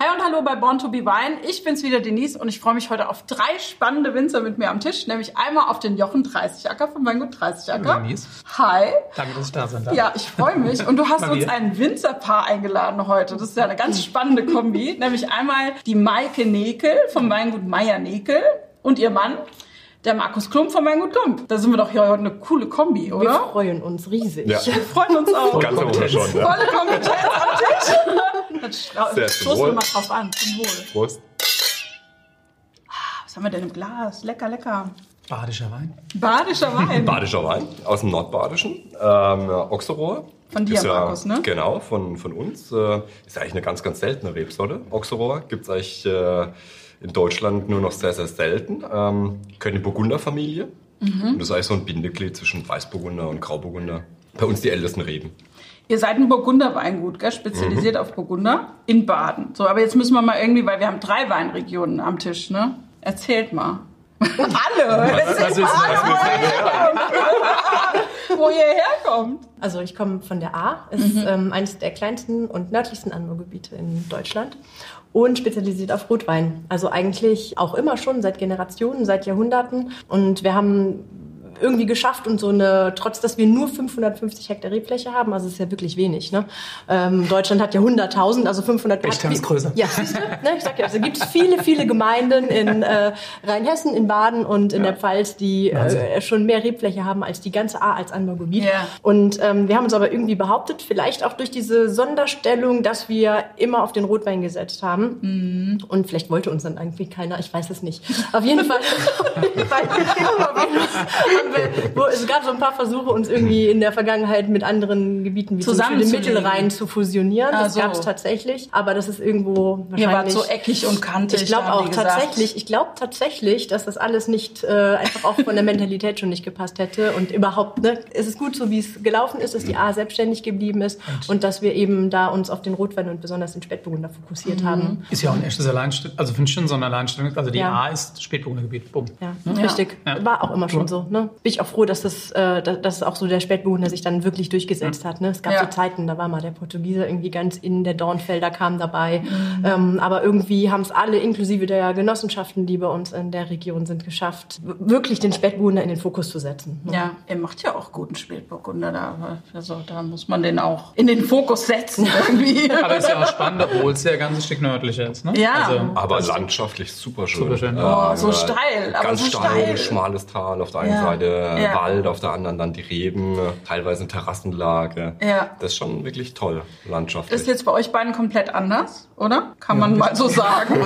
Hi und hallo bei Born to be Wine. Ich bin's wieder Denise und ich freue mich heute auf drei spannende Winzer mit mir am Tisch, nämlich einmal auf den Jochen 30 Acker von Weingut 30 Acker. Denise. Hi. Danke, dass ich da sein darf. Ja, ich freue mich. Und du hast uns ein Winzerpaar eingeladen heute. Das ist ja eine ganz spannende Kombi. nämlich einmal die Maike Nekel vom Weingut Meier Nekel und ihr Mann, der Markus Klump vom Weingut Klump. Da sind wir doch hier heute eine coole Kombi, Wir oder? freuen uns riesig. Ja. Wir freuen uns auch. Ganz oben schon. Ne? Volle Kompetenz am Tisch. Dann stoßen wir mal drauf an. Zum Wohl. Prost. Was haben wir denn im Glas? Lecker, lecker. Badischer Wein. Badischer Wein. Badischer Wein aus dem Nordbadischen. Ähm, Ochserohr. Von dir, Ist ja, Markus, ne? Genau, von, von uns. Äh, ist eigentlich eine ganz, ganz seltene Rebsorte. Ochserohr gibt es eigentlich äh, in Deutschland nur noch sehr, sehr selten. Ähm, die Burgunderfamilie. Mhm. Und das ist eigentlich so ein Bindeglied zwischen Weißburgunder und Grauburgunder. Bei uns die ältesten Reben. Ihr seid ein Burgunderweingut, gell? spezialisiert Mhm. auf Burgunder in Baden. So, aber jetzt müssen wir mal irgendwie, weil wir haben drei Weinregionen am Tisch, ne? Erzählt mal. Alle! Was ist Wo ihr herkommt. Also ich komme von der A, ist ähm, eines der kleinsten und nördlichsten Anbaugebiete in Deutschland und spezialisiert auf Rotwein. Also eigentlich auch immer schon seit Generationen, seit Jahrhunderten. Und wir haben irgendwie geschafft und so eine, trotz dass wir nur 550 Hektar Rebfläche haben, also es ist ja wirklich wenig. Ne? Ähm, Deutschland hat ja 100.000, also 500. Bechstein ist hat- größer. Ja, siehst du? ne, ich sag ja, also gibt es viele, viele Gemeinden in äh, Rheinhessen, in Baden und in der Pfalz, die äh, schon mehr Rebfläche haben als die ganze A als Anbaugebiet. Ja. Und ähm, wir haben uns aber irgendwie behauptet, vielleicht auch durch diese Sonderstellung, dass wir immer auf den Rotwein gesetzt haben. Und vielleicht wollte uns dann irgendwie keiner, ich weiß es nicht. Auf jeden Fall, auf jeden Fall haben wo, es gab so ein paar Versuche, uns irgendwie in der Vergangenheit mit anderen Gebieten wie zum Beispiel dem Zusammenzulegen. Mittelrhein zu fusionieren. Ah, Das so. gab es tatsächlich, aber das ist irgendwo Ihr wart wahrscheinlich... so eckig und kantig. Ich glaube auch tatsächlich, ich glaube tatsächlich, dass das alles nicht äh, einfach auch von der Mentalität schon nicht gepasst hätte und überhaupt, ne, es ist gut so, wie es gelaufen ist, dass die A selbstständig geblieben ist und, dass wir eben da uns auf den Rotwein und besonders den Spätburgunder fokussiert haben. Ist ja auch ein echtes Alleinstellung. Also finde ich schon so ein Alleinstellung. Also die Ja. A ist Spätburgundergebiet. Bumm. Ja, richtig. Ja. War auch immer schon so. Ne? Bin ich auch froh, dass das, äh, dass, auch so der Spätburgunder sich dann wirklich durchgesetzt hat. Ne? Es gab Ja. so Zeiten, da war mal der Portugieser irgendwie ganz in, der Dornfelder kam dabei. Ähm, aber irgendwie haben es alle, inklusive der Genossenschaften, die bei uns in der Region sind, geschafft, wirklich den Spätburgunder in den Fokus zu setzen. Ne? Ja, ihr macht ja auch guten Spätburgunder da. aber Also da muss man den auch in den Fokus setzen irgendwie. Aber ist ja auch spannend, obwohl es ja ein ganzes Stück nördlicher ist. Ne? Ja. Also, Aber landschaftlich super schön. Super schön. Oh, so steil, aber ganz so steil, steil. schmales Tal. Auf der einen Ja. Seite Ja. Wald, auf der anderen dann die Reben, teilweise eine Terrassenlage. Ja. Das ist schon wirklich toll, landschaftlich. Das ist jetzt bei euch beiden komplett anders, oder? Kann man mal so sagen.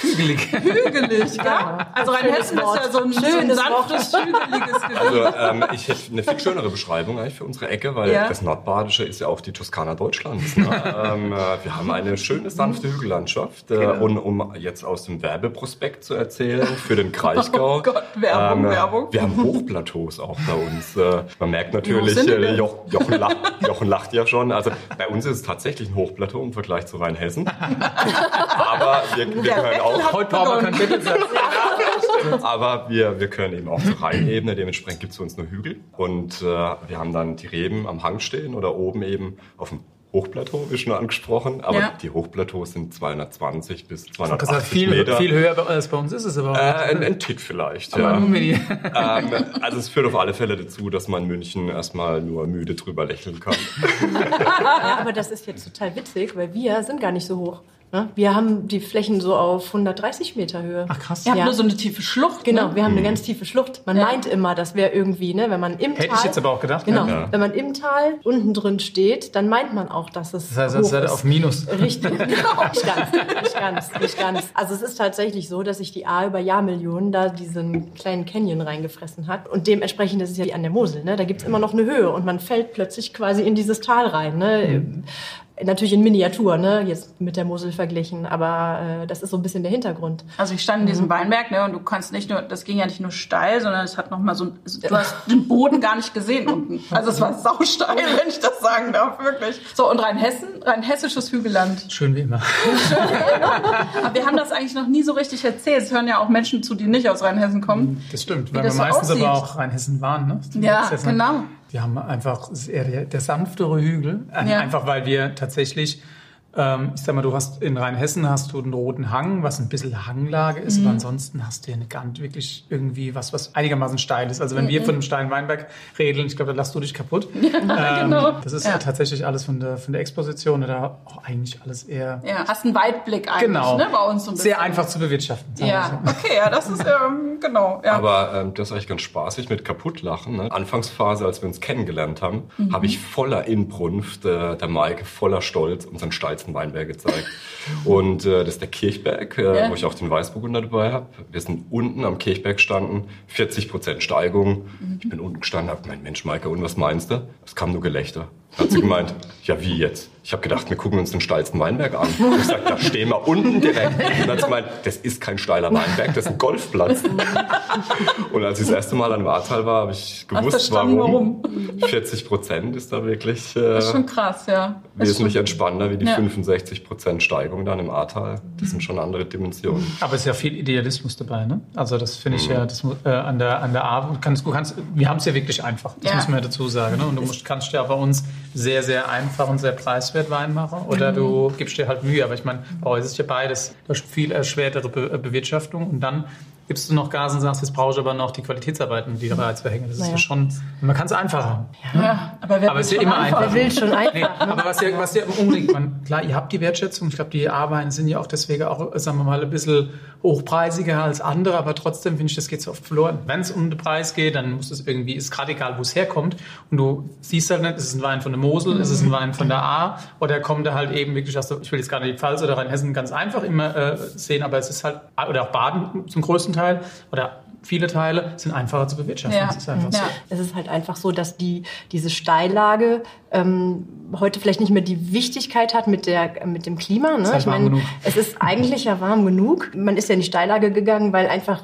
hügelig. Hügelig, gell? Also Rheinhessen ist ja so ein, Schönes sanftes, hügeliges Gebiet. Also ähm, ich hätte eine viel schönere Beschreibung eigentlich für unsere Ecke, weil Ja. das Nordbadische ist ja auch die Toskana Deutschlands. Ne? ähm, äh, wir haben eine schöne, sanfte Hügellandschaft. Äh, Genau. und um jetzt aus dem Werbeprospekt zu erzählen, für den Kraichgau. Oh Gott, Werbung, äh, Werbung. Wir haben Hochplateaus auch bei uns. Äh, man merkt natürlich, äh? Jo Jochen, lacht, Jochen lacht ja schon. Also bei uns ist es tatsächlich ein Hochplateau im Vergleich zu Rheinhessen. Aber wir, wir Der gehören Bettel auch Heute brauchen wir keinen. Mittelsatz. aber wir, wir können eben auch zur Rheinebene, dementsprechend gibt es für uns nur Hügel. Und äh, wir haben dann die Reben am Hang stehen oder oben eben auf dem Hochplateau, wie schon angesprochen. Aber Ja. die Hochplateaus sind 220 bis Das 280 heißt, viel, Meter. viel höher als bei uns ist es aber. äh, ein, ein Tick vielleicht, aber ja. ähm, also es führt auf alle Fälle dazu, dass man in München erstmal nur müde drüber lächeln kann. Ja, aber das ist jetzt total witzig, weil wir sind gar nicht so hoch. Ne? Wir haben die Flächen so auf 130 Meter Höhe. Ach krass. Ihr habt Ja. nur so eine tiefe Schlucht. Genau, Ne? wir haben eine ganz tiefe Schlucht. Man Ja. meint immer, das wäre irgendwie, ne, wenn man im Hätte Tal. ich jetzt aber auch gedacht. Genau, Ja. Wenn man im Tal unten drin steht, dann meint man auch, dass es Das heißt, hoch ihr ist. auf Minus. Richtig, genau. nicht ganz, nicht ganz, nicht ganz. Also es ist tatsächlich so, dass sich die A über Jahrmillionen da diesen kleinen Canyon reingefressen hat und dementsprechend, das ist ja wie an der Mosel, ne, da gibt's immer noch eine Höhe und man fällt plötzlich quasi in dieses Tal rein. Ne. Natürlich in Miniatur, ne, jetzt mit der Mosel verglichen, aber äh, das ist so ein bisschen der Hintergrund. Also ich stand in diesem Weinberg, ne, und du kannst nicht nur, das ging ja nicht nur steil, sondern es hat noch mal so, ein- du hast den Boden gar nicht gesehen unten. Also es war sausteil, wenn ich das sagen darf, wirklich. So, und Rheinhessen, rheinhessisches Hügelland. Schön wie immer. Aber wir haben das eigentlich noch nie so richtig erzählt. Es hören ja auch Menschen zu, die nicht aus Rheinhessen kommen. Das stimmt, Wie weil das wir so meistens aussieht. aber auch Rheinhessen waren. Ne? Das Ja, genau. Wir haben einfach, eher der, sanftere Hügel, äh, Ja. einfach weil wir tatsächlich Ähm, ich sag mal, du hast in Rheinhessen hast du einen roten Hang, was ein bisschen Hanglage ist, Mhm. aber ansonsten hast du ja eine ganz wirklich irgendwie was, was einigermaßen steil ist. Also wenn Mhm. wir von einem steilen Weinberg reden, ich glaube, da lachst du dich kaputt. ähm, genau. Das ist Ja. ja. tatsächlich alles von der, von der Exposition oder auch eigentlich alles eher Ja, hast einen Weitblick eigentlich, genau ne, bei uns so ein bisschen. sehr einfach zu bewirtschaften. Ja, so. okay, ja, das ist, ähm, genau, ja. Aber ähm, das ist eigentlich ganz spaßig mit kaputtlachen. Ne? Anfangsphase, als wir uns kennengelernt haben, Mhm. habe ich voller Inbrunst äh, der Maike voller Stolz unseren steilsten Weinberg gezeigt. Und äh, das ist der Kirchberg, äh, Ja. wo ich auch den Weißburgunder dabei habe. Wir sind unten am Kirchberg gestanden, 40 Prozent Steigung. Mhm. Ich bin unten gestanden, habe mein Mensch Maike, und was meinst du? Es kam nur Gelächter. Hat sie gemeint, ja wie jetzt? Ich habe gedacht, wir gucken uns den steilsten Weinberg an. Und ich sag, da stehen wir unten direkt. Und dann hat sie gemeint, das ist kein steiler Weinberg, das ist ein Golfplatz. Und als ich das erste Mal an Wartal war, habe ich gewusst, verstanden, warum. 40 Prozent ist da wirklich äh, Das ist schon krass, ja. Wesentlich entspannter wie die Ja. 65 Prozent Steigung dann im Ahrtal. Das sind schon andere Dimensionen. Aber es ist ja viel Idealismus dabei, ne? Also das finde ich Mhm. ja, das, äh, an der an der A, du kannst, du kannst, wir haben es ja wirklich einfach. Das Ja. muss man ja dazu sagen. Ne? Und du musst, kannst ja bei uns sehr, sehr einfach und sehr preiswert Wein machen oder Mhm. du gibst dir halt Mühe. Aber ich meine, bei euch ist ja beides. Du hast viel erschwertere Be äh, Bewirtschaftung und dann gibst du noch Gas und sagst, jetzt brauche ich aber noch die Qualitätsarbeiten, die jetzt verhängen. Das ist Naja. ja schon, man kann es einfach haben. Ja, aber wer Aber ist ja immer einfach. Wer will schon einfach? Nee, aber was ja, was ja unbedingt, man, klar, ihr habt die Wertschätzung. Ich glaube, die A-Weine sind ja auch deswegen auch, sagen wir mal, ein bisschen hochpreisiger als andere, aber trotzdem finde ich, das geht so oft verloren. Wenn es um den Preis geht, dann muss es irgendwie, ist gerade egal, wo es herkommt. Und du siehst halt nicht, ist es ein Wein von der Mosel, ist es ein Wein von der A oder kommt er halt eben wirklich aus der, ich will jetzt gar nicht die Pfalz oder Rheinhessen ganz einfach immer äh, sehen, aber es ist halt, oder auch Baden zum größten Teil oder viele Teile sind einfacher zu bewirtschaften. Ja. Ist einfach so. Ja. Es ist halt einfach so, dass die, diese Steillage ähm, heute vielleicht nicht mehr die Wichtigkeit hat mit, der, mit dem Klima. Ne? Ist halt ich warm meine, genug. es ist eigentlich ja warm genug. Man ist ja in die Steillage gegangen, weil einfach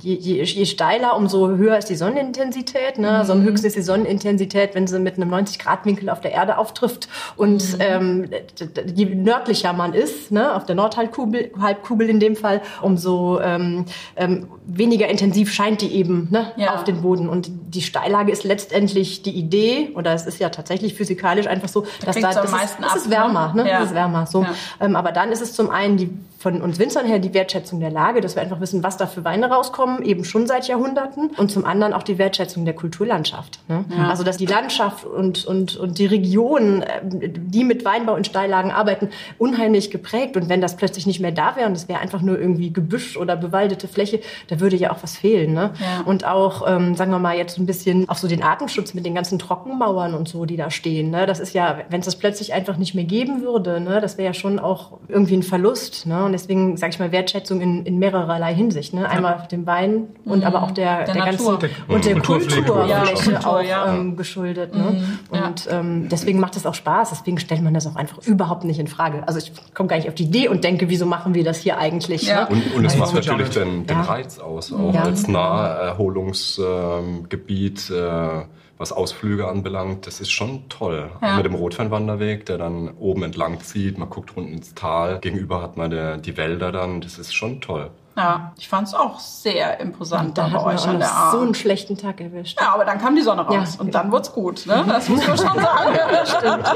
je, je, je steiler, umso höher ist die Sonnenintensität. Ne? Also am höchsten ist die Sonnenintensität, wenn sie mit einem 90-Grad-Winkel auf der Erde auftrifft. Und ähm, d- d- je nördlicher man ist, ne? auf der Nordhalbkugel Halbkugel in dem Fall, umso ähm, ähm, weniger intensiv scheint die eben ne? Ja. auf den Boden. Und die Steillage ist letztendlich die Idee, oder es ist ja tatsächlich physikalisch einfach so, dass da am das meisten ist, ab, es ist wärmer, ne? Ja. Es ist wärmer. So. Ja. Ähm, aber dann ist es zum einen die von uns Winzern her die Wertschätzung der Lage, dass wir einfach wissen, was da für Weine rauskommen, eben schon seit Jahrhunderten. Und zum anderen auch die Wertschätzung der Kulturlandschaft. Ne? Also dass die Landschaft und, und, und die Region, äh, die mit Weinbau in Steillagen arbeiten, unheimlich geprägt. Und wenn das plötzlich nicht mehr da wäre und es wäre einfach nur irgendwie Gebüsch oder bewaldete Fläche, da würde ja auch was fehlen. Ne? Ja. Und auch, ähm, sagen wir mal, jetzt ein bisschen auch so den Artenschutz mit den ganzen Trockenmauern und so, die da stehen. Ne? Das ist ja, wenn es das plötzlich einfach nicht mehr geben würde, ne? das wäre ja schon auch irgendwie ein Verlust. Ne? Und deswegen, sage ich mal, Wertschätzung in, in mehrererlei Hinsicht. Ne? Einmal dem Wein und aber auch der, Der der, ganzen und der Kulturpflege. Kulturfläche Ja, Kultur, auch ja. ähm, geschuldet. Ne? ja. Und ähm, deswegen macht es auch Spaß. Deswegen stellt man das auch einfach überhaupt nicht in Frage. Also ich komme gar nicht auf die Idee und denke, wieso machen wir das hier eigentlich? Ja. Ne? Und, und es Nein, macht das natürlich den, den Ja. Reiz aus, auch Ja. als Naherholungsgebiet, äh, was Ausflüge anbelangt. Das ist schon toll. Ja. Mit dem Rotweinwanderweg, der dann oben entlang zieht, man guckt unten ins Tal, gegenüber hat man der, die Wälder dann. Das ist schon toll. Ja, ich fand es auch sehr imposant Und da bei euch an der noch A. so einen schlechten Tag erwischt. Ja, aber dann kam die Sonne raus Ja. und dann wird's gut, ne? Das muss man schon sagen. Stimmt.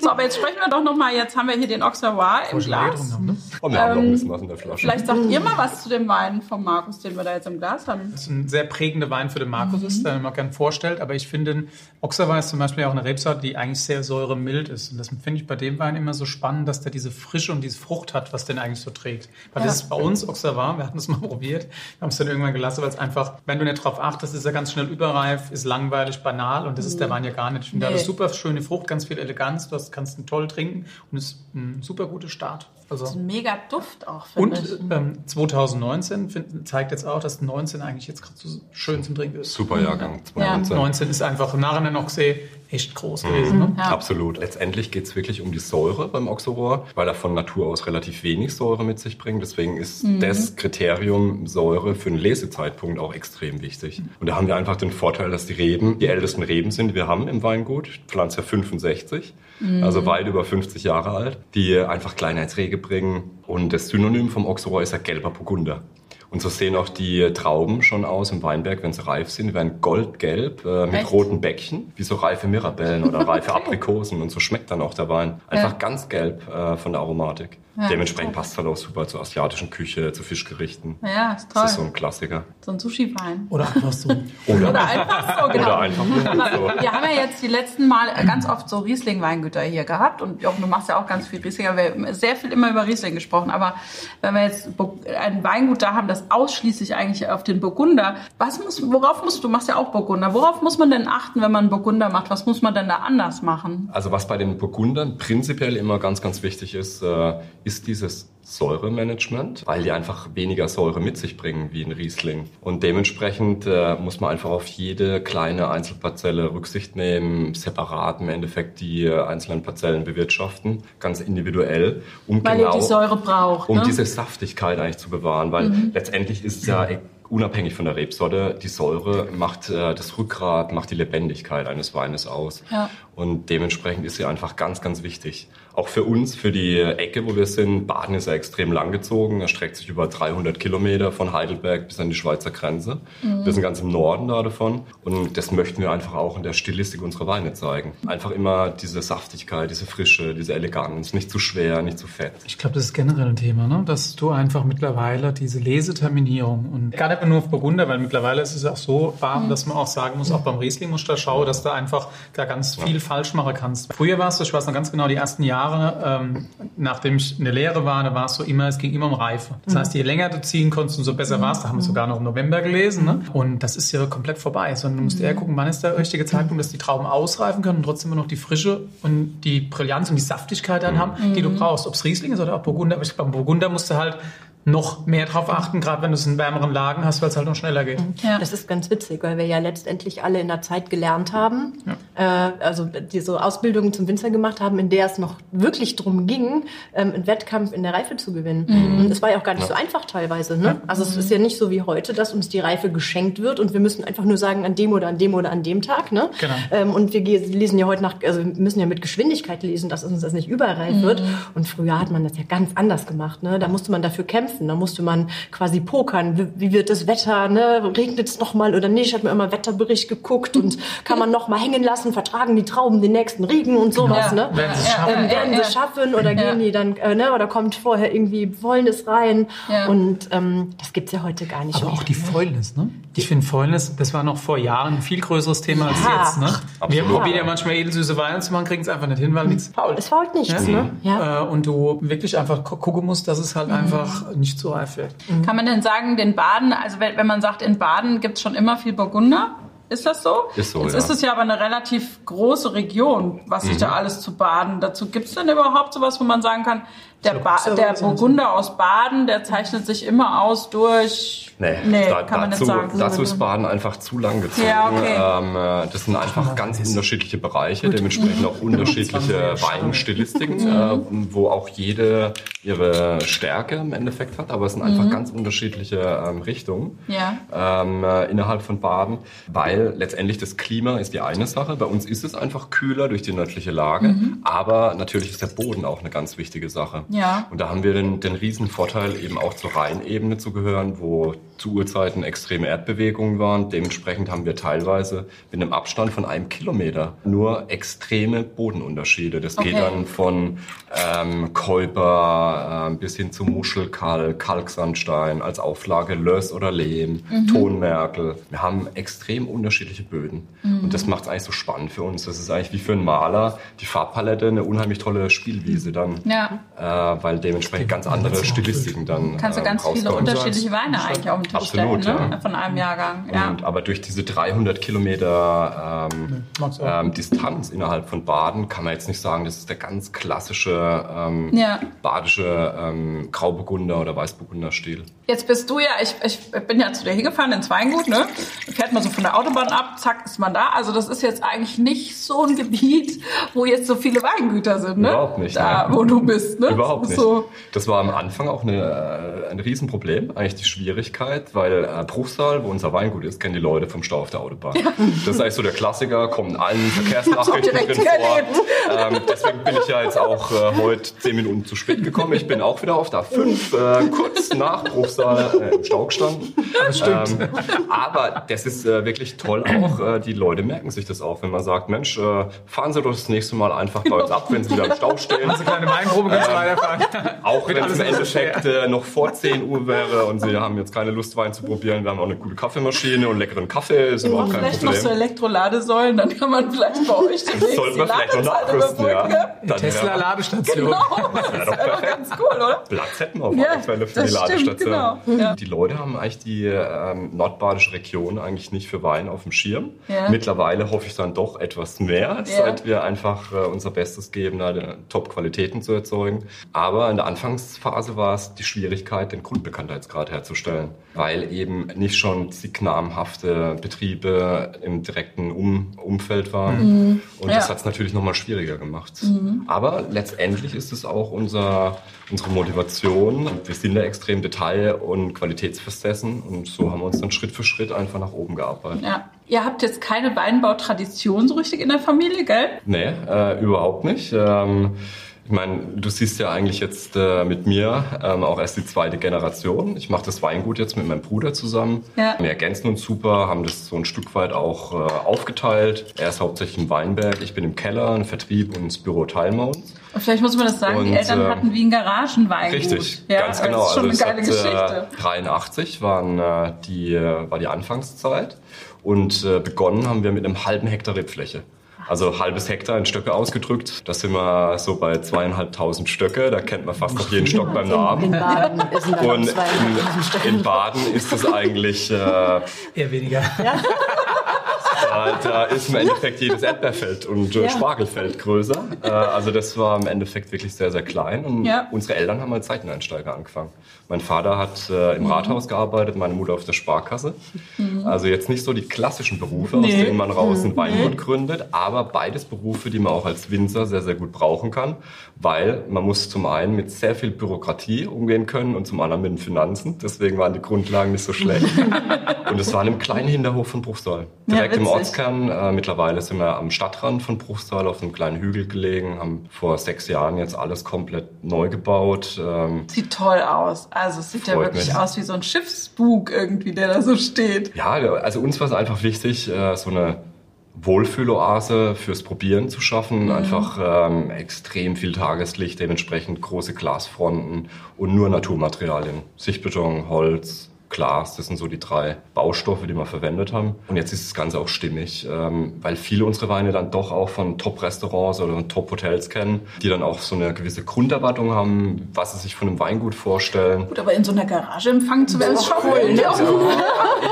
So, aber jetzt sprechen wir doch noch mal. Jetzt haben wir hier den Auxerrois im Glas. haben, ne? Und wir haben noch ein bisschen was in der Flasche. Vielleicht sagt ihr mal was zu dem Wein von Markus, den wir da jetzt im Glas haben. Das ist ein sehr prägender Wein für den Markus ist, den man gerne vorstellt. Aber ich finde, den Auxerwein ist zum Beispiel auch eine Rebsorte, die eigentlich sehr säuremild ist. Und das finde ich bei dem Wein immer so spannend, dass der diese Frische und diese Frucht hat, was den eigentlich so trägt. Weil das ist bei uns Auxerwein, wir hatten es mal probiert, wir haben es dann irgendwann gelassen, weil es einfach, wenn du nicht drauf achtest, ist er ganz schnell überreif, ist langweilig, banal und das ist der Wein ja gar nicht. Ich finde, Nee. eine super schöne Frucht, ganz viel Eleganz, du hast, kannst ihn toll trinken und ist ein super guter Start. Also Ein mega Duft auch, finde und ich. ähm, 2019 find, zeigt jetzt auch, dass 19 eigentlich jetzt gerade so schön zum Trinken ist. Super Jahrgang, Ja. 2019. 19 ist einfach noch gesehen echt groß gewesen. Ne? Ja. Absolut. Letztendlich geht es wirklich um die Säure beim Auxerrois, weil er von Natur aus relativ wenig Säure mit sich bringt. Deswegen ist das Kriterium Säure für einen Lesezeitpunkt auch extrem wichtig. Und da haben wir einfach den Vorteil, dass die Reben die ältesten Reben sind, die wir haben im Weingut. Pflanze 65, also weit über 50 Jahre alt, die einfach Kleinheitsrege bringen. Und das Synonym vom Auxerrois ist ja gelber Burgunder. Und so sehen auch die Trauben schon aus im Weinberg, wenn sie reif sind. Die werden goldgelb äh, mit Echt? roten Bäckchen, wie so reife Mirabellen oder reife Aprikosen. Und so schmeckt dann auch der Wein. Einfach Ja. ganz gelb äh, von der Aromatik. Ja. Dementsprechend passt es halt auch super zur asiatischen Küche, zu Fischgerichten. Ja, ist toll. Das ist so ein Klassiker. So ein Sushi-Wein. Oder einfach so. Oder, Oder einfach so, genau. oder einfach nur so. Wir haben ja jetzt die letzten Mal ganz oft so Riesling-Weingüter hier gehabt und Jochen, du machst ja auch ganz viel Riesling, aber wir haben sehr viel immer über Riesling gesprochen. Aber wenn wir jetzt ein Weingut da haben, das ausschließlich eigentlich auf den Burgunder, was muss, worauf musst du, machst ja auch Burgunder, worauf muss man denn achten, wenn man Burgunder macht? Was muss man denn da anders machen? Also was bei den Burgundern prinzipiell immer ganz, ganz wichtig ist, äh, ist dieses Säuremanagement, weil die einfach weniger Säure mit sich bringen wie ein Riesling. Und dementsprechend äh, muss man einfach auf jede kleine Einzelparzelle Rücksicht nehmen, separat im Endeffekt die einzelnen Parzellen bewirtschaften, ganz individuell, um Weil genau die Säure braucht, um ne? diese Saftigkeit eigentlich zu bewahren, weil letztendlich ist es ja e- unabhängig von der Rebsorte, die Säure macht äh, das Rückgrat, macht die Lebendigkeit eines Weines aus. Ja. Und dementsprechend ist sie einfach ganz, ganz wichtig. Auch für uns, für die Ecke, wo wir sind, Baden ist ja extrem langgezogen. Er streckt sich über 300 Kilometer von Heidelberg bis an die Schweizer Grenze. Wir sind ganz im Norden da davon. Und das möchten wir einfach auch in der Stilistik unserer Weine zeigen. Einfach immer diese Saftigkeit, diese Frische, diese Eleganz. Nicht zu schwer, nicht zu fett. Ich glaube, das ist generell ein Thema, ne? dass du einfach mittlerweile diese Leseterminierung und gar nicht mehr nur auf Burgunder, weil mittlerweile ist es auch so warm, dass man auch sagen muss, auch beim Riesling muss ich da schauen, dass du einfach da ganz viel falsch machen kannst. Früher war es ich weiß noch ganz genau, die ersten Jahre, ähm, nachdem ich in der Lehre war, da war es so immer, es ging immer um Reife. Das heißt, je länger du ziehen konntest, umso besser war es. Da haben wir sogar noch im November gelesen. Ne? Und das ist ja komplett vorbei. Sondern du musst eher gucken, wann ist der richtige Zeitpunkt, dass die Trauben ausreifen können und trotzdem immer noch die Frische und die Brillanz und die Saftigkeit dann haben, die du brauchst. Ob es Riesling ist oder auch Burgunder. Aber ich, beim Burgunder musst du halt noch mehr drauf achten, gerade wenn du es in wärmeren Lagen hast, weil es halt noch schneller geht. Ja. Das ist ganz witzig, weil wir ja letztendlich alle in der Zeit gelernt haben, äh, also diese Ausbildungen zum Winzer gemacht haben, in der es noch wirklich drum ging, ähm, einen Wettkampf in der Reife zu gewinnen. Und es war ja auch gar nicht so einfach teilweise. Ne? Also es ist ja nicht so wie heute, dass uns die Reife geschenkt wird und wir müssen einfach nur sagen, an dem oder an dem oder an dem Tag. Ne? Genau. Ähm, und wir lesen ja heute nach, also wir müssen ja mit Geschwindigkeit lesen, dass uns das nicht überreif wird. Und früher hat man das ja ganz anders gemacht. Ne? Da musste man dafür kämpfen. Da musste man quasi pokern. Wie, wie wird das Wetter? Ne? Regnet es nochmal oder nicht? Hat man immer Wetterbericht geguckt und kann man nochmal hängen lassen? Vertragen die Trauben den nächsten Regen und sowas? Ja. Ne? Werden sie es Ja, schaffen? Ähm, werden ja, sie schaffen oder Ja. gehen die dann, äh, ne, oder kommt vorher irgendwie Fäulnis rein? Ja. Und ähm, das gibt's ja heute gar nicht Aber mehr. auch die Fäulnis, ne? Ich finde Fäulnis, das war noch vor Jahren ein viel größeres Thema als jetzt, ne? Wir Absolut. probieren ja manchmal edelsüße Weine zu machen, kriegen es einfach nicht hin, weil nichts faul es fault nichts, Ja. ne? Ja. Äh, und du wirklich einfach gu- gucken musst, dass es halt einfach nicht zu reif wird. Kann man denn sagen, den Baden, also wenn, wenn man sagt, in Baden gibt's schon immer viel Burgunder? Ist das so? Ist so, Jetzt ja. ist es ja aber eine relativ große Region, was sich da alles zu baden dazu. Gibt's denn überhaupt sowas, wo man sagen kann, der, ba der Burgunder aus Baden, der zeichnet sich immer aus durch... Nee, da, kann man dazu, nicht sagen. dazu ist Baden einfach zu lang gezogen. Ja, okay. ähm, äh, das sind einfach ganz unterschiedliche Bereiche, dementsprechend auch unterschiedliche Weinstilistiken, äh, wo auch jede ihre Stärke im Endeffekt hat, aber es sind einfach ganz unterschiedliche ähm, Richtungen Ja. ähm, äh, innerhalb von Baden, weil letztendlich das Klima ist die eine Sache. Bei uns ist es einfach kühler durch die nördliche Lage, aber natürlich ist der Boden auch eine ganz wichtige Sache. Ja. Und da haben wir den, den riesen Vorteil, eben auch zur Rheinebene zu gehören, wo zu Urzeiten extreme Erdbewegungen waren. Dementsprechend haben wir teilweise mit einem Abstand von einem Kilometer nur extreme Bodenunterschiede. Das geht Okay. dann von ähm, Käuper ähm, bis hin zu Muschelkalk, Kalksandstein, als Auflage Löss oder Lehm, Tonmerkel. Wir haben extrem unterschiedliche Böden. Und das macht es eigentlich so spannend für uns. Das ist eigentlich wie für einen Maler die Farbpalette eine unheimlich tolle Spielwiese dann. Ja. Äh, weil dementsprechend ganz andere Stilistiken dann Kannst du ähm, ganz viele rauskommen. unterschiedliche Weine eigentlich auf Tisch Absolut, stellen, ne? ja. Von einem Jahrgang. Ja. Und, aber durch diese 300 Kilometer ähm, auch. ähm, Distanz innerhalb von Baden kann man jetzt nicht sagen, das ist der ganz klassische ähm, Ja. badische ähm, Grauburgunder oder Weißburgunder-Stil. Jetzt bist du ja, ich, ich bin ja zu dir hingefahren ins Weingut, ne? Fährt man so von der Autobahn ab, zack, ist man da. Also das ist jetzt eigentlich nicht so ein Gebiet, wo jetzt so viele Weingüter sind, ne? Überhaupt nicht, Da, ne? wo du bist, ne? Überhaupt nicht. So. Das war am Anfang auch eine, äh, ein Riesenproblem, eigentlich die Schwierigkeit, weil äh, Bruchsal, wo unser Weingut ist, kennen die Leute vom Stau auf der Autobahn. Das ist eigentlich so der Klassiker, kommt in allen Verkehrsnachrichten drin vor. erlebt. Ähm, deswegen bin ich ja jetzt auch äh, heute zehn Minuten zu spät gekommen. Ich bin auch wieder auf der 5, äh, kurz nach Bruchsal äh, im Stau gestanden. Das stimmt. Ähm, aber das ist äh, wirklich toll auch. Äh, die Leute merken sich das auch, wenn man sagt, Mensch, äh, fahren Sie doch das nächste Mal einfach bei uns ab, wenn Sie wieder im Stau stehen. Also kleine Weinprobe du Ähm, weiterfahren. Auch wenn es im Endeffekt äh, noch vor 10 Uhr wäre und Sie haben jetzt keine Lust, Wein zu probieren. Wir haben auch eine gute Kaffeemaschine und leckeren Kaffee, ist überhaupt kein Vielleicht noch so Problem. Elektroladesäulen, dann kann man vielleicht bei euch demnächst Sollten die wir vielleicht noch nachrüsten, ja. überbrücken. Dann Tesla wäre- Ladestation. Genau, das ist doch ganz cool, oder? Platz hätten wir auf Ja, alle Fälle für die stimmt, Ladestation. genau. Ja. Die Leute haben eigentlich die ähm, nordbadische Region eigentlich nicht für Wein auf dem Schirm. Ja. Mittlerweile hoffe ich dann doch etwas mehr, seit wir einfach äh, unser Bestes geben, da Top-Qualitäten zu erzeugen. Aber in der Anfangsphase war es die Schwierigkeit, den Grundbekanntheitsgrad herzustellen, weil eben nicht schon zig namhafte Betriebe im direkten um Umfeld waren. Und das hat es natürlich nochmal schwieriger gemacht. Aber letztendlich ist es auch unser, unsere Motivation. Wir sind da extrem detail- und qualitätsversessen und so haben wir uns dann Schritt für Schritt einfach nach oben gearbeitet. Ja. Ihr habt jetzt keine Weinbautradition so richtig in der Familie, gell? Nee, äh, überhaupt nicht. Ähm, ich meine, du siehst ja eigentlich jetzt äh, mit mir ähm, auch erst die zweite Generation. Ich mache das Weingut jetzt mit meinem Bruder zusammen. Ja. Wir ergänzen uns super, haben das so ein Stück weit auch äh, aufgeteilt. Er ist hauptsächlich im Weinberg, ich bin im Keller, im Vertrieb und das Büro teilen wir uns. Und vielleicht muss man das sagen, die Und, Eltern äh, hatten wie ein Garagenweingut. Richtig, ja, ganz genau. Das ist schon also eine geile Geschichte. Hat, äh, 83 waren, äh, die, äh, war die Anfangszeit und äh, begonnen haben wir mit einem halben Hektar Rebfläche. Also halbes Hektar in Stöcke ausgedrückt. Da sind wir so bei zweieinhalbtausend Stöcke. Da kennt man fast noch jeden Stock beim In, Namen. in Baden sind da Und in, in Baden ist es eigentlich, äh, Eher weniger. da, da ist im Endeffekt jedes Erdbeerfeld und äh, Ja. Spargelfeld größer. Äh, also das war im Endeffekt wirklich sehr, sehr klein. Und Ja. unsere Eltern haben als Seiteneinsteiger angefangen. Mein Vater hat äh, im Rathaus gearbeitet, meine Mutter auf der Sparkasse. Also jetzt nicht so die klassischen Berufe, aus Nee. denen man raus ein Weingut gründet, aber beides Berufe, die man auch als Winzer sehr, sehr gut brauchen kann, weil man muss zum einen mit sehr viel Bürokratie umgehen können und zum anderen mit den Finanzen. Deswegen waren die Grundlagen nicht so schlecht. und es war in einem kleinen Hinterhof von Bruchsal. Ja, Direkt im witzig. Ortskern. Äh, mittlerweile sind wir am Stadtrand von Bruchsal auf einem kleinen Hügel gelegen, haben vor sechs Jahren jetzt alles komplett neu gebaut. Ähm, Sieht toll aus. Also es sieht ja wirklich mich. aus wie so ein Schiffsbug irgendwie, der da so steht. Ja, also uns war es einfach wichtig, äh, so eine Wohlfühloase fürs Probieren zu schaffen. Einfach ähm, extrem viel Tageslicht, dementsprechend große Glasfronten und nur Naturmaterialien. Sichtbeton, Holz, Glas, das sind so die drei Baustoffe, die wir verwendet haben. Und jetzt ist das Ganze auch stimmig, ähm, weil viele unserer Weine dann doch auch von Top-Restaurants oder Top-Hotels kennen, die dann auch so eine gewisse Grunderwartung haben, was sie sich von einem Weingut vorstellen. Gut, aber in so einer Garage empfangen zu werden, ist schon cool. Ne?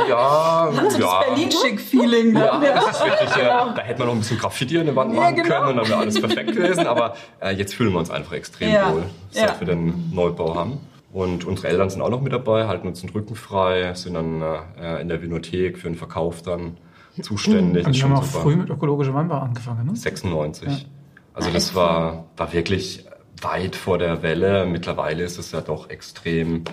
Ja, Hat so das ja. Berlin-Schick-Feeling. Ne? Ja, das ist wirklich, äh, da hätte man noch ein bisschen Graffiti an der Wand Ja, machen genau. können und dann wäre alles perfekt gewesen. Aber äh, jetzt fühlen wir uns einfach extrem Ja, wohl, seit ja. wir den Neubau haben. Und unsere Eltern sind auch noch mit dabei, halten uns den Rücken frei, sind dann äh, in der Vinothek für den Verkauf dann zuständig. Und Ist die haben auch super. früh mit ökologischem Weinbau angefangen, ne? 96. Also das war, war wirklich weit vor der Welle. Mittlerweile ist es ja doch extrem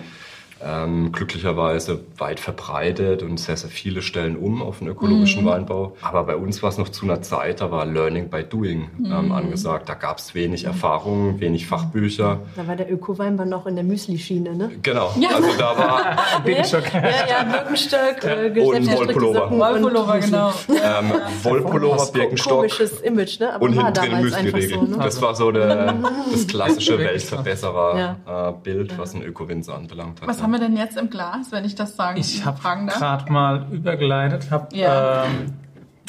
ähm, glücklicherweise weit verbreitet und sehr, sehr viele stellen um auf den ökologischen Mhm. Weinbau. Aber bei uns war es noch zu einer Zeit, da war Learning by Doing ähm, Mhm. angesagt. Da gab es wenig Erfahrung, wenig Fachbücher. Da war der Öko-Weinbau noch in der Müsli-Schiene, ne? Genau, also da war Birkenstock. Ja, ja, Birkenstock, äh, Und Wollpullover. Wollpullover, genau. ähm, Wollpullover, Birkenstock Komisches Image, ne? Aber und hinten drin Müsli-Riegel. so, ne? Das war so der, das klassische Wirklich so. Weltverbesserer-Bild, was ein Öko-Winzer anbelangt hat. Was haben wir denn jetzt im Glas, wenn ich das sagen Ich habe gerade mal übergeleitet. Hab, Ja. ähm,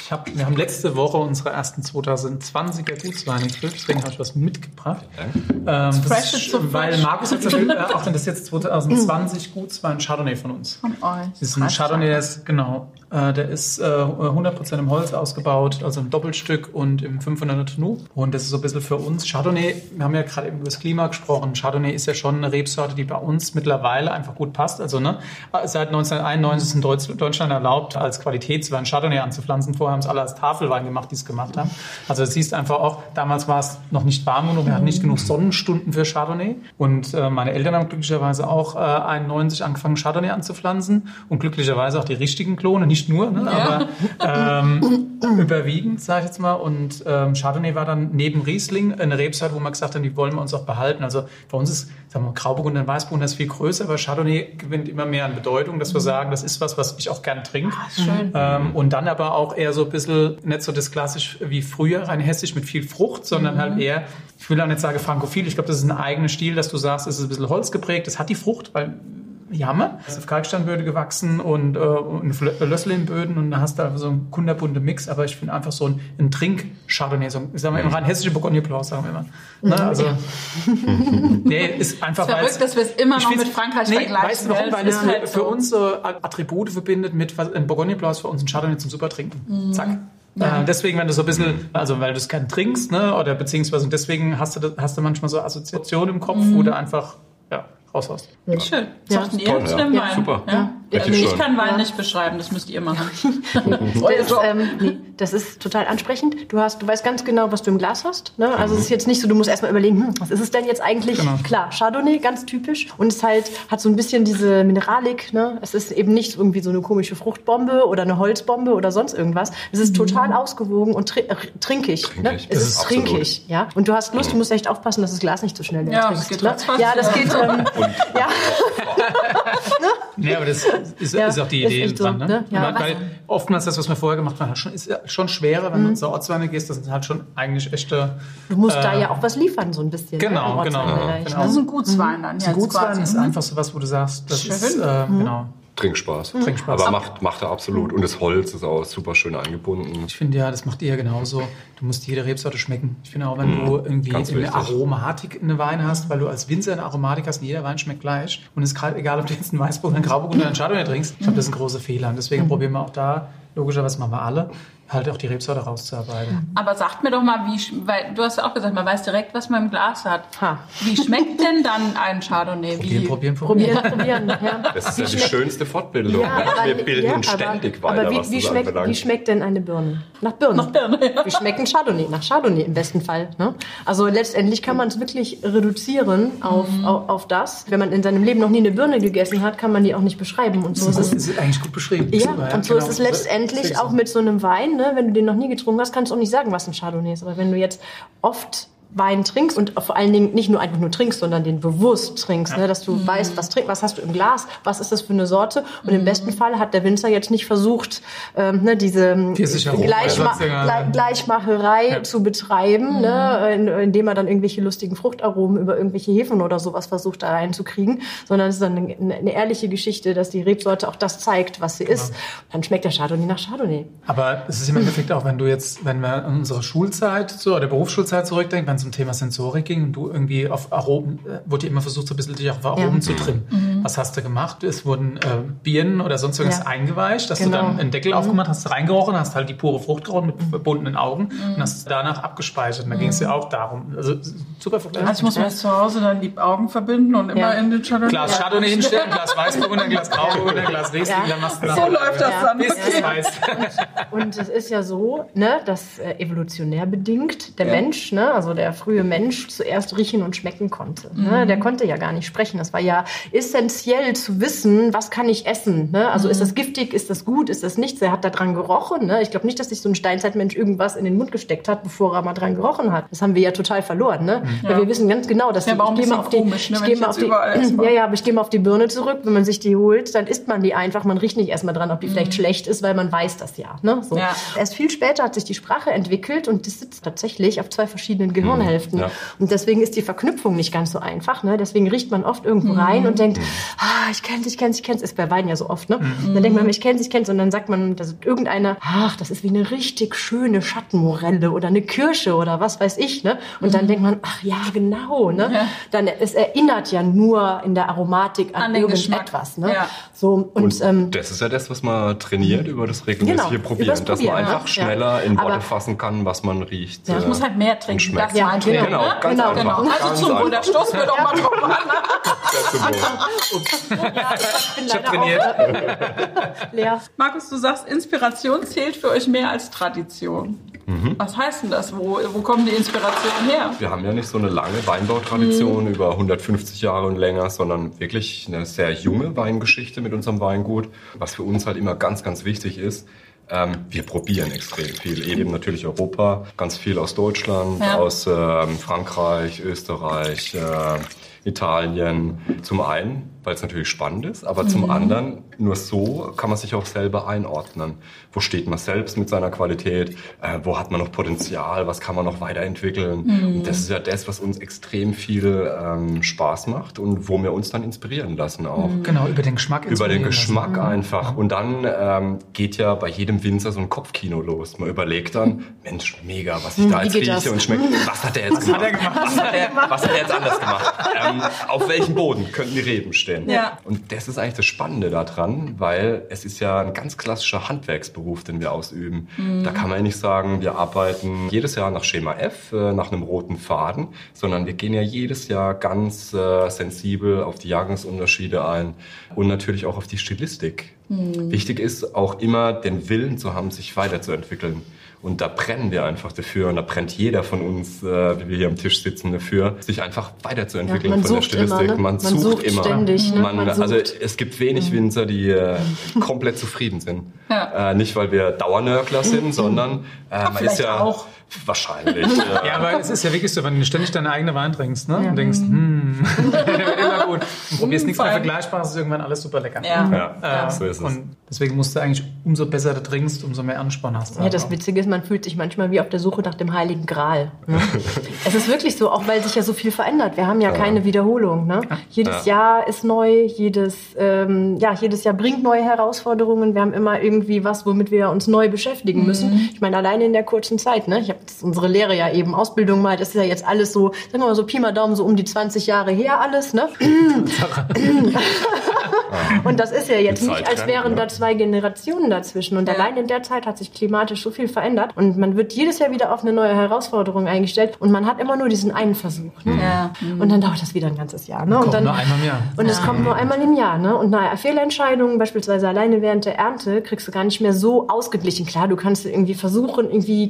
ich hab, wir haben letzte Woche unsere ersten 2020er Gutsweine gefüllt, deswegen habe ich was mitgebracht. Ähm, das Fresh ist, is so weil fresh. Markus hat erzählt, äh, auch wenn das jetzt 2020 Gutswein Chardonnay von uns. Von euch. Das ist ein Chardonnay, der ist, genau, der ist äh, 100% im Holz ausgebaut, also im Doppelstück und im 500er Nu. Und das ist so ein bisschen für uns Chardonnay. Wir haben ja gerade eben über das Klima gesprochen. Chardonnay ist ja schon eine Rebsorte, die bei uns mittlerweile einfach gut passt. Also ne, seit 1991 ist in Deutschland erlaubt, als Qualitätswein Chardonnay anzupflanzen. Vorher haben es alle als Tafelwein gemacht, die es gemacht haben. Also das siehst einfach auch, damals war es noch nicht warm genug, wir hatten nicht genug Sonnenstunden für Chardonnay. Und äh, meine Eltern haben glücklicherweise auch äh, 91 angefangen, Chardonnay anzupflanzen und glücklicherweise auch die richtigen Klone, nicht nur, ne, ja. aber ähm, überwiegend, sage ich jetzt mal. Und ähm, Chardonnay war dann neben Riesling eine Rebsorte, wo man gesagt hat, die wollen wir uns auch behalten. Also bei uns ist, sagen wir, Grauburgunder und Weißburgunder ist viel größer, aber Chardonnay gewinnt immer mehr an Bedeutung, dass wir sagen, das ist was, was ich auch gern trinke. Ah. Ähm, und dann aber auch eher so ein bisschen, nicht so das klassisch wie früher, rein hessisch mit viel Frucht, sondern halt eher, ich will auch nicht sagen frankophil, ich glaube, das ist ein eigener Stil, dass du sagst, es ist ein bisschen holzgeprägt, es hat die Frucht, weil Jammer. Das ist auf Kalksteinböden gewachsen und, äh, und Lösselinböden und da hast du da so einen kunderbunte Mix, aber ich finde einfach so ein, ein Trink-Chardonnay, so, ich sag mal, im rein hessischen Bourgogne Blanc, sagen wir immer. Ne? Also, nee, ist einfach, Verrückt, dass wir es immer noch mit Frankreich nee, vergleichen. Weißt du warum? Weil es halt für so. uns so Attribute verbindet mit, was ein Bourgogne Blanc ist für uns ein Chardonnay zum super Trinken. Mhm. Zack. Ja. Äh, deswegen, wenn du so ein bisschen, also weil du es gern trinkst, ne, oder beziehungsweise deswegen hast du, hast du manchmal so Assoziationen im Kopf, mhm. wo du einfach, ja, raushaust. Ja. Schön. Ja. Sagten ihr Toll, zu dem Wein? Super. Ja. Also ich kann Wein nicht beschreiben, das müsst ihr machen. das, ähm, nee, das ist total ansprechend. Du hast, du weißt ganz genau, was du im Glas hast. Ne? Also mhm. es ist jetzt nicht so, du musst erstmal überlegen, hm, was ist es denn jetzt eigentlich? Genau. Klar, Chardonnay, ganz typisch. Und es halt hat so ein bisschen diese Mineralik. Ne? Es ist eben nicht irgendwie so eine komische Fruchtbombe oder eine Holzbombe oder sonst irgendwas. Es ist mhm. total ausgewogen und tri äh, trinkig. trinkig. Ne? Es ist, ist trinkig. Ja? Und du hast Lust, du musst echt aufpassen, dass das Glas nicht zu so schnell leer ja, trinkst. Das geht ne? Ja, das geht. Ähm, ja. nee, aber das ist, ja, ist auch die Idee dran. So, ne? Ja, weil oftmals das, was wir vorher gemacht haben, ist schon schwerer, wenn mhm. du zur Ortsweine gehst. Das sind halt schon eigentlich echte. Du musst äh, da ja auch was liefern, so ein bisschen. Genau, ne? genau, genau. Das ist ein Gutswein dann. Ja, ein Gutswein ist einfach so was, wo du sagst, das Schön. ist, äh, mhm. genau. Trinkspaß. Trinkspaß. Aber macht, macht er absolut. Und das Holz ist auch super schön eingebunden. Ich finde ja, das macht ihr ja genauso. Du musst jede Rebsorte schmecken. Ich finde auch, wenn mm, du irgendwie eine Aromatik in eine Wein hast, weil du als Winzer eine Aromatik hast und jeder Wein schmeckt gleich. Und es ist gerade egal, ob du jetzt einen Weißburg, einen Grauburg oder einen Chardonnay trinkst. Ich glaube, das ist ein großer Fehler. Und deswegen mhm. probieren wir auch da, logischerweise machen wir alle, halt auch die Rebsorte rauszuarbeiten. Aber sagt mir doch mal, wie, weil du hast ja auch gesagt, man weiß direkt, was man im Glas hat. Ha. Wie schmeckt denn dann ein Chardonnay? Probieren, wie? probieren, probieren. probieren, ja. Das ist ja die schönste Fortbildung. Ja, wir bilden ja, ständig aber, weiter, aber wie, wie, schmeckt, wie, schmeckt, denn eine Birne? Nach Birne. Nach Birne, ja. Wie schmeckt ein Chardonnay? Nach Chardonnay im besten Fall. Ne? Also letztendlich kann man es wirklich reduzieren auf, mhm. auf, auf, das. Wenn man in seinem Leben noch nie eine Birne gegessen hat, kann man die auch nicht beschreiben. Und so das ist es ist eigentlich gut beschrieben. Ja, Super, und so genau. ist es letztendlich auch mit so einem Wein. Ne? Wenn du den noch nie getrunken hast, kannst du auch nicht sagen, was ein Chardonnay ist. Aber wenn du jetzt oft Wein trinkst und vor allen Dingen nicht nur einfach nur trinkst, sondern den bewusst trinkst, ne, dass du mhm. weißt, was trink, was hast du im Glas, was ist das für eine Sorte und mhm. im besten Fall hat der Winzer jetzt nicht versucht, ähm, ne, diese Gleichma Gle Gleichmacherei ja. zu betreiben, ne, mhm. ne, indem er dann irgendwelche lustigen Fruchtaromen über irgendwelche Hefen oder sowas versucht da reinzukriegen, sondern es ist dann eine, eine, ehrliche Geschichte, dass die Rebsorte auch das zeigt, was sie genau. ist. Dann schmeckt der Chardonnay nach Chardonnay. Aber es ist im Endeffekt auch, wenn du jetzt, wenn wir an unsere Schulzeit so, oder Berufsschulzeit zurückdenken, wenn zum Thema Sensorik ging und du irgendwie auf Aromen, äh, wurde immer versucht, so ein bisschen dich auf Aromen ja. zu trimmen. Mhm. Was hast du gemacht? Es wurden äh, Birnen oder sonst irgendwas ja. eingeweicht, dass genau. du dann einen Deckel mhm. aufgemacht hast, reingerochen, hast halt die pure Frucht gerochen mit verbundenen Augen mhm. und hast es danach abgespeichert. Und da ging es ja auch darum. Also super Vergleich. Also ich muss mir jetzt zu Hause dann die Augen verbinden und immer in den Chardonnay. Glas Chardonnay hinstellen, Glas Weißburgunder, ein Glas Grauburgunder, ein Glas Riesling, dann machst du So läuft das dann. Bis es weiß. Und es ist ja so, ne, dass äh, evolutionär bedingt der Mensch, ne, also der frühe Mensch zuerst riechen und schmecken konnte. Ne? Mhm. Der konnte ja gar nicht sprechen. Das war ja essentiell zu wissen, was kann ich essen. Ne? Also mhm. ist das giftig, ist das gut, ist das nichts? Er hat da dran gerochen. Ne? Ich glaube nicht, dass sich so ein Steinzeitmensch irgendwas in den Mund gesteckt hat, bevor er mal dran gerochen hat. Das haben wir ja total verloren. Ne? Mhm. Weil wir wissen ganz genau, dass ja, die, ich gehe mal auf die, komisch, ne, ich gehe mal auf die, ja, ja, aber ich gehe mal auf die Birne zurück. Wenn man sich die holt, dann isst man die einfach. Man riecht nicht erstmal dran, ob die vielleicht mhm. schlecht ist, weil man weiß das ja. Ne? So. ja. Erst viel später hat sich die Sprache entwickelt und das sitzt tatsächlich auf zwei verschiedenen Gehirnhälften. Ja. Und deswegen ist die Verknüpfung nicht ganz so einfach. Ne? Deswegen riecht man oft irgendwo rein und denkt, ah, ich kenn's, ich kenn's, ich kenn's, ist bei Wein ja so oft, ne? Mhm. Dann denkt man, ich kenn's, ich kenn's und dann sagt man, das ist irgendeiner, ach, das ist wie eine richtig schöne Schattenmorelle oder eine Kirsche oder was weiß ich, ne? Und dann mhm. denkt man, ach ja, genau, ne? Ja. Dann, es erinnert ja nur in der Aromatik an, an irgendetwas, ne? Ja. So, und, und ähm, das ist ja das, was man trainiert über das regelmäßige genau, Probieren, dass Probieren, man einfach ja. schneller in Worte fassen kann, was man riecht. Ja, ich muss halt mehr trinken, das ja, genau. genau, ganz genau, einfach. Genau. Also zum Wohl, da stoßen wir doch mal drauf an. ich habe trainiert. Leer. Markus, du sagst, Inspiration zählt für euch mehr als Tradition. Mhm. Was heißt denn das? Wo, wo kommen die Inspirationen her? Wir haben ja nicht so eine lange Weinbautradition mhm. über 150 Jahre und länger, sondern wirklich eine sehr junge Weingeschichte mit unserem Weingut. Was für uns halt immer ganz, ganz wichtig ist, ähm, wir probieren extrem viel. Eben natürlich Europa, ganz viel aus Deutschland, ja. aus ähm, Frankreich, Österreich, äh, Italien. Zum einen weil es natürlich spannend ist, aber mhm. zum anderen, nur so kann man sich auch selber einordnen. Wo steht man selbst mit seiner Qualität? Äh, wo hat man noch Potenzial? Was kann man noch weiterentwickeln? Mhm. Und das ist ja das, was uns extrem viel ähm, Spaß macht und wo wir uns dann inspirieren lassen auch. Mhm. Genau, über den Geschmack. Über den Geschmack lassen. einfach. Und dann ähm, geht ja bei jedem Winzer so ein Kopfkino los. Man überlegt dann, Mensch, mega, was ich da jetzt rieche das? und schmecke. Was hat der jetzt was gemacht? Hat er gemacht? Was, hat er, was hat er jetzt anders gemacht? ähm, auf welchem Boden könnten die Reben stehen? Stellen. Ja. Und das ist eigentlich das Spannende daran, weil es ist ja ein ganz klassischer Handwerksberuf, den wir ausüben. Mhm. Da kann man ja nicht sagen, wir arbeiten jedes Jahr nach Schema F, äh, nach einem roten Faden, sondern wir gehen ja jedes Jahr ganz äh, sensibel auf die Jahrgangsunterschiede ein und natürlich auch auf die Stilistik. Mhm. Wichtig ist auch immer den Willen zu haben, sich weiterzuentwickeln. Und da brennen wir einfach dafür und da brennt jeder von uns, äh, wie wir hier am Tisch sitzen, dafür, sich einfach weiterzuentwickeln ja, von der Stilistik. Immer, ne? man, man, sucht, sucht immer. Ständig, ne? man, man also es gibt wenig mhm. Winzer, die äh, komplett zufrieden sind. Ja. Äh, nicht, weil wir Dauernörgler sind, sondern äh, man ist ja auch Wahrscheinlich. ja. ja, weil es ist ja wirklich so, wenn du ständig deine eigene Wein trinkst ne? Ja. und denkst, hm, immer gut. Und probierst nichts mehr Vergleichbares, ist irgendwann alles super lecker. Ja, ja. Äh, so ist es. Und deswegen musst du eigentlich, umso besser du trinkst, umso mehr Ansporn hast du. Ja, das Witzige ist, man fühlt sich manchmal wie auf der Suche nach dem Heiligen Gral. Ne? es ist wirklich so, auch weil sich ja so viel verändert. Wir haben ja, keine Wiederholung. Ne? Jedes Jahr ist neu, jedes, ähm, ja, jedes Jahr bringt neue Herausforderungen. Wir haben immer irgendwie was, womit wir uns neu beschäftigen müssen. Mhm. Ich meine, alleine in der kurzen Zeit. Ne? Ich habe unsere Lehre ja eben, Ausbildung mal, das ist ja jetzt alles so, sagen wir mal so Pi mal Daumen, so um die 20 Jahre her alles, ne? und das ist ja jetzt nicht, als wären da zwei Generationen dazwischen. Und ja. allein in der Zeit hat sich klimatisch so viel verändert. Und man wird jedes Jahr wieder auf eine neue Herausforderung eingestellt. Und man hat immer nur diesen einen Versuch. Ne? Ja. Und dann dauert das wieder ein ganzes Jahr. Ne? Und, dann, nur einmal im Jahr. Und es kommt nur einmal im Jahr. Ne? Und naja, Fehlentscheidungen, beispielsweise alleine während der Ernte, kriegst du gar nicht mehr so ausgeglichen. Klar, du kannst irgendwie versuchen, irgendwie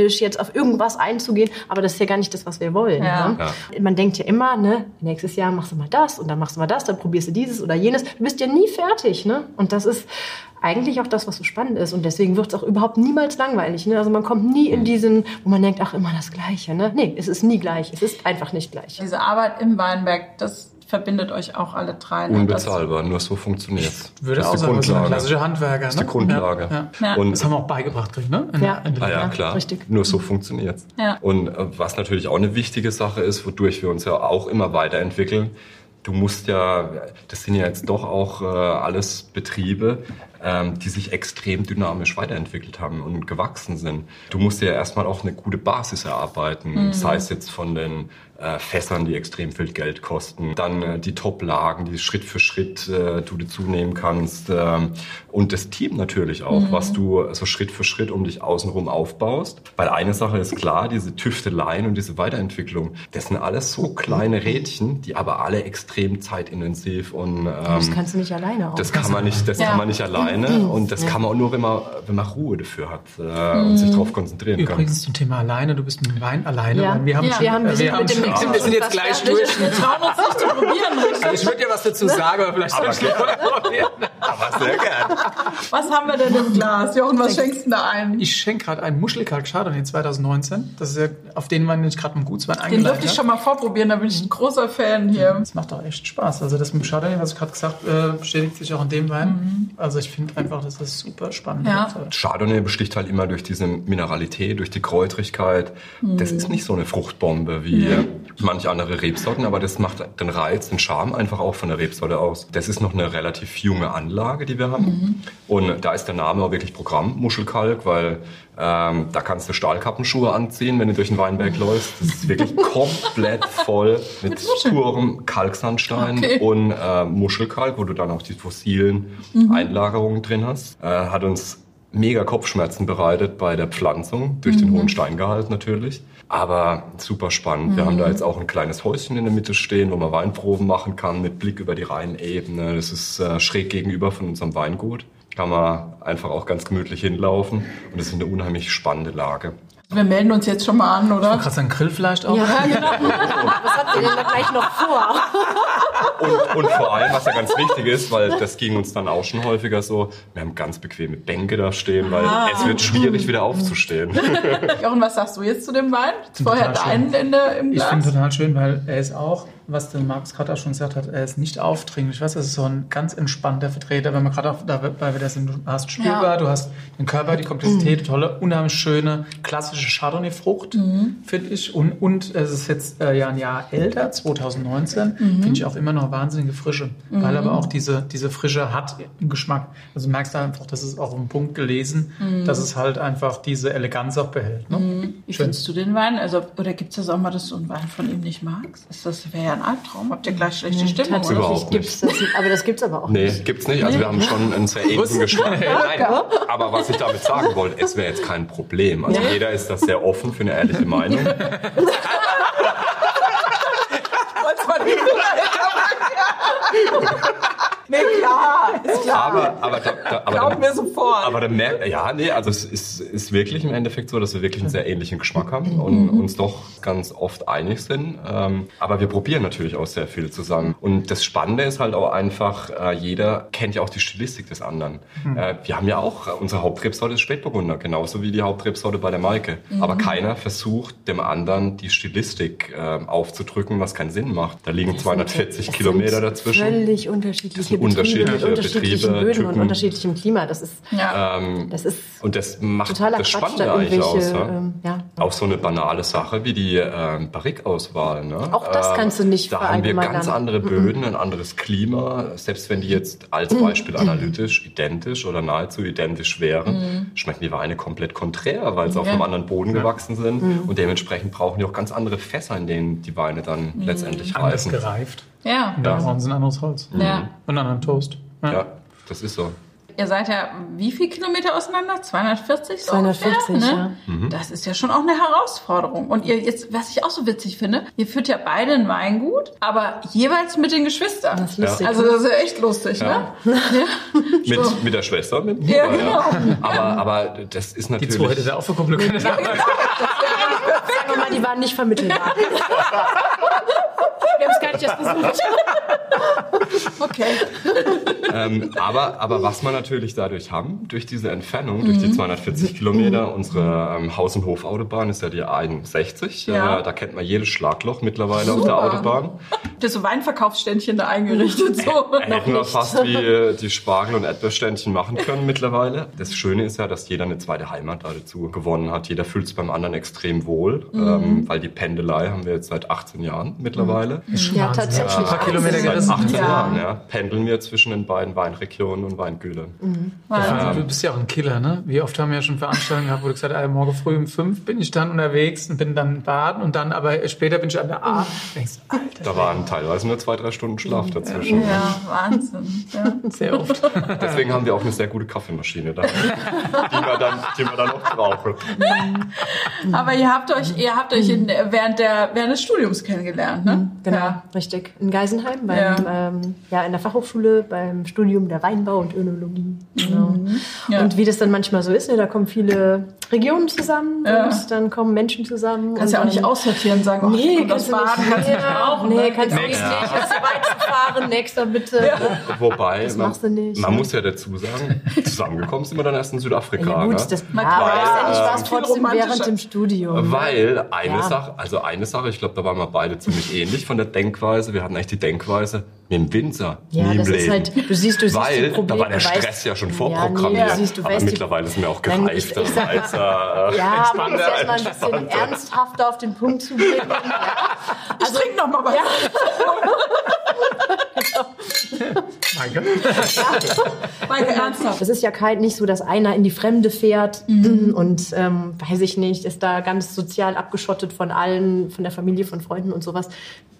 kellertechnisch jetzt auf irgendwas einzugehen, aber das ist ja gar nicht das, was wir wollen. Ja. Ne? Ja. Man denkt ja immer, ne, nächstes Jahr machst du mal das und dann machst du mal das, dann probierst du dieses oder jenes. Du bist ja nie fertig, ne? Und das ist eigentlich auch das, was so spannend ist. Und deswegen wird es auch überhaupt niemals langweilig. Ne? Also man kommt nie in diesen, wo man denkt, ach, immer das Gleiche. Ne? Nee, es ist nie gleich. Es ist einfach nicht gleich. Diese Arbeit im Weinberg, das verbindet euch auch alle drei. Ne? Unbezahlbar, nur so funktioniert es. Würde auch sagen, das ist ein klassischer Handwerker. Das ist die ne? Grundlage. Ja, ja. Und das haben wir auch beigebracht, ne? In, ja. In ah, ja, klar. Richtig. Nur so funktioniert es. Ja. Und äh, was natürlich auch eine wichtige Sache ist, wodurch wir uns ja auch immer weiterentwickeln, du musst ja, das sind ja jetzt doch auch äh, alles Betriebe, ähm, die sich extrem dynamisch weiterentwickelt haben und gewachsen sind. Du musst ja erstmal auch eine gute Basis erarbeiten, mhm. sei es jetzt von den äh, Fässern, die extrem viel Geld kosten, dann äh, die Top-Lagen, die Schritt für Schritt äh, du dazu nehmen kannst ähm, und das Team natürlich auch, mhm. was du so Schritt für Schritt um dich außenrum aufbaust. Weil eine Sache ist klar, diese Tüfteleien und diese Weiterentwicklung, das sind alles so kleine Rädchen, die aber alle extrem zeitintensiv und ähm, das kannst du nicht alleine aufpassen. Das kann man nicht, das ja. kann man nicht alleine alleine und das ja. kann man auch nur, wenn man, wenn man Ruhe dafür hat äh, und sich darauf konzentrieren Übrigens kann. Übrigens zum Thema alleine, du bist mit dem Wein alleine. Ja. Wir haben ja. schon, wir, haben, wir, haben schon, schon, wir sind jetzt gleich durch. Wir trauen uns nicht zu probieren. Also ich würde dir was dazu sagen, aber vielleicht aber, okay. aber sehr gerne. Was haben wir denn im Glas? Jochen, was schenkst du da ein? Ich schenke gerade einen Muschelkalk Chardonnay 2019. Das ist ja auf den den ich gerade mit dem Gutswein eingeladen Den durfte ich schon mal vorprobieren, da bin ich ein großer Fan hier. Das macht auch echt Spaß. Also das mit dem Chardonnay, was ich gerade gesagt habe, äh, bestätigt sich auch in dem Wein. Mhm. Also ich finde einfach, das ist super spannend. Ja. Chardonnay besticht halt immer durch diese Mineralität, durch die Kräutrigkeit. Mhm. Das ist nicht so eine Fruchtbombe wie mhm. Manche andere Rebsorten, aber das macht den Reiz, den Charme einfach auch von der Rebsorte aus. Das ist noch eine relativ junge Anlage, die wir haben. Und da ist der Name auch wirklich Programm, Muschelkalk, weil ähm, da kannst du Stahlkappenschuhe anziehen, wenn du durch den Weinberg läufst. Das ist wirklich komplett voll mit, purem Kalksandstein Okay. und äh, Muschelkalk, wo du dann auch die fossilen Einlagerungen drin hast. Äh, hat uns mega Kopfschmerzen bereitet bei der Pflanzung, durch den hohen Steingehalt natürlich. Aber super spannend. Wir haben da jetzt auch ein kleines Häuschen in der Mitte stehen, wo man Weinproben machen kann mit Blick über die Rheinebene. Das ist äh, schräg gegenüber von unserem Weingut. Kann man einfach auch ganz gemütlich hinlaufen. Und das ist eine unheimlich spannende Lage. Wir melden uns jetzt schon mal an, oder? Gerade ein Grill vielleicht auch. Ja, genau. Was habt ihr denn da gleich noch vor? Und, und vor allem, was ja ganz wichtig ist, weil das ging uns dann auch schon häufiger so, wir haben ganz bequeme Bänke da stehen, weil es wird schwierig, wieder aufzustehen. Jochen, was sagst du jetzt zu dem Wein? Vorher deinen in der, im Ich Glas? finde total schön, weil er ist auch, was der Markus gerade auch schon gesagt hat, er ist nicht aufdringlich. Du, es ist so ein ganz entspannter Vertreter, wenn man gerade auch dabei wieder sind, du hast spürbar, Ja. du hast den Körper, die Komplexität, tolle, unheimlich schöne, klassische Chardonnay-Frucht, finde ich. Und, und es ist jetzt äh, ja ein Jahr älter, 2019, finde ich auch immer noch wahnsinnige Frische, weil aber auch diese, diese Frische hat im Geschmack. Also du merkst einfach, das ist auch auf den Punkt gelesen, dass es halt einfach diese Eleganz auch behält. Ne? Wie Schön. findest du den Wein? Also, oder gibt es das auch mal, dass du einen Wein von ihm nicht magst? Ist das wäre ja ein Albtraum. Habt ihr gleich schlechte Stimmung? Oder? Überhaupt gibt's das, aber das gibt's aber auch Nee, nicht. gibt's nicht. Also wir haben schon einen sehr ähnlichen Geschmack. Nein, aber was ich damit sagen wollte, es wäre jetzt kein Problem. Also jeder ist da sehr offen für eine ehrliche Meinung. Nee, klar, ist klar. Aber, aber, da, da, aber, Glaub dann- mir sofort. aber dann merkt, ja, nee, also es ist, ist wirklich im Endeffekt so, dass wir wirklich einen sehr ähnlichen Geschmack haben und uns doch ganz oft einig sind. Ähm, aber wir probieren natürlich auch sehr viel zusammen. Und das Spannende ist halt auch einfach, äh, jeder kennt ja auch die Stilistik des anderen. Äh, wir haben ja auch, äh, unsere Hauptrebsorte ist Spätburgunder, genauso wie die Hauptrebsorte bei der Maike. Aber keiner versucht dem anderen die Stilistik äh, aufzudrücken, was keinen Sinn macht. Da liegen 240 Das Kilometer sind dazwischen. Völlig unterschiedliche Betriebe mit unterschiedliche unterschiedlichen Betriebe, Böden und Typen. unterschiedlichem Klima. Das ist, Ja. Ähm, das ist und das macht totaler das Quatsch, Spannende eigentlich aus. Ja? ähm, ja. Auch so eine banale Sache wie die ähm, Barrique-Auswahl. Ne? Auch das kannst du nicht Da haben wir ganz andere Böden, ein anderes Klima. Selbst wenn die jetzt als Beispiel analytisch identisch oder nahezu identisch wären, schmecken die Weine komplett konträr, weil sie auf einem anderen Boden gewachsen sind. Und dementsprechend brauchen die auch ganz andere Fässer, in denen die Weine dann letztendlich Anders reifen. gereift. Ja. Und da brauchen sie ein anderes Holz. Ja. Und einen anderen Toast. Ja, das ist so. Ihr seid ja wie viel Kilometer auseinander? 240? so 240, ungefähr, ja. Mhm. Das ist ja schon auch eine Herausforderung. Und ihr jetzt, was ich auch so witzig finde, ihr führt ja beide ein Weingut, aber jeweils mit den Geschwistern. Das ist lustig. Also das ist ja echt lustig, ne? Mit, mit der Schwester, mit dem Ja, Bruder, genau. Aber, aber das ist Die natürlich... zwei hätte der auch verkuppeln können. Sagen wir mal, die waren nicht vermittelbar. Wir haben es gar nicht erst versucht. Okay. Ähm, aber, aber was wir natürlich dadurch haben, durch diese Entfernung, durch die 240 Kilometer, unsere ähm, Haus- und Hofautobahn ist ja die A61. Ja. Äh, da kennt man jedes Schlagloch mittlerweile auf der Super. Autobahn. Habt ihr so Weinverkaufsständchen da eingerichtet? So. Hätten wir fast wie äh, die Spargel- und Erdbeerständchen machen können mittlerweile. Das Schöne ist ja, dass jeder eine zweite Heimat dazu gewonnen hat. Jeder fühlt es beim anderen extrem wohl, ähm, weil die Pendelei haben wir jetzt seit 18 Jahren mittlerweile. Ja, Wahnsinn. tatsächlich. Ein paar Kilometer Seit gerissen. 18 Ja. Jahren, ja. Pendeln wir zwischen den beiden Weinregionen und Weingütern. Also, du bist ja auch ein Killer, ne? Wie oft haben wir ja schon Veranstaltungen gehabt, wo du gesagt hast, morgen früh um fünf bin ich dann unterwegs und bin dann baden und dann, aber später bin ich an der A. Denkst, Alter, Da waren teilweise nur zwei, drei Stunden Schlaf dazwischen. Ja, Wahnsinn. Ja. sehr oft. Deswegen haben wir auch eine sehr gute Kaffeemaschine da, die wir dann, die wir dann noch brauchen. Aber ihr habt euch, ihr habt euch in, während, der, während des Studiums kennengelernt, ne? Genau, Ja. richtig. In Geisenheim, beim, Ja. ähm, ja, in der Fachhochschule, beim Studium der Weinbau und Önologie. Genau. Ja. Und wie das dann manchmal so ist, ne, da kommen viele Regionen zusammen Ja. und dann kommen Menschen zusammen. Kannst ja auch und nicht aussortieren, sagen, oh, Nee, ich aus kannst du Baden, nicht. kannst du nicht brauchen. Nee, ne? kannst du nicht. Kannst du weit fahren, nächster bitte. Wobei, Das man, machst du nicht, man ja. muss ja dazu sagen, zusammengekommen sind wir dann erst in Südafrika. Ja, gut, ne? das, ja, Weil, aber letztendlich war es trotzdem während dem Studium. Weil eine Ja. Sache, also eine Sache, ich glaube, da waren wir beide ziemlich ähnlich von der Denkweise. Wir hatten echt die Denkweise, mit dem Winzer Ja, nie im das ist Leben. halt, du siehst, du siehst Weil die Probleme. da war der du weißt- Stress ja schon Ja, vorprogrammiert. nee, du siehst, du aber weißt mittlerweile ist mir auch gereift, ich- das ich sag- als äh, Ja, man muss erstmal ein bisschen ernsthafter auf den Punkt zu bringen. Ja. Ich trink noch mal was. Ja. Danke. Michael, ernsthaft. Es ist ja kein, nicht so, dass einer in die Fremde fährt und, ähm, weiß ich nicht, ist da ganz sozial abgeschottet von allen, von der Familie, von Freunden und sowas.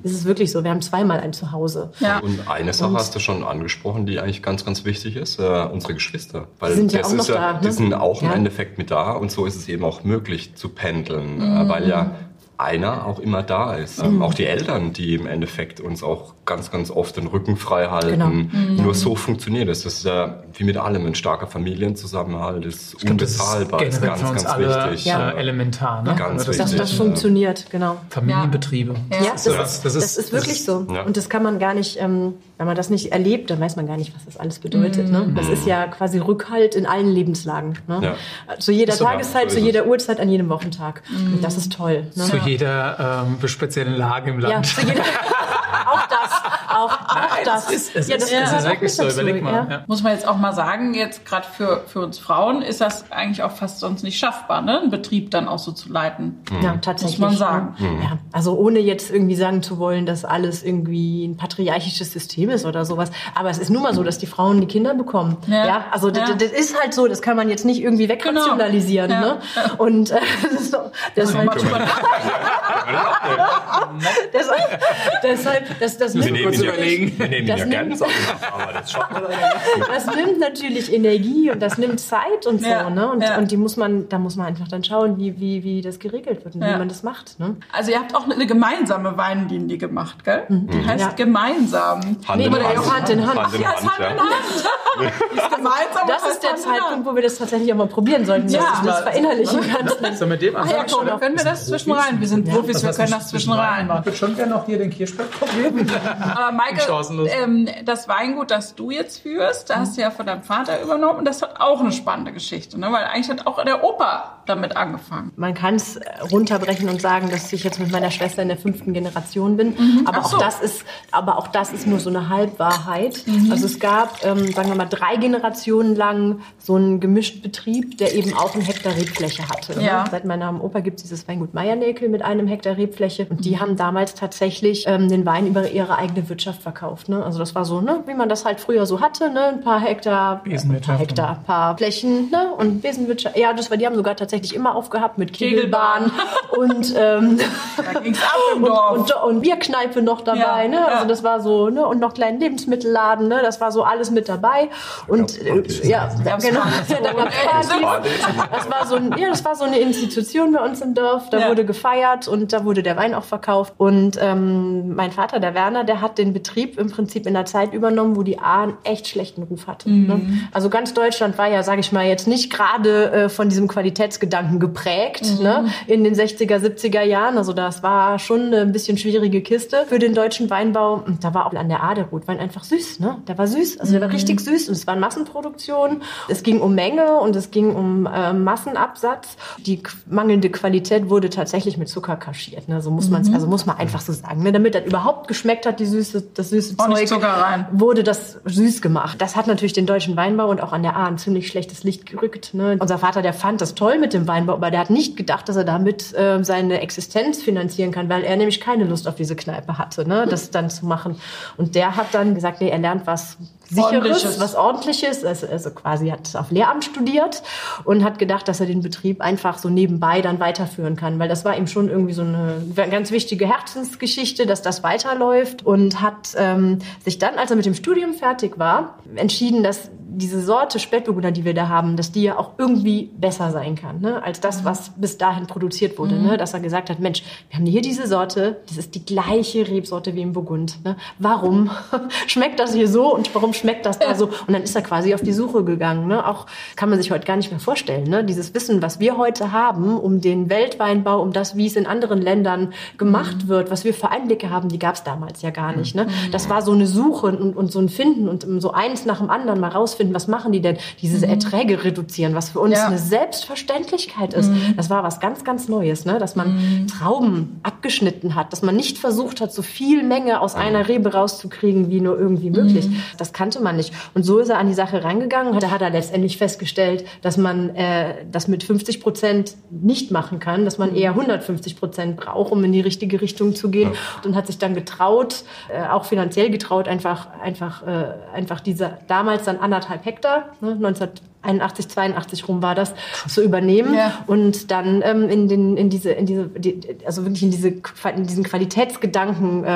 Es ist wirklich so, wir haben zweimal ein Zuhause. Ja. Und eine Sache hast du schon angesprochen, die eigentlich ganz, ganz wichtig ist, äh, unsere Geschwister. Weil Die sind ja das auch ist noch ja, da, Die ne? sind auch im Ja. Endeffekt mit da und so ist es eben auch möglich zu pendeln, Mhm. äh, weil ja einer auch immer da ist. Ähm, Auch die Eltern, die im Endeffekt uns auch ganz, ganz oft den Rücken frei halten. Genau. Mhm. Nur so funktioniert es. Das ist ja wie mit allem. Ein starker Familienzusammenhalt ist Ich glaube, das ist unbezahlbar. Ist ganz, ganz alle wichtig. Ja. äh, elementar. Ne? Ganz das, wichtig. das Ja. funktioniert, genau. Familienbetriebe. Ja. Ja, das, so, ist, das das, ist- ist, wirklich so. ja. Und das kann man gar nicht, ähm, wenn man das nicht erlebt, dann weiß man gar nicht, was das alles bedeutet. Ne? Das ist ja quasi Rückhalt in allen Lebenslagen. Ne? Ja. Zu jeder So, ja, Tageszeit, so zu ist jeder Uhrzeit, an jedem Wochentag. Und das ist toll. Ne? Jeder ähm, speziellen Lage im Ja, Land. jeder, auch das, auch, auch das. ist, es ja, ist, wirklich so. Überleg mal. ja. Ja. Muss man jetzt auch mal sagen, jetzt gerade für, für uns Frauen ist das eigentlich auch fast sonst nicht schaffbar, ne? einen Betrieb dann auch so zu leiten. Ja, tatsächlich. Muss man sagen. Ja, also ohne jetzt irgendwie sagen zu wollen, dass alles irgendwie ein patriarchisches System ist oder sowas. Aber es ist nun mal so, dass die Frauen die Kinder bekommen. Ja. Ja, also Ja. Das, das ist halt so, das kann man jetzt nicht irgendwie wegrationalisieren. Genau. Ne? Und äh, das ist so, deshalb, Mal drüber deshalb, deshalb, das, das Wir nimmt, nehmen ihn ja, überlegen. wir nehmen Das ja nimmt- ganz an, aber das schaffen wir leider nicht. das nimmt natürlich Energie und das nimmt Zeit und so. Ja, Ne? Und, ja. und die muss man, da muss man einfach dann schauen, wie, wie, wie das geregelt wird und Ja. wie man das macht. Ne? Also ihr habt auch eine gemeinsame Weinlinie gemacht, gell? Die heißt Ja. gemeinsam. Hand Nee, in Hand. Hand in Hand. Hand in Ja, Hand, Hand in ja. Hand. Das ist der. Zeitpunkt, wo wir das tatsächlich auch mal probieren sollten, Ja. dass ich das verinnerlichen kann. Sollen wir mit dem ja, anfangen? komm, können wir das zwischen rein? Wir sind Profis, wir können das zwischen rein. Ich würde schon gerne noch hier den Kirschberg probieren. Aber Maike, ähm, das Weingut, das du jetzt führst, da hast du ja von deinem Vater übernommen. Das hat auch eine spannende Geschichte, ne? weil eigentlich hat auch der Opa damit angefangen. Man kann es runterbrechen und sagen, dass ich jetzt mit meiner Schwester in der fünften Generation bin. Aber Ach so. auch das ist, aber auch das ist nur so eine Halbwahrheit. Also es gab, ähm, sagen wir mal, drei Generationen lang so einen gemischten Betrieb, der eben auch einen Hektar Rebfläche hatte. ne? Ja. Seit meinem Opa gibt es dieses Weingut Meiernäkel mit einem Hektar Rebfläche. Und die haben damals tatsächlich ähm, den Wein über ihre eigene Wirtschaft verkauft. Ne? Also das war so, ne, wie man das halt früher so hatte, ne? ein paar Hektar, ein Besenwirtschaft. paar Hektar, ein paar Flächen ne? und Besenwirtschaft. Ja, das war, die haben sogar tatsächlich immer aufgehabt mit Kegelbahn. Und ähm, und, und, und Bierkneipe noch dabei, Ja, ne? ja. Also das war so, ne? Und noch kleinen Lebensmittelladen, ne? Das war so alles mit dabei. Und äh, ja, genau, ja, da. Das war so ein, ja, das war so eine Institution bei uns im Dorf. Da Ja. wurde gefeiert und da wurde der Wein auch verkauft. Und ähm, mein Vater, der Werner, der hat den Betrieb im Prinzip in der Zeit übernommen, wo die A einen echt schlechten Ruf hatte. Mhm. Ne? Also ganz Deutschland war ja, sage ich mal, jetzt nicht gerade äh, von diesem Qualitätsgedanken geprägt Mhm. ne? in den 60er, 70er Jahren. Also das war schon eine ein bisschen schwierige Kiste für den deutschen Weinbau. Und da war auch an der A der Rotwein einfach süß. Ne? Der war süß, also der Mhm. war richtig süß und es war Massenproduktion. Es ging um Menge und es ging um äh, Massenabsatz. Die mangelnde Qualität wurde tatsächlich mit Zucker kaschiert. Ne? So muss man Mhm. also muss man einfach so sagen. Ne? Damit das überhaupt geschmeckt hat, die süße, das süße Ordentlich Zeug, Zucker rein. wurde das süß gemacht. Das hat natürlich den deutschen Weinbau und auch an der A ein ziemlich schlechtes Licht gerückt. Ne? Unser Vater, der fand das toll mit dem Weinbau, aber der hat nicht gedacht, dass er damit äh, seine Existenz finanzieren kann, weil er nämlich keine Lust auf diese Kneipe hatte, ne? das dann zu machen. Und der hat dann gesagt, nee, er lernt was Sicheres, Ordentliches. was Ordentliches, also, also quasi hat auf Lehramt studiert und hat gedacht, dass er den Betrieb einfach so nebenbei dann weiterführen kann, weil das war ihm schon irgendwie so eine ganz wichtige Herzensgeschichte, dass das weiterläuft und hat ähm, sich dann, als er mit dem Studium fertig war, entschieden, dass diese Sorte Spätburgunder, die wir da haben, dass die ja auch irgendwie besser sein kann, ne, als das, was bis dahin produziert wurde. Ne? Dass er gesagt hat, Mensch, wir haben hier diese Sorte, das ist die gleiche Rebsorte wie im Burgund. Ne? Warum schmeckt das hier so und warum schmeckt das da so? Und dann ist er quasi auf die Suche gegangen. Ne? Auch kann man sich heute gar nicht mehr vorstellen. Ne? Dieses Wissen, was wir heute haben um den Weltweinbau, um das, wie es in anderen Ländern gemacht wird, was wir für Einblicke haben, die gab es damals ja gar nicht. Ne? Das war so eine Suche und, und so ein Finden und so eins nach dem anderen mal rausfinden rausfinden, was machen die denn? Diese Erträge reduzieren, was für uns Ja. eine Selbstverständlichkeit ist. Das war was ganz, ganz Neues, ne? dass man Trauben abgeschnitten hat, dass man nicht versucht hat, so viel Menge aus einer Rebe rauszukriegen, wie nur irgendwie möglich. Das kannte man nicht. Und so ist er an die Sache rangegangen. Da hat er letztendlich festgestellt, dass man äh, das mit 50 Prozent nicht machen kann, dass man eher 150 Prozent braucht, um in die richtige Richtung zu gehen. Und hat sich dann getraut, äh, auch finanziell getraut, einfach, einfach, äh, einfach diese damals dann anderthalb Hektar, ne, 1981, 82 rum war das, zu übernehmen Ja. und dann ähm, in, den, in diese, in diese, die, also wirklich in, diese, in diesen Qualitätsgedanken äh,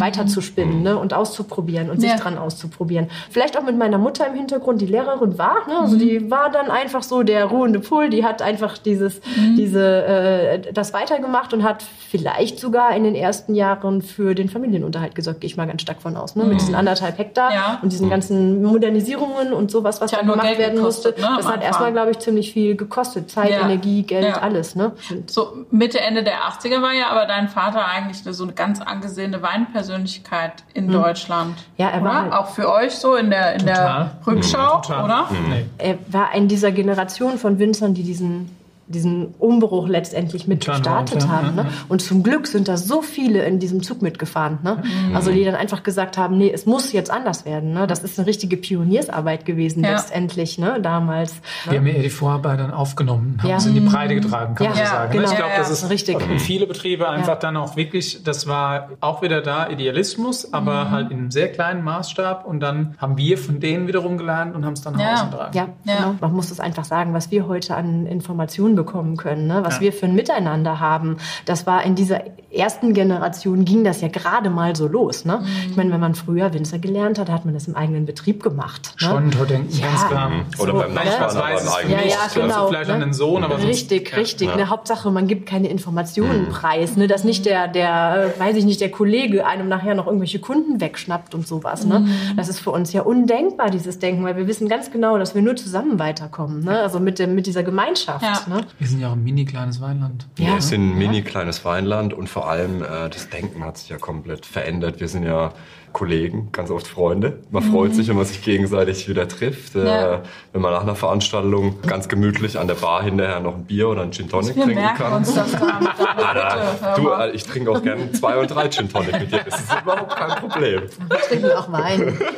weiterzuspinnen ne, und auszuprobieren und Ja. sich dran auszuprobieren. Vielleicht auch mit meiner Mutter im Hintergrund, die Lehrerin war, ne, also die war dann einfach so der ruhende Pol, die hat einfach dieses, diese, äh, das weitergemacht und hat vielleicht sogar in den ersten Jahren für den Familienunterhalt gesorgt, gehe ich mal ganz stark von aus, ne, mit diesen anderthalb Hektar Ja. und diesen ganzen Modernisierungen und sowas, was Hat ja da nur gemacht Geld werden gekostet, musste. ne, das hat erstmal, glaube ich, ziemlich viel gekostet. Zeit, Ja. Energie, Geld, Ja. alles. Ne? Und So Mitte, Ende der 80er war ja aber dein Vater eigentlich so eine ganz angesehene Weinpersönlichkeit in Deutschland. Ja, er oder? war halt- Auch für euch so in der, in Total. der Rückschau, Total. oder? Nee. er war in dieser Generation von Winzern, die diesen diesen Umbruch letztendlich mit Turnaround, gestartet ja. haben. Ne? Und zum Glück sind da so viele in diesem Zug mitgefahren. Ne? Also die dann einfach gesagt haben, nee, es muss jetzt anders werden. Ne? Das ist eine richtige Pioniersarbeit gewesen Ja. letztendlich ne? damals. Wir haben ja die Vorarbeit dann aufgenommen, haben Ja. es in die Breite getragen, kann Ja, man so sagen. genau. Ich glaube, Ja, das ist Richtig. viele Betriebe einfach dann auch wirklich, das war auch wieder da Idealismus, aber halt in einem sehr kleinen Maßstab. Und dann haben wir von denen wiederum gelernt und haben es dann Ja. ausgetragen. Ja, Ja. Genau. man muss es einfach sagen, was wir heute an Informationen bekommen können, ne? was Ja. wir für ein Miteinander haben. Das war in dieser ersten Generation ging das ja gerade mal so los. Ne? Ich meine, wenn man früher Winzer gelernt hat, hat man das im eigenen Betrieb gemacht. Ne? Schontordenken, Ja. ganz klar. Oder So, beim ne? Nachbarn, aber weiß Ja, ja, genau. Also vielleicht an den Sohn, aber sonst- Richtig, ja. richtig. Ja. Ne, Hauptsache, man gibt keine Informationen preis, ne, dass nicht der, der, äh, weiß ich nicht, der Kollege einem nachher noch irgendwelche Kunden wegschnappt und sowas. Ne? Das ist für uns ja undenkbar, dieses Denken, weil wir wissen ganz genau, dass wir nur zusammen weiterkommen. Ne? Also mit, dem, mit dieser Gemeinschaft. Ja. Ne? Wir sind ja auch ein mini kleines Weinland. Ja. Wir sind ein mini kleines Weinland und vor allem äh, das Denken hat sich ja komplett verändert. Wir sind ja Kollegen, ganz oft Freunde. Man freut sich, wenn man sich gegenseitig wieder trifft. Äh, Ja. Wenn man nach einer Veranstaltung ganz gemütlich an der Bar hinterher noch ein Bier oder ein Gin Tonic Wir trinken kann. uns das da mit deiner Alter, Bitte, hör du, äh, ich trinke auch gerne zwei und drei Gin Tonic mit dir. Das ist überhaupt kein Problem. Wir trinken auch Wein.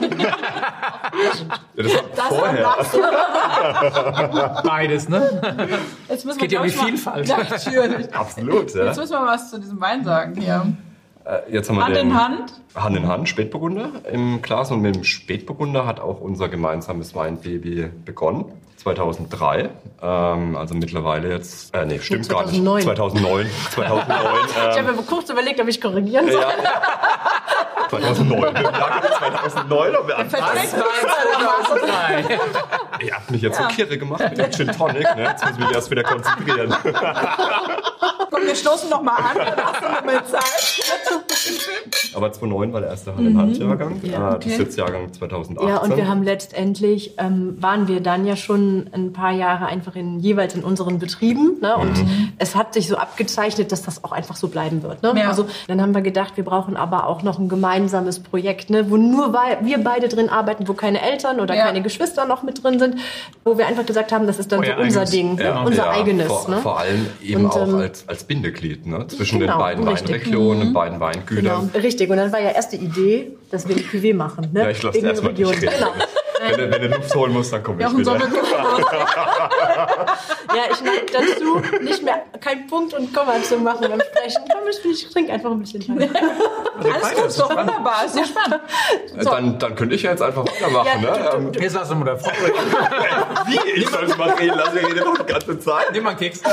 Ja, das war Das vorher. Beides, ne? Jetzt müssen geht ja um die ich, Vielfalt. Natürlich. Absolut, ja. Jetzt müssen wir was zu diesem Wein sagen hier. Äh, Jetzt haben wir Hand den in Hand. Hand in Hand, Spätburgunder im Glas. Und mit dem Spätburgunder hat auch unser gemeinsames Weinbaby begonnen. 2003, ähm, also mittlerweile jetzt, äh, nee, stimmt gar 2009. nicht. 2009. 2009, Ich habe ähm, mir kurz überlegt, ob ich korrigieren soll. ja. 2009. Im Jahr 2009 haben wir angefangen. Ihr habt mich jetzt so kirre gemacht mit dem Gin Tonic. Ne? Jetzt muss ich mich erst wieder konzentrieren. Komm, wir stoßen noch mal an. Hast du noch mal Zeit. Aber 2009 war der erste Hand-in-Hand-Jahrgang. Mhm. Ja, Äh, Das ist jetzt Jahrgang 2018. Ja, und wir haben letztendlich, ähm, waren wir dann ja schon ein paar Jahre einfach in, jeweils in unseren Betrieben. Ne? Und es hat sich so abgezeichnet, dass das auch einfach so bleiben wird. Ne? Ja. Also dann haben wir gedacht, wir brauchen aber auch noch ein gemeinsames Projekt, ne? wo nur wir beide drin arbeiten, wo keine Eltern oder Ja. keine Geschwister noch mit drin sind, wo wir einfach gesagt haben, das ist dann Euer so unser eigenes. Ding, Ja. unser ja, eigenes. Vor, ne? vor allem eben Und, auch ähm, als, als Bindeglied ne? zwischen genau, den beiden richtig. Weinregionen, den beiden Weingütern. Genau, richtig. Und dann war ja erst die Idee, dass wir ein Cuvée machen. Ne? Ja, ich lasse erstmal Region. nicht reden. Genau. Wenn, du- wenn du Luft holen musst, dann komme ich wieder. Ja, ich neige dazu, nicht mehr kein Punkt und Komma zu machen beim Sprechen. Komm, ich, ich trinke einfach ein bisschen. Wein. Alles gut, ist doch wunderbar. Ist ja spannend. Äh, Dann, dann könnte ich ja jetzt einfach weitermachen. Ja, ne? ähm, Jetzt lass mal der Frau. wie? Ich soll es mal reden lassen, wir reden doch die ganze Zeit. Nimm mal einen Keks.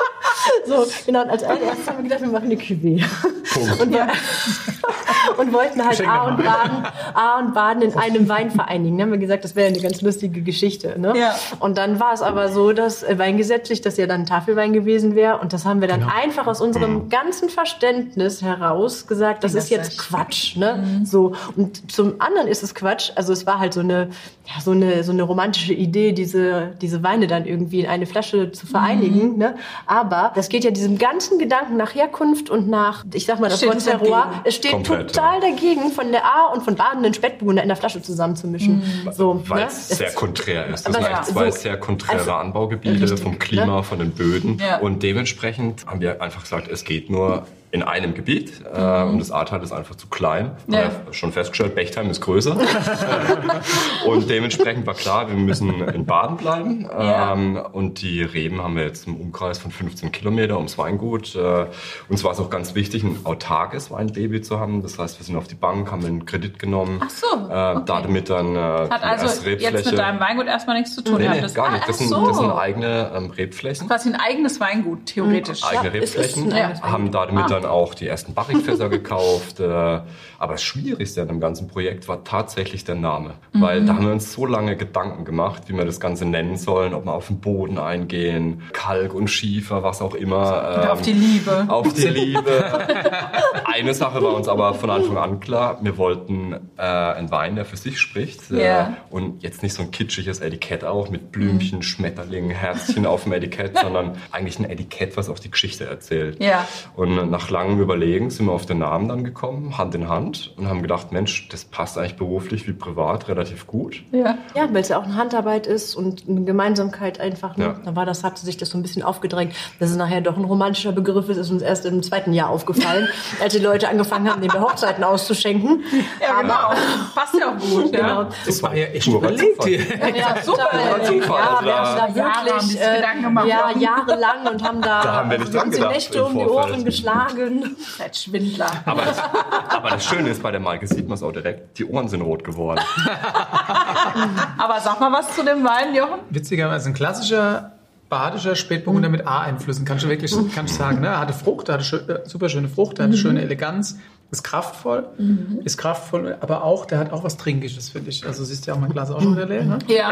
So, genau. Und als allererstes haben wir gedacht, wir machen eine Cuvée. Und, wir, und wollten halt A und. Baden, A und Baden in einem Wein vereinigen. Dann haben wir gesagt, das wäre eine ganz lustige Geschichte. Ne? Ja. Und dann war es aber so, dass äh, weingesetzlich das ja dann Tafelwein gewesen wäre. Und das haben wir dann Genau. einfach aus unserem ganzen Verständnis heraus gesagt, das Das ist jetzt Quatsch. Ne? So. Und zum anderen ist es Quatsch. Also es war halt so eine, ja, so eine, so eine romantische Idee, diese, diese Weine dann irgendwie in eine Flasche zu vereinigen. Ne? Aber das geht ja diesem ganzen Gedanken nach Herkunft und nach, ich sag mal, das Wort es Terroir, es steht Komplett. total dagegen, von der A und von badenden Spätburgunder in der Flasche zusammenzumischen. Mhm. So, Weil ne? es sehr konträr ist. Das sind ja, eigentlich zwei so- sehr konträre also- Anbaugebiete Richtig, vom Klima, ne? von den Böden. Ja. Und dementsprechend haben wir einfach gesagt, es geht nur in einem Gebiet äh, und das Ahrtal ist einfach zu klein. Ja. Wir haben schon festgestellt, Bechtheim ist größer. und dementsprechend war klar, wir müssen in Baden bleiben. Ja. Ähm, und die Reben haben wir jetzt im Umkreis von 15 Kilometer ums Weingut. Äh, uns war es auch ganz wichtig, ein autarkes Weinbaby zu haben. Das heißt, wir sind auf die Bank, haben einen Kredit genommen. Ach so, Äh, okay. Damit dann äh, Hat also jetzt mit deinem Weingut erstmal nichts zu tun. Nee, nee, das- gar Ah, nicht. Das sind, so. das sind eigene ähm, Rebflächen. quasi ein eigenes Weingut, theoretisch. Eigene Ja, es ist Rebflächen. eigenes haben damit Ah. Dann auch die ersten Barrikfässer gekauft. Äh, aber das Schwierigste an dem ganzen Projekt war tatsächlich der Name. Mhm. Weil da haben wir uns so lange Gedanken gemacht, wie wir das Ganze nennen sollen, ob wir auf den Boden eingehen, Kalk und Schiefer, was auch immer. Ähm, auf die Liebe. Auf die Liebe. Eine Sache war uns aber von Anfang an klar, wir wollten äh, einen Wein, der für sich spricht. Äh. Und jetzt nicht so ein kitschiges Etikett auch mit Blümchen, Schmetterlingen, Herzchen auf dem Etikett, sondern eigentlich ein Etikett, was auch die Geschichte erzählt. Ja. Und nach langem Überlegen sind wir auf den Namen dann gekommen, Hand in Hand, und haben gedacht, Mensch, das passt eigentlich beruflich wie privat relativ gut. Ja. Ja, weil es ja auch eine Handarbeit ist und eine Gemeinsamkeit einfach. Ne? Ja. Da war das, hatte sich das so ein bisschen aufgedrängt, dass es nachher doch ein romantischer Begriff ist, ist uns erst im zweiten Jahr aufgefallen, als die Leute angefangen haben, den bei Hochzeiten auszuschenken. Ja, genau. Passt ja auch gut. Genau. Ja. Das war ja echt überlegt hier. Ja, super. Zufall. Ja, wir haben da wirklich äh, Gedanken gemacht. ja, jahrelang und haben da, Da haben wir nicht dran uns die gedacht Nächte um die. Ohren geschlagen. Seid Schwindler. Aber, aber das Schöne ist, bei der Maike sieht man es auch direkt, die Ohren sind rot geworden. Aber sag mal was zu dem Wein, Jochen. Witzigerweise ein klassischer badischer Spätburgunder mit A-Einflüssen, kann ich wirklich kann ich sagen. Ne? Er hatte Frucht, er hatte schö äh, super schöne Frucht, er hatte schöne Eleganz, ist kraftvoll, ist kraftvoll, aber auch, der hat auch was Trinkisches, finde ich. Also siehst du ja auch mein Glas auch schon wieder leer, ne? Ja.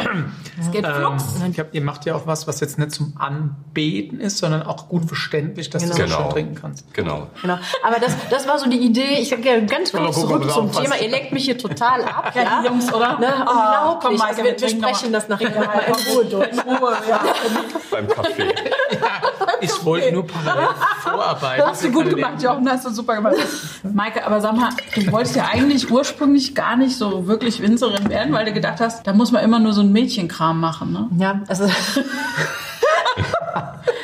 Es geht Ähm, flugs. ich hab, ihr macht ja auch was, was jetzt nicht zum Anbeten ist, sondern auch gut verständlich, dass du Genau. es Genau. schön trinken kannst. Genau. Genau. Aber das, das war so die Idee. Ich gehe ganz Aber kurz zurück wir zum aufpassen. Thema. Ihr lenkt mich hier total ab. Ja, Ja, die Jungs, oder? Ne? Ah, Unglaublich. komm, Maike, also wir, wir sprechen das nachher mal in Ruhe durch. In Ruhe, ja. Beim Kaffee. Ich wollte nur parallel vorarbeiten. Hast du gut gemacht, Jochen, hast du super gemacht. Maike, aber sag mal, du wolltest ja eigentlich ursprünglich gar nicht so wirklich Winzerin werden, weil du gedacht hast, da muss man immer nur so ein Mädchenkram machen, ne? Ja, also.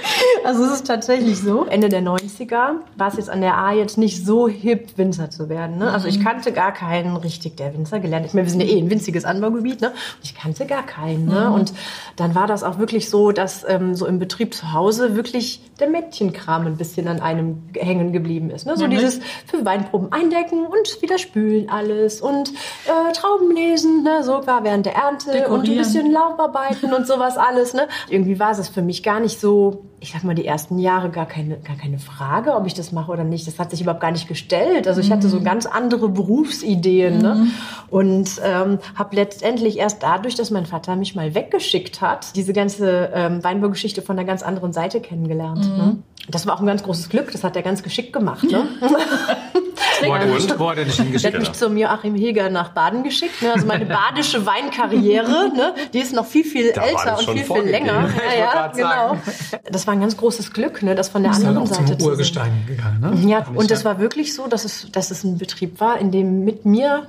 Also es ist tatsächlich so, Ende der 90er war es jetzt an der A jetzt nicht so hip, Winzer zu werden. Ne? Also ich kannte gar keinen richtig, der Winzer gelernt. Ich meine, wir sind ja eh ein winziges Anbaugebiet. Ne? Ich kannte gar keinen. Ne? Und dann war das auch wirklich so, dass ähm, so im Betrieb zu Hause wirklich der Mädchenkram ein bisschen an einem hängen geblieben ist. Ne? So Nämlich? dieses für Weinproben eindecken und wieder spülen alles und äh, Trauben lesen, ne? so war während der Ernte und ein Dekorieren. bisschen Laubarbeiten und sowas alles. Ne? Irgendwie war es für mich gar nicht so, ich sag mal, die ersten Jahre gar keine, gar keine Frage, ob ich das mache oder nicht. Das hat sich überhaupt gar nicht gestellt. Also ich hatte so ganz andere Berufsideen ne? und ähm, habe letztendlich erst dadurch, dass mein Vater mich mal weggeschickt hat, diese ganze ähm, Weinbaugeschichte von einer ganz anderen Seite kennengelernt. Ne? Das war auch ein ganz großes Glück. Das hat er ganz geschickt gemacht. Ne? Und? nicht- nicht Der hingeschickt? hat mich zum Joachim Heger nach Baden geschickt. Ne? Also meine badische Weinkarriere, ne? die ist noch viel, viel Da älter und viel, viel länger. Ja, ja, genau. Das war ein ganz großes Glück, ne? das von der halt anderen auch Seite zum zu sehen. Urgestein gegangen, ne? Ja, und das war wirklich so, dass es, dass es ein Betrieb war, in dem mit mir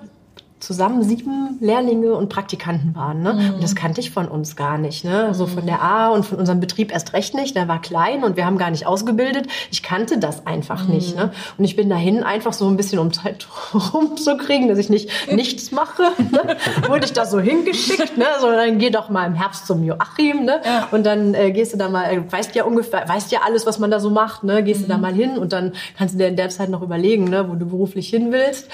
zusammen sieben Lehrlinge und Praktikanten waren. Ne? Und das kannte ich von uns gar nicht. Ne? So von der A und von unserem Betrieb erst recht nicht. Der war klein und wir haben gar nicht ausgebildet. Ich kannte das einfach nicht. Ne? Und ich bin dahin einfach so ein bisschen, um Zeit rumzukriegen, dass ich nicht nichts mache. Ne? Wurde ich da so hingeschickt. Ne? So, dann geh doch mal im Herbst zum Joachim. Ne? Und dann äh, gehst du da mal, äh, weißt ja ungefähr, weißt ja alles, was man da so macht. Ne? Gehst du da mal hin und dann kannst du dir in der Zeit noch überlegen, ne? wo du beruflich hin willst.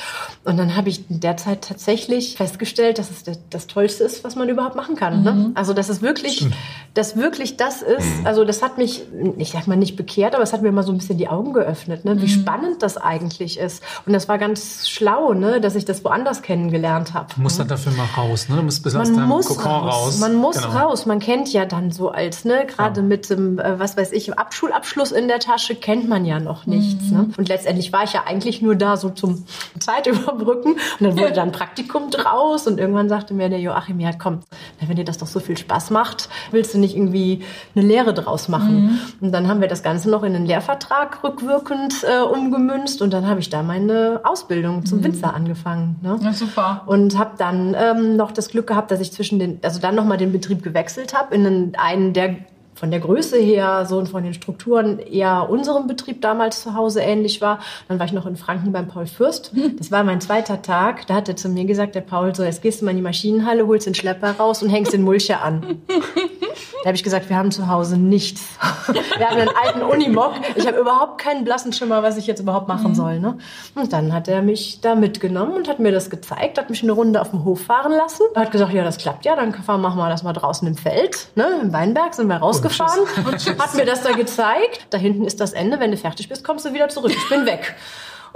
Und dann habe ich in der Zeit tatsächlich festgestellt, dass es das, das Tollste ist, was man überhaupt machen kann. Ne? Also dass es wirklich, dass wirklich das ist. Also das hat mich, ich sag mal nicht bekehrt, aber es hat mir mal so ein bisschen die Augen geöffnet, ne? wie spannend das eigentlich ist. Und das war ganz schlau, ne? dass ich das woanders kennengelernt habe. Du musst dann dafür mal raus, ne? Du musst bis aus Man deinem muss Kokon raus. raus. Man muss Genau. raus. Man kennt ja dann so als, ne, gerade mit dem, äh, was weiß ich, Abschulabschluss in der Tasche kennt man ja noch nichts. Mhm. Ne? Und letztendlich war ich ja eigentlich nur da so zum Zeitüberbrücken überbrücken. Und dann wurde dann Praktikum draus und irgendwann sagte mir der Joachim, ja komm, wenn dir das doch so viel Spaß macht, willst du nicht irgendwie eine Lehre draus machen? Mhm. Und dann haben wir das Ganze noch in einen Lehrvertrag rückwirkend äh, umgemünzt und dann habe ich da meine Ausbildung zum mhm. Winzer angefangen. Ne? Ja, super. Und habe dann ähm, noch das Glück gehabt, dass ich zwischen den, also dann nochmal den Betrieb gewechselt habe in einen, einen der von der Größe her, so und von den Strukturen eher unserem Betrieb damals zu Hause ähnlich war. Dann war ich noch in Franken beim Paul Fürst. Das war mein zweiter Tag. Da hat er zu mir gesagt, der Paul, so jetzt gehst du mal in die Maschinenhalle, holst den Schlepper raus und hängst den Mulcher an. Da habe ich gesagt, wir haben zu Hause nichts. Wir haben einen alten Unimog. Ich habe überhaupt keinen blassen Schimmer, was ich jetzt überhaupt machen mhm. soll. Ne? Und dann hat er mich da mitgenommen und hat mir das gezeigt, hat mich eine Runde auf dem Hof fahren lassen. Er hat gesagt, ja, das klappt ja, dann machen wir das mal draußen im Feld. Ne? Im Weinberg sind wir rausgefahren. Hat mir das da gezeigt. Da hinten ist das Ende. Wenn du fertig bist, kommst du wieder zurück. Ich bin weg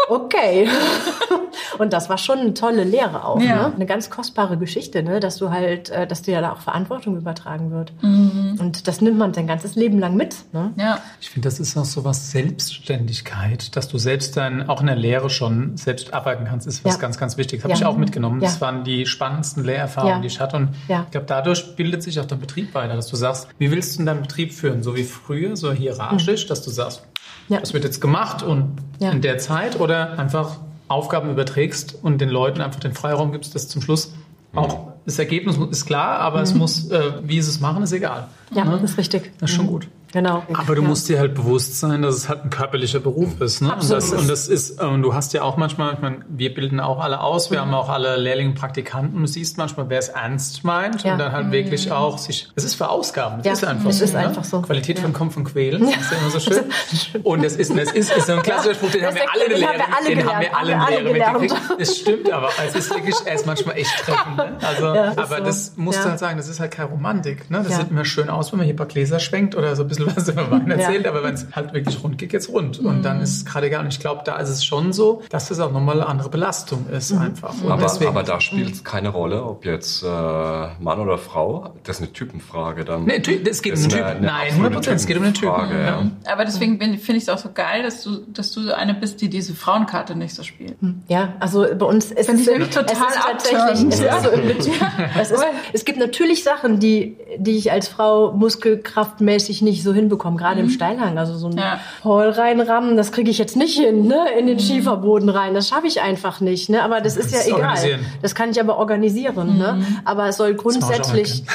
okay. Und das war schon eine tolle Lehre auch. Ja. Ne? Eine ganz kostbare Geschichte, ne? dass du halt, äh, dass dir ja da auch Verantwortung übertragen wird. Mhm. Und das nimmt man sein ganzes Leben lang mit. Ne? Ja. Ich finde, das ist auch so was Selbstständigkeit, dass du selbst dann auch in der Lehre schon selbst arbeiten kannst, ist was ja. ganz, ganz wichtig. Das habe ja. ich auch mitgenommen. Das waren die spannendsten Lehrerfahrungen, die ich hatte. Und ich glaube, dadurch bildet sich auch dein Betrieb weiter, dass du sagst, wie willst du denn deinen Betrieb führen? So wie früher, so hierarchisch, mhm. dass du sagst, ja. Das wird jetzt gemacht und ja. in der Zeit oder einfach Aufgaben überträgst und den Leuten einfach den Freiraum gibst, dass zum Schluss auch das Ergebnis ist klar, aber mhm. es muss, äh, wie sie es machen, ist egal. Ja, ne? das ist richtig. Das ist schon mhm. gut. Genau. Aber du ja. musst dir halt bewusst sein, dass es halt ein körperlicher Beruf ist. Ne? Und, das, und das ist, und du hast ja auch manchmal, ich meine, wir bilden auch alle aus, wir mhm. haben auch alle Lehrlinge, Praktikanten. Du siehst manchmal, wer es ernst meint ja. und dann halt mhm. wirklich auch sich. Es ist für Ausgaben. Es ja. ist einfach es so. ist ne? einfach so. Qualität von kommt von Quälen. Das ist ja immer so schön. Und das ist, das ist, ist so ein klassischer Spruch, den haben wir alle in Lehre. Den haben wir alle in Lehre mitgekriegt. Das stimmt, aber es ist wirklich, er ist manchmal echt treffend. Ne? Also, aber das musst du halt sagen, das ist halt keine Romantik. Ne? Das sieht immer schön aus, wenn man hier ein paar Gläser schwenkt oder so ein bisschen was über Wein erzählt, ja. aber wenn es halt wirklich rund geht, geht's rund. Und dann ist es gerade egal. Und ich glaube, da ist es schon so, dass es auch nochmal eine andere Belastung ist mhm. einfach. aber, deswegen, aber da spielt es keine Rolle, ob jetzt äh, Mann oder Frau. Das ist eine Typenfrage dann. Nee, es geht um den Typ. Nein, 100 es geht um den Typen. Ja. Aber deswegen finde ich es auch so geil, dass du, dass du eine bist, die diese Frauenkarte nicht so spielt. Hm. Ja, also bei uns ist es, es total es ist tatsächlich, es, ist so im es, ist, es gibt natürlich Sachen, die, die ich als Frau muskelkraftmäßig nicht so hinbekomme, gerade mhm. im Steilhang. Also so ein ja. Hall reinrammen, das kriege ich jetzt nicht hin, ne? in den mhm. Schieferboden rein. Das schaffe ich einfach nicht. Ne? Aber das ist ja egal. Das kann ich aber organisieren. Ne? Mhm. Ne? Aber es soll grundsätzlich...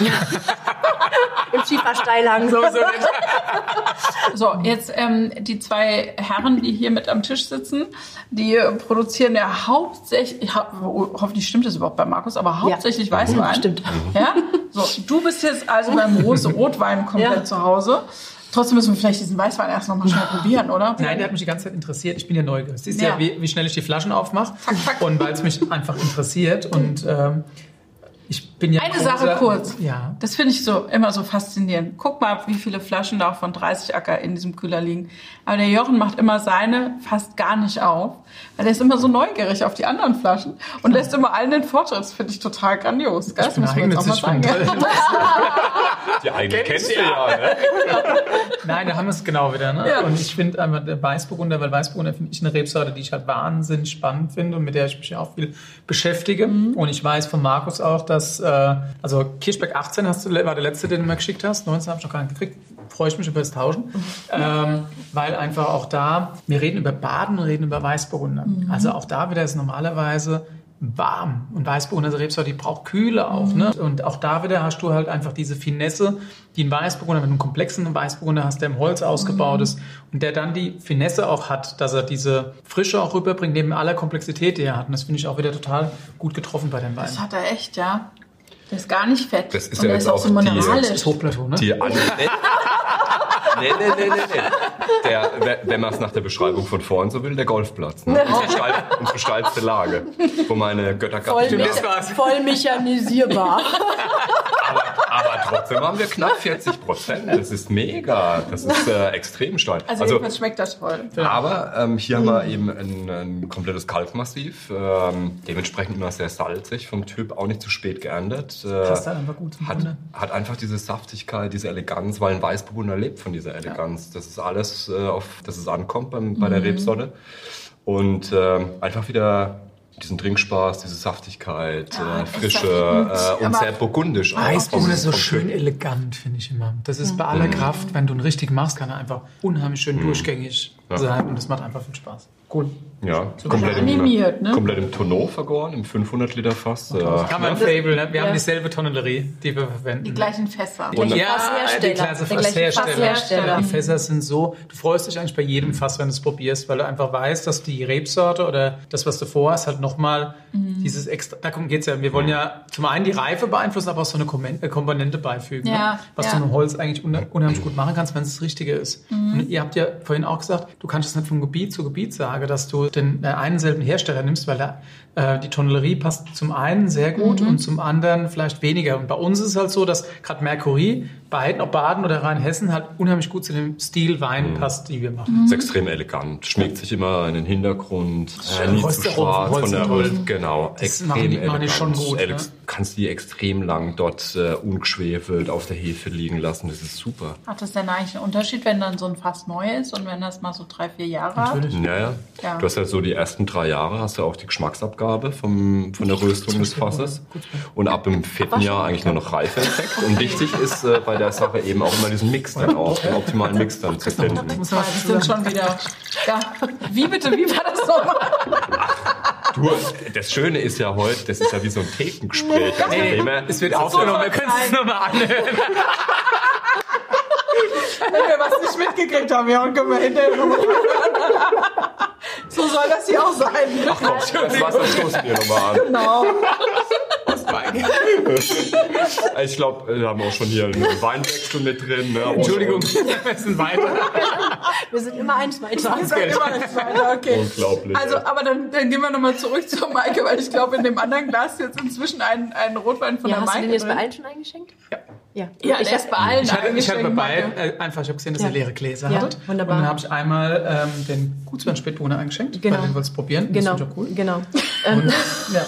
Im Schiefersteilhang. So, so, so jetzt ähm, die zwei Herren, die hier mit am Tisch sitzen, die produzieren ja hauptsächlich, ich hab, hoffentlich stimmt das überhaupt bei Markus, aber hauptsächlich ja. Weißwein. Stimmt. Ja? So, du bist jetzt also beim Rose Rotwein komplett ja. zu Hause. Trotzdem müssen wir vielleicht diesen Weißwein erst noch mal schnell probieren, oder? Nein, der hat mich die ganze Zeit interessiert. Ich bin ja neugierig. Siehst ja, ja wie, wie, schnell ich die Flaschen aufmache. Und weil es mich einfach interessiert. Und ähm, bin ja Eine Sache kurz. Ja. Das finde ich so immer so faszinierend. Guck mal, wie viele Flaschen da von 30 Acker in diesem Kühler liegen. Aber der Jochen macht immer seine fast gar nicht auf, weil er ist immer so neugierig auf die anderen Flaschen und lässt immer allen den Vortritt. Das finde ich total grandios. Das muss man jetzt auch mal sagen. die eigene kennst du ja, ne? Nein, da haben wir es genau wieder. Ne? Ja. Und ich finde einfach der Weißburgunder, weil Weißburgunder finde ich eine Rebsorte, die ich halt wahnsinnig spannend finde und mit der ich mich auch viel beschäftige. Mhm. Und ich weiß von Markus auch, dass äh, also Kirschberg 18 hast du, war der letzte, den du mir geschickt hast. 19 habe ich noch gar nicht gekriegt. Freue ich mich über das Tauschen. ähm, weil einfach auch da, wir reden über Baden und reden über Weißburgunder. Mhm. Also auch da wieder ist normalerweise warm. Und Weißburgunder Rebsorte, die braucht Kühle auch. Mhm. Ne? Und auch da wieder hast du halt einfach diese Finesse, die ein Weißburgunder mit einem komplexen Weißburgunder hast, der im Holz ausgebaut mhm. ist und der dann die Finesse auch hat, dass er diese Frische auch rüberbringt, neben aller Komplexität, die er hat. Und das finde ich auch wieder total gut getroffen bei den Weinen. Das hat er echt, ja. Der ist gar nicht fett. Das ist und ja jetzt ist auch, so. Die, Hochplateau, ne? Die nee, nee, nee, nee, nee. Der, wenn man es nach der Beschreibung von vorn so will, der Golfplatz. Ne? Unsere steilste Lage, wo meine Götter voll, voll mechanisierbar. aber, aber, trotzdem haben wir knapp 40 Prozent. Das ist mega. Das ist äh, extrem steil. Also, also jedenfalls schmeckt das voll. Aber ähm, hier mhm. haben wir eben ein, ein komplettes Kalkmassiv. Ähm, dementsprechend immer sehr salzig vom Typ, auch nicht zu spät geerntet äh, Passt halt einfach gut hat, hat einfach diese Saftigkeit, diese Eleganz, weil ein Weißburgunder lebt von dieser Eleganz. Ja. Das ist alles, äh, auf das es ankommt beim, bei der mhm. Rebsorte. Und äh, einfach wieder diesen Trinkspaß, diese Saftigkeit, Ja, äh, Frische äh, und sehr burgundisch. auch. Eisbohnen ist so schön elegant, finde ich immer. Das ist bei aller Kraft, wenn du ihn richtig machst, kann er einfach unheimlich schön durchgängig Ja. sein und das macht einfach viel Spaß. Cool. Ja, komplett im, animiert, ne? komplett im Tonneau vergoren, im 500 Liter Fass. Äh, Haben wir ein Fable, ne? Wir Ja. haben dieselbe Tonnellerie, die wir verwenden. Die gleichen Fässer. Und- gleiche Ja, Fasshersteller. die Klasse Fasshersteller. Fasshersteller. Die Fässer sind so, du freust dich eigentlich bei jedem Fass, wenn du es probierst, weil du einfach weißt, dass die Rebsorte oder das, was du vorhast, halt nochmal Mhm. dieses extra, darum geht's ja. Wir wollen ja zum einen die Reife beeinflussen, aber auch so eine äh, Komponente beifügen, Ja, ne? was ja. du mit Holz eigentlich un unheimlich gut machen kannst, wenn es das Richtige ist. Mhm. Und ihr habt ja vorhin auch gesagt, du kannst es nicht von Gebiet zu Gebiet sagen, dass du den äh, einen selben Hersteller nimmst, weil der, äh, die Tonellerie passt zum einen sehr gut Mhm. und zum anderen vielleicht weniger. Und bei uns ist es halt so, dass gerade Mercury beiden, ob Baden oder Rheinhessen, halt unheimlich gut zu dem Stil Wein passt, die wir machen. Ist extrem elegant, schmiegt sich immer in den Hintergrund, äh, nie zu schwarz von der Holz- genau, Das extrem machen die- machen die elegant. schon gut, ne? Kannst die extrem lang dort äh, ungeschwefelt auf der Hefe liegen lassen, das ist super. Hat das denn eigentlich einen Unterschied, wenn dann so ein Fass neu ist und wenn das mal so drei, vier Jahre hat? Natürlich. Ja, ja. Ja. Du hast ja so die ersten drei Jahre, hast du auch die Geschmacksabgabe vom, von der Röstung des Fasses. Und ab dem vierten Jahr eigentlich nur noch Reifeeffekt. Und wichtig ist äh, bei der Sache eben auch immer diesen Mix dann auch, den optimalen Mix dann zu finden. Muss man Die sind schon wieder. Ja. Wie bitte? Wie war das nochmal? Du, das Schöne ist ja heute, das ist ja wie so ein Thekengespräch. Also immer- es wird aufgenommen, wir können es nochmal anhören. Wenn wir was nicht mitgekriegt haben, ja, und können wir hinterher nochmal So soll das hier auch sein. Ach komm, das Wasser stoßen wir nochmal an. Genau. Ich glaube, wir haben auch schon hier einen Weinwechsel mit drin. Ne? Und- Entschuldigung, und- wir sind weiter. Wir sind immer eins weiter. Sag immer nicht weiter, okay. Unglaublich, Also, ja. aber dann, dann gehen wir nochmal zurück zur Maike, weil ich glaube, in dem anderen Glas ist jetzt inzwischen ein, ein Rotwein von Ja, der hast du Maike den jetzt bei allen schon eingeschenkt? Ja. Ja, Ja, ich ist bei allen Ich hatte, ich hatte bei Maike. äh, einfach, ich habe gesehen, dass Ja. ihr leere Gläser Ja, hattet. wunderbar. Und dann habe ich einmal ähm, den Gutswein Spätburgunder eingeschenkt, Genau. weil den wolltest probieren. Genau, Das ist cool. genau. Ähm, Ja.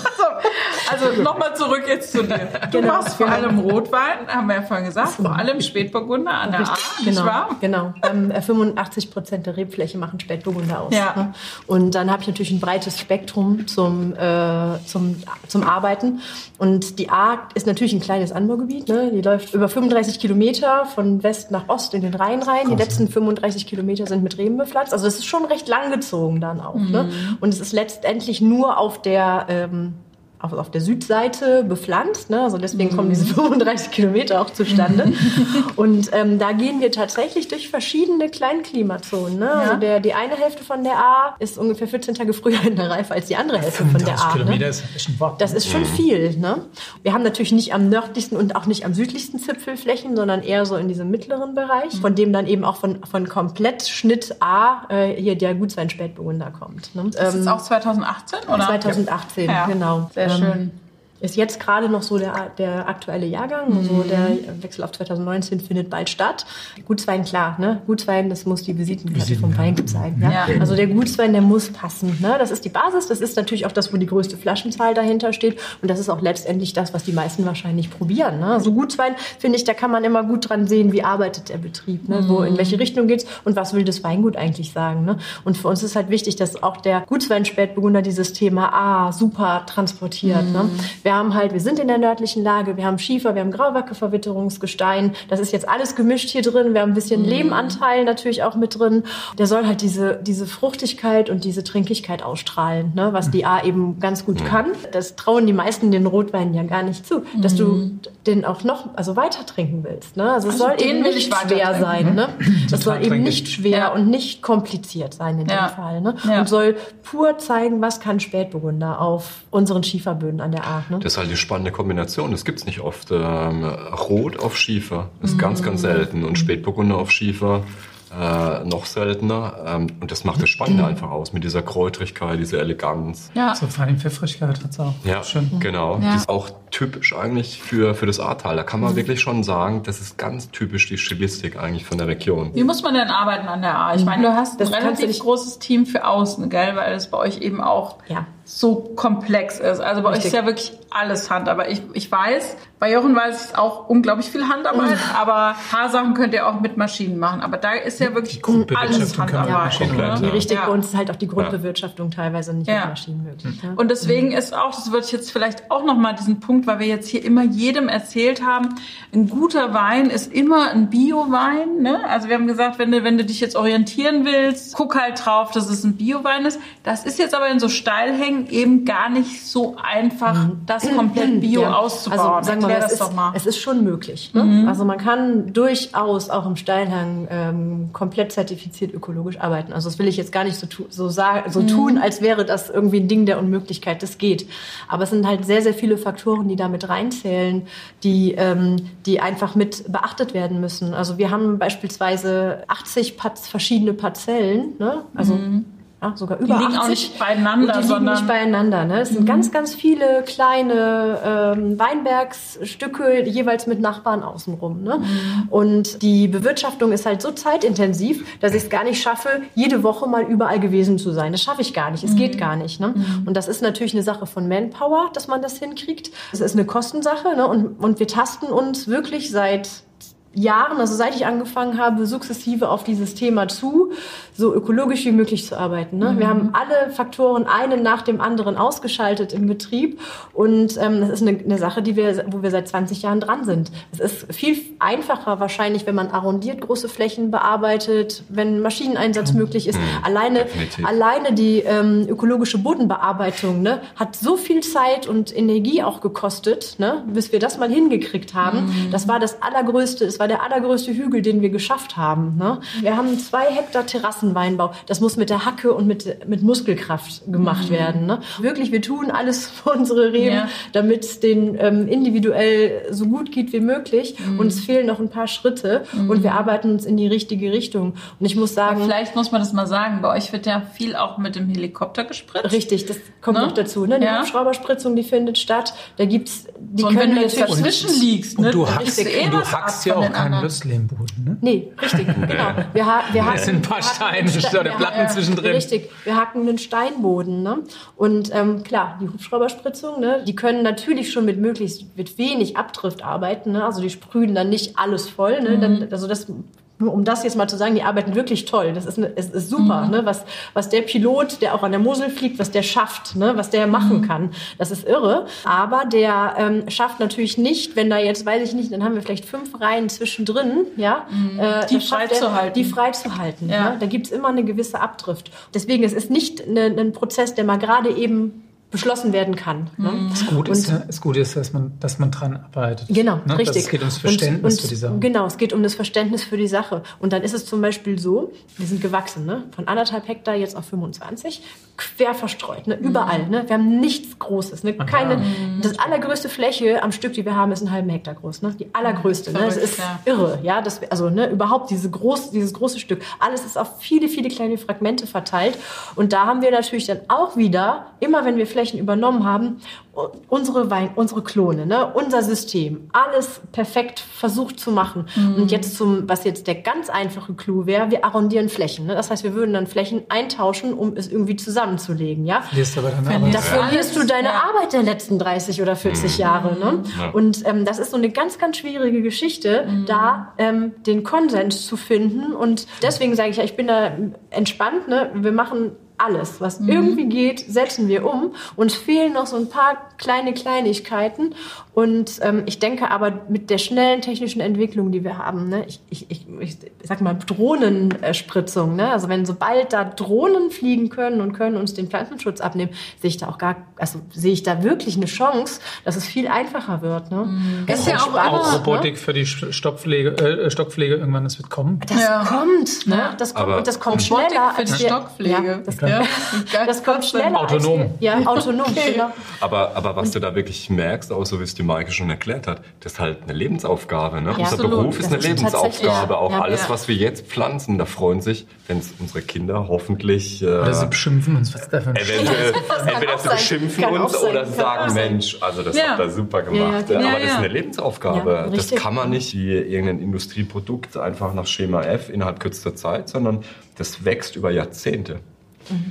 Also nochmal zurück jetzt zu dir. Du Genau, machst vor genau. allem Rotwein, haben wir ja vorhin gesagt, vor allem Spätburgunder an der A, nicht genau, wahr? genau. Ähm, äh, 85 Prozent der Rebfläche machen Spätburgunder aus. Ja. Ne? Und dann habe ich natürlich ein breites Spektrum zum, äh, zum, zum Arbeiten. Und die A ist natürlich ein kleines Anbaugebiet. Ne? Die läuft über 35 Kilometer von West nach Ost in den Rhein rein. Die letzten 35 Kilometer sind mit Reben bepflanzt. Also es ist schon recht langgezogen dann auch. Ne? Und es ist letztendlich nur auf der ähm, auf, auf der Südseite bepflanzt. Ne? Also deswegen kommen diese 35 Kilometer auch zustande. und ähm, da gehen wir tatsächlich durch verschiedene Kleinklimazonen. Ne? Also der, die eine Hälfte von der A ist ungefähr 14 Tage früher in der Reife als die andere Hälfte von der 35 A. Kilometer Ne? ist echt ein Wort. Das ist schon viel. Ne? Wir haben natürlich nicht am nördlichsten und auch nicht am südlichsten Zipfelflächen, sondern eher so in diesem mittleren Bereich, von dem dann eben auch von, von Komplettschnitt A äh, hier der Gutswein Spätburgunder kommt. Ne? Das ist Ähm, auch 2018, oder? 2018, Ja. genau. Sehr Ähm, schön. Ist jetzt gerade noch so der, der aktuelle Jahrgang. Mhm. Also der Wechsel auf 2019 findet bald statt. Gutswein, klar, ne? Gutswein, das muss die Visitenkarte Visiten, vom. Weingut sein. Ja? Ja. Also der Gutswein, der muss passen. Ne? Das ist die Basis. Das ist natürlich auch das, wo die größte Flaschenzahl dahinter steht. Und das ist auch letztendlich das, was die meisten wahrscheinlich probieren. Ne? Also Gutswein, finde ich, da kann man immer gut dran sehen, wie arbeitet der Betrieb, ne? wo, in welche Richtung geht's und was will das Weingut eigentlich sagen. Ne? Und für uns ist halt wichtig, dass auch der Gutswein-Spätburgunder dieses Thema ah, super transportiert. Ne? Wir haben halt, wir sind in der nördlichen Lage, wir haben Schiefer, wir haben Grauwacke-Verwitterungsgestein. Das ist jetzt alles gemischt hier drin. Wir haben ein bisschen Lehmanteil natürlich auch mit drin. Der soll halt diese, diese Fruchtigkeit und diese Trinkigkeit ausstrahlen, ne? was die A eben ganz gut kann. Das trauen die meisten den Rotweinen ja gar nicht zu, dass du den auch noch, also weiter trinken willst. Ne? Also es Also soll eben nicht schwer sein. Ne? Das soll eben nicht schwer Ja. und nicht kompliziert sein in Ja. dem Fall. Ne? Ja. Und soll pur zeigen, was kann Spätburgunder auf unseren Schieferböden an der A. Ne? Das ist halt die spannende Kombination. Das gibt's nicht oft. Ähm, Rot auf Schiefer ist ganz, ganz selten. Und Spätburgunder auf Schiefer äh, noch seltener. Ähm, und das macht das Spannende einfach aus mit dieser Kräutrigkeit, dieser Eleganz. Ja. So vor allem Pfeffrigkeit hat es auch. Ja, Schön. genau. Ja. Auch typisch eigentlich für, für das Ahrtal. Da kann man wirklich schon sagen, das ist ganz typisch die Stilistik eigentlich von der Region. Wie muss man denn arbeiten an der A? Ich meine, du hast Das ein relativ großes Team für außen, gell? Weil es bei euch eben auch Ja. so komplex ist. Also bei Richtig. euch ist ja wirklich alles Hand. Aber ich, ich weiß, bei Jochen weiß ich auch unglaublich viel Handarbeit, mhm. aber ein paar Sachen könnt ihr auch mit Maschinen machen. Aber da ist ja wirklich alles Handarbeit. Ja, ne? Die richtig ja. bei uns ist halt auch die Grundbewirtschaftung ja. teilweise nicht ja. mit Maschinen möglich. Ne? Und deswegen mhm. ist auch, das würde ich jetzt vielleicht auch nochmal diesen Punkt, weil wir jetzt hier immer jedem erzählt haben, ein guter Wein ist immer ein Bio-Wein. Ne? Also wir haben gesagt, wenn du, wenn du dich jetzt orientieren willst, guck halt drauf, dass es ein Bio-Wein ist. Das ist jetzt aber in so Steilhängen eben gar nicht so einfach, mhm. das komplett Bio auszubauen. Also, sagen wir mal, es, ist, es ist schon möglich. Ne? Mhm. Also man kann durchaus auch im Steilhang ähm, komplett zertifiziert ökologisch arbeiten. Also das will ich jetzt gar nicht so, tu so, so mhm. tun, als wäre das irgendwie ein Ding der Unmöglichkeit. Das geht. Aber es sind halt sehr, sehr viele Faktoren, die damit reinzählen, die, ähm, die einfach mit beachtet werden müssen. Also wir haben beispielsweise 80 verschiedene Parzellen. Ne? Also mhm ja, sogar über die liegen 80. auch nicht beieinander, die liegen nicht beieinander. Ne? Es sind mhm. ganz, ganz viele kleine ähm, Weinbergsstücke, jeweils mit Nachbarn außenrum. Ne? Mhm. Und die Bewirtschaftung ist halt so zeitintensiv, dass ich es gar nicht schaffe, jede Woche mal überall gewesen zu sein. Das schaffe ich gar nicht. Es mhm. geht gar nicht. Ne? Mhm. Und das ist natürlich eine Sache von Manpower, dass man das hinkriegt. Es ist eine Kostensache. Ne? Und, und wir tasten uns wirklich seit Jahren, also seit ich angefangen habe, sukzessive auf dieses Thema zu, so ökologisch wie möglich zu arbeiten. Ne? Mhm. Wir haben alle Faktoren einen nach dem anderen ausgeschaltet im Betrieb und ähm, das ist eine, eine, Sache, die wir, wo wir seit 20 Jahren dran sind. Es ist viel einfacher wahrscheinlich, wenn man arrondiert große Flächen bearbeitet, wenn Maschineneinsatz mhm. möglich ist. Mhm. Alleine, alleine die ähm, ökologische Bodenbearbeitung ne, hat so viel Zeit und Energie auch gekostet, ne, bis wir das mal hingekriegt haben. Mhm. Das war das allergrößte, es war der allergrößte Hügel, den wir geschafft haben. Ne? Wir haben zwei Hektar Terrassenweinbau. Das muss mit der Hacke und mit, mit Muskelkraft gemacht mhm. werden. Ne? Wirklich, wir tun alles für unsere Reben, ja. damit es denen ähm, individuell so gut geht wie möglich. Mhm. Uns fehlen noch ein paar Schritte mhm. und wir arbeiten uns in die richtige Richtung. Und ich muss sagen... Aber vielleicht muss man das mal sagen, bei euch wird ja viel auch mit dem Helikopter gespritzt. Richtig, das kommt ne? noch dazu. Ne? Die ja. Hubschrauberspritzung, die findet statt. Da gibt's... Die so, können wenn du jetzt dazwischen liegst, ne? und du hackst, eh und du hackst ja auch kein Lösslehmboden, ne? Nee, richtig, genau. Wir, ha wir hacken, sind ein paar Steine oder Platten ja, zwischendrin. Richtig, wir hacken einen Steinboden. Ne? Und ähm, klar, die Hubschrauberspritzung, ne? die können natürlich schon mit möglichst mit wenig Abdrift arbeiten. Ne? Also die sprühen dann nicht alles voll. Ne? Mhm. Dann, also das um das jetzt mal zu sagen, die arbeiten wirklich toll. Das ist, eine, es ist super, mhm. ne? was, was der Pilot, der auch an der Mosel fliegt, was der schafft, ne? was der machen mhm. kann. Das ist irre. Aber der ähm, schafft natürlich nicht, wenn da jetzt, weiß ich nicht, dann haben wir vielleicht fünf Reihen zwischendrin, ja, mhm. äh, die freizuhalten. Die freizuhalten. Ja. Ne? Da gibt's immer eine gewisse Abdrift. Deswegen, es ist nicht eine, ein Prozess, der mal gerade eben beschlossen werden kann. Ne? Mhm. Das, gut ist, ja, das Gute ist, dass man, dass man dran arbeitet. Genau, ne? richtig. Es geht ums Verständnis und, und, für die Sache. Genau, es geht um das Verständnis für die Sache. Und dann ist es zum Beispiel so, wir sind gewachsen, ne? von anderthalb Hektar jetzt auf 25, quer verstreut, ne? überall. Mhm. Ne? Wir haben nichts Großes. Ne? Keine, mhm. Das allergrößte Fläche am Stück, die wir haben, ist einen halben Hektar groß. Ne? Die allergrößte. Ne? Das ist irre. Ja? Das, also ne? überhaupt diese groß, dieses große Stück. Alles ist auf viele, viele kleine Fragmente verteilt. Und da haben wir natürlich dann auch wieder, immer wenn wir Flächen übernommen haben unsere Wein, unsere Klone, ne, unser System, alles perfekt versucht zu machen. Mhm. Und jetzt zum, was jetzt der ganz einfache Clou wäre, wir arrondieren Flächen. Ne? Das heißt, wir würden dann Flächen eintauschen, um es irgendwie zusammenzulegen. Ja? Verlierst aber deine Arbeit. Da verlierst du deine ja. Arbeit der letzten 30 oder 40 mhm. Jahre. Ne? Ja. Und ähm, das ist so eine ganz, ganz schwierige Geschichte, mhm. da ähm, den Konsens zu finden. Und deswegen sage ich ja, ich bin da entspannt. Ne? Wir machen alles, was mhm. irgendwie geht, setzen wir um. Uns fehlen noch so ein paar kleine Kleinigkeiten. Und ähm, ich denke aber mit der schnellen technischen Entwicklung, die wir haben, ne, ich, ich, ich, ich sag mal Drohnenspritzung, ne? also wenn sobald da Drohnen fliegen können und können uns den Pflanzenschutz abnehmen, sehe ich da auch gar, also sehe ich da wirklich eine Chance, dass es viel einfacher wird. Ne? Mhm. Ist ja auch, auch Robotik ne? für die Stockpflege, äh, Stockpflege irgendwann, das wird kommen. Das ja. kommt, ne? das kommt, und das kommt Robotik schneller für die Stockpflege. Ja, das, ja. das kommt schneller. Autonom. Als, ja, autonom. okay. genau. Aber, aber was du da wirklich merkst, auch so wie es die Maike schon erklärt hat, das ist halt eine Lebensaufgabe. Ne? Ja, Unser absolut. Beruf ist das eine ist Lebensaufgabe. Auch ja, alles, was wir jetzt pflanzen, da freuen sich, wenn es unsere Kinder hoffentlich. Äh, oder sie beschimpfen uns, was davon Eventuell, entweder sie beschimpfen uns oder sie sagen, Mensch, also das habt ihr super gemacht. Aber das ist eine Lebensaufgabe. das kann man nicht wie irgendein Industrieprodukt einfach nach Schema F innerhalb kürzester Zeit, sondern das wächst über Jahrzehnte.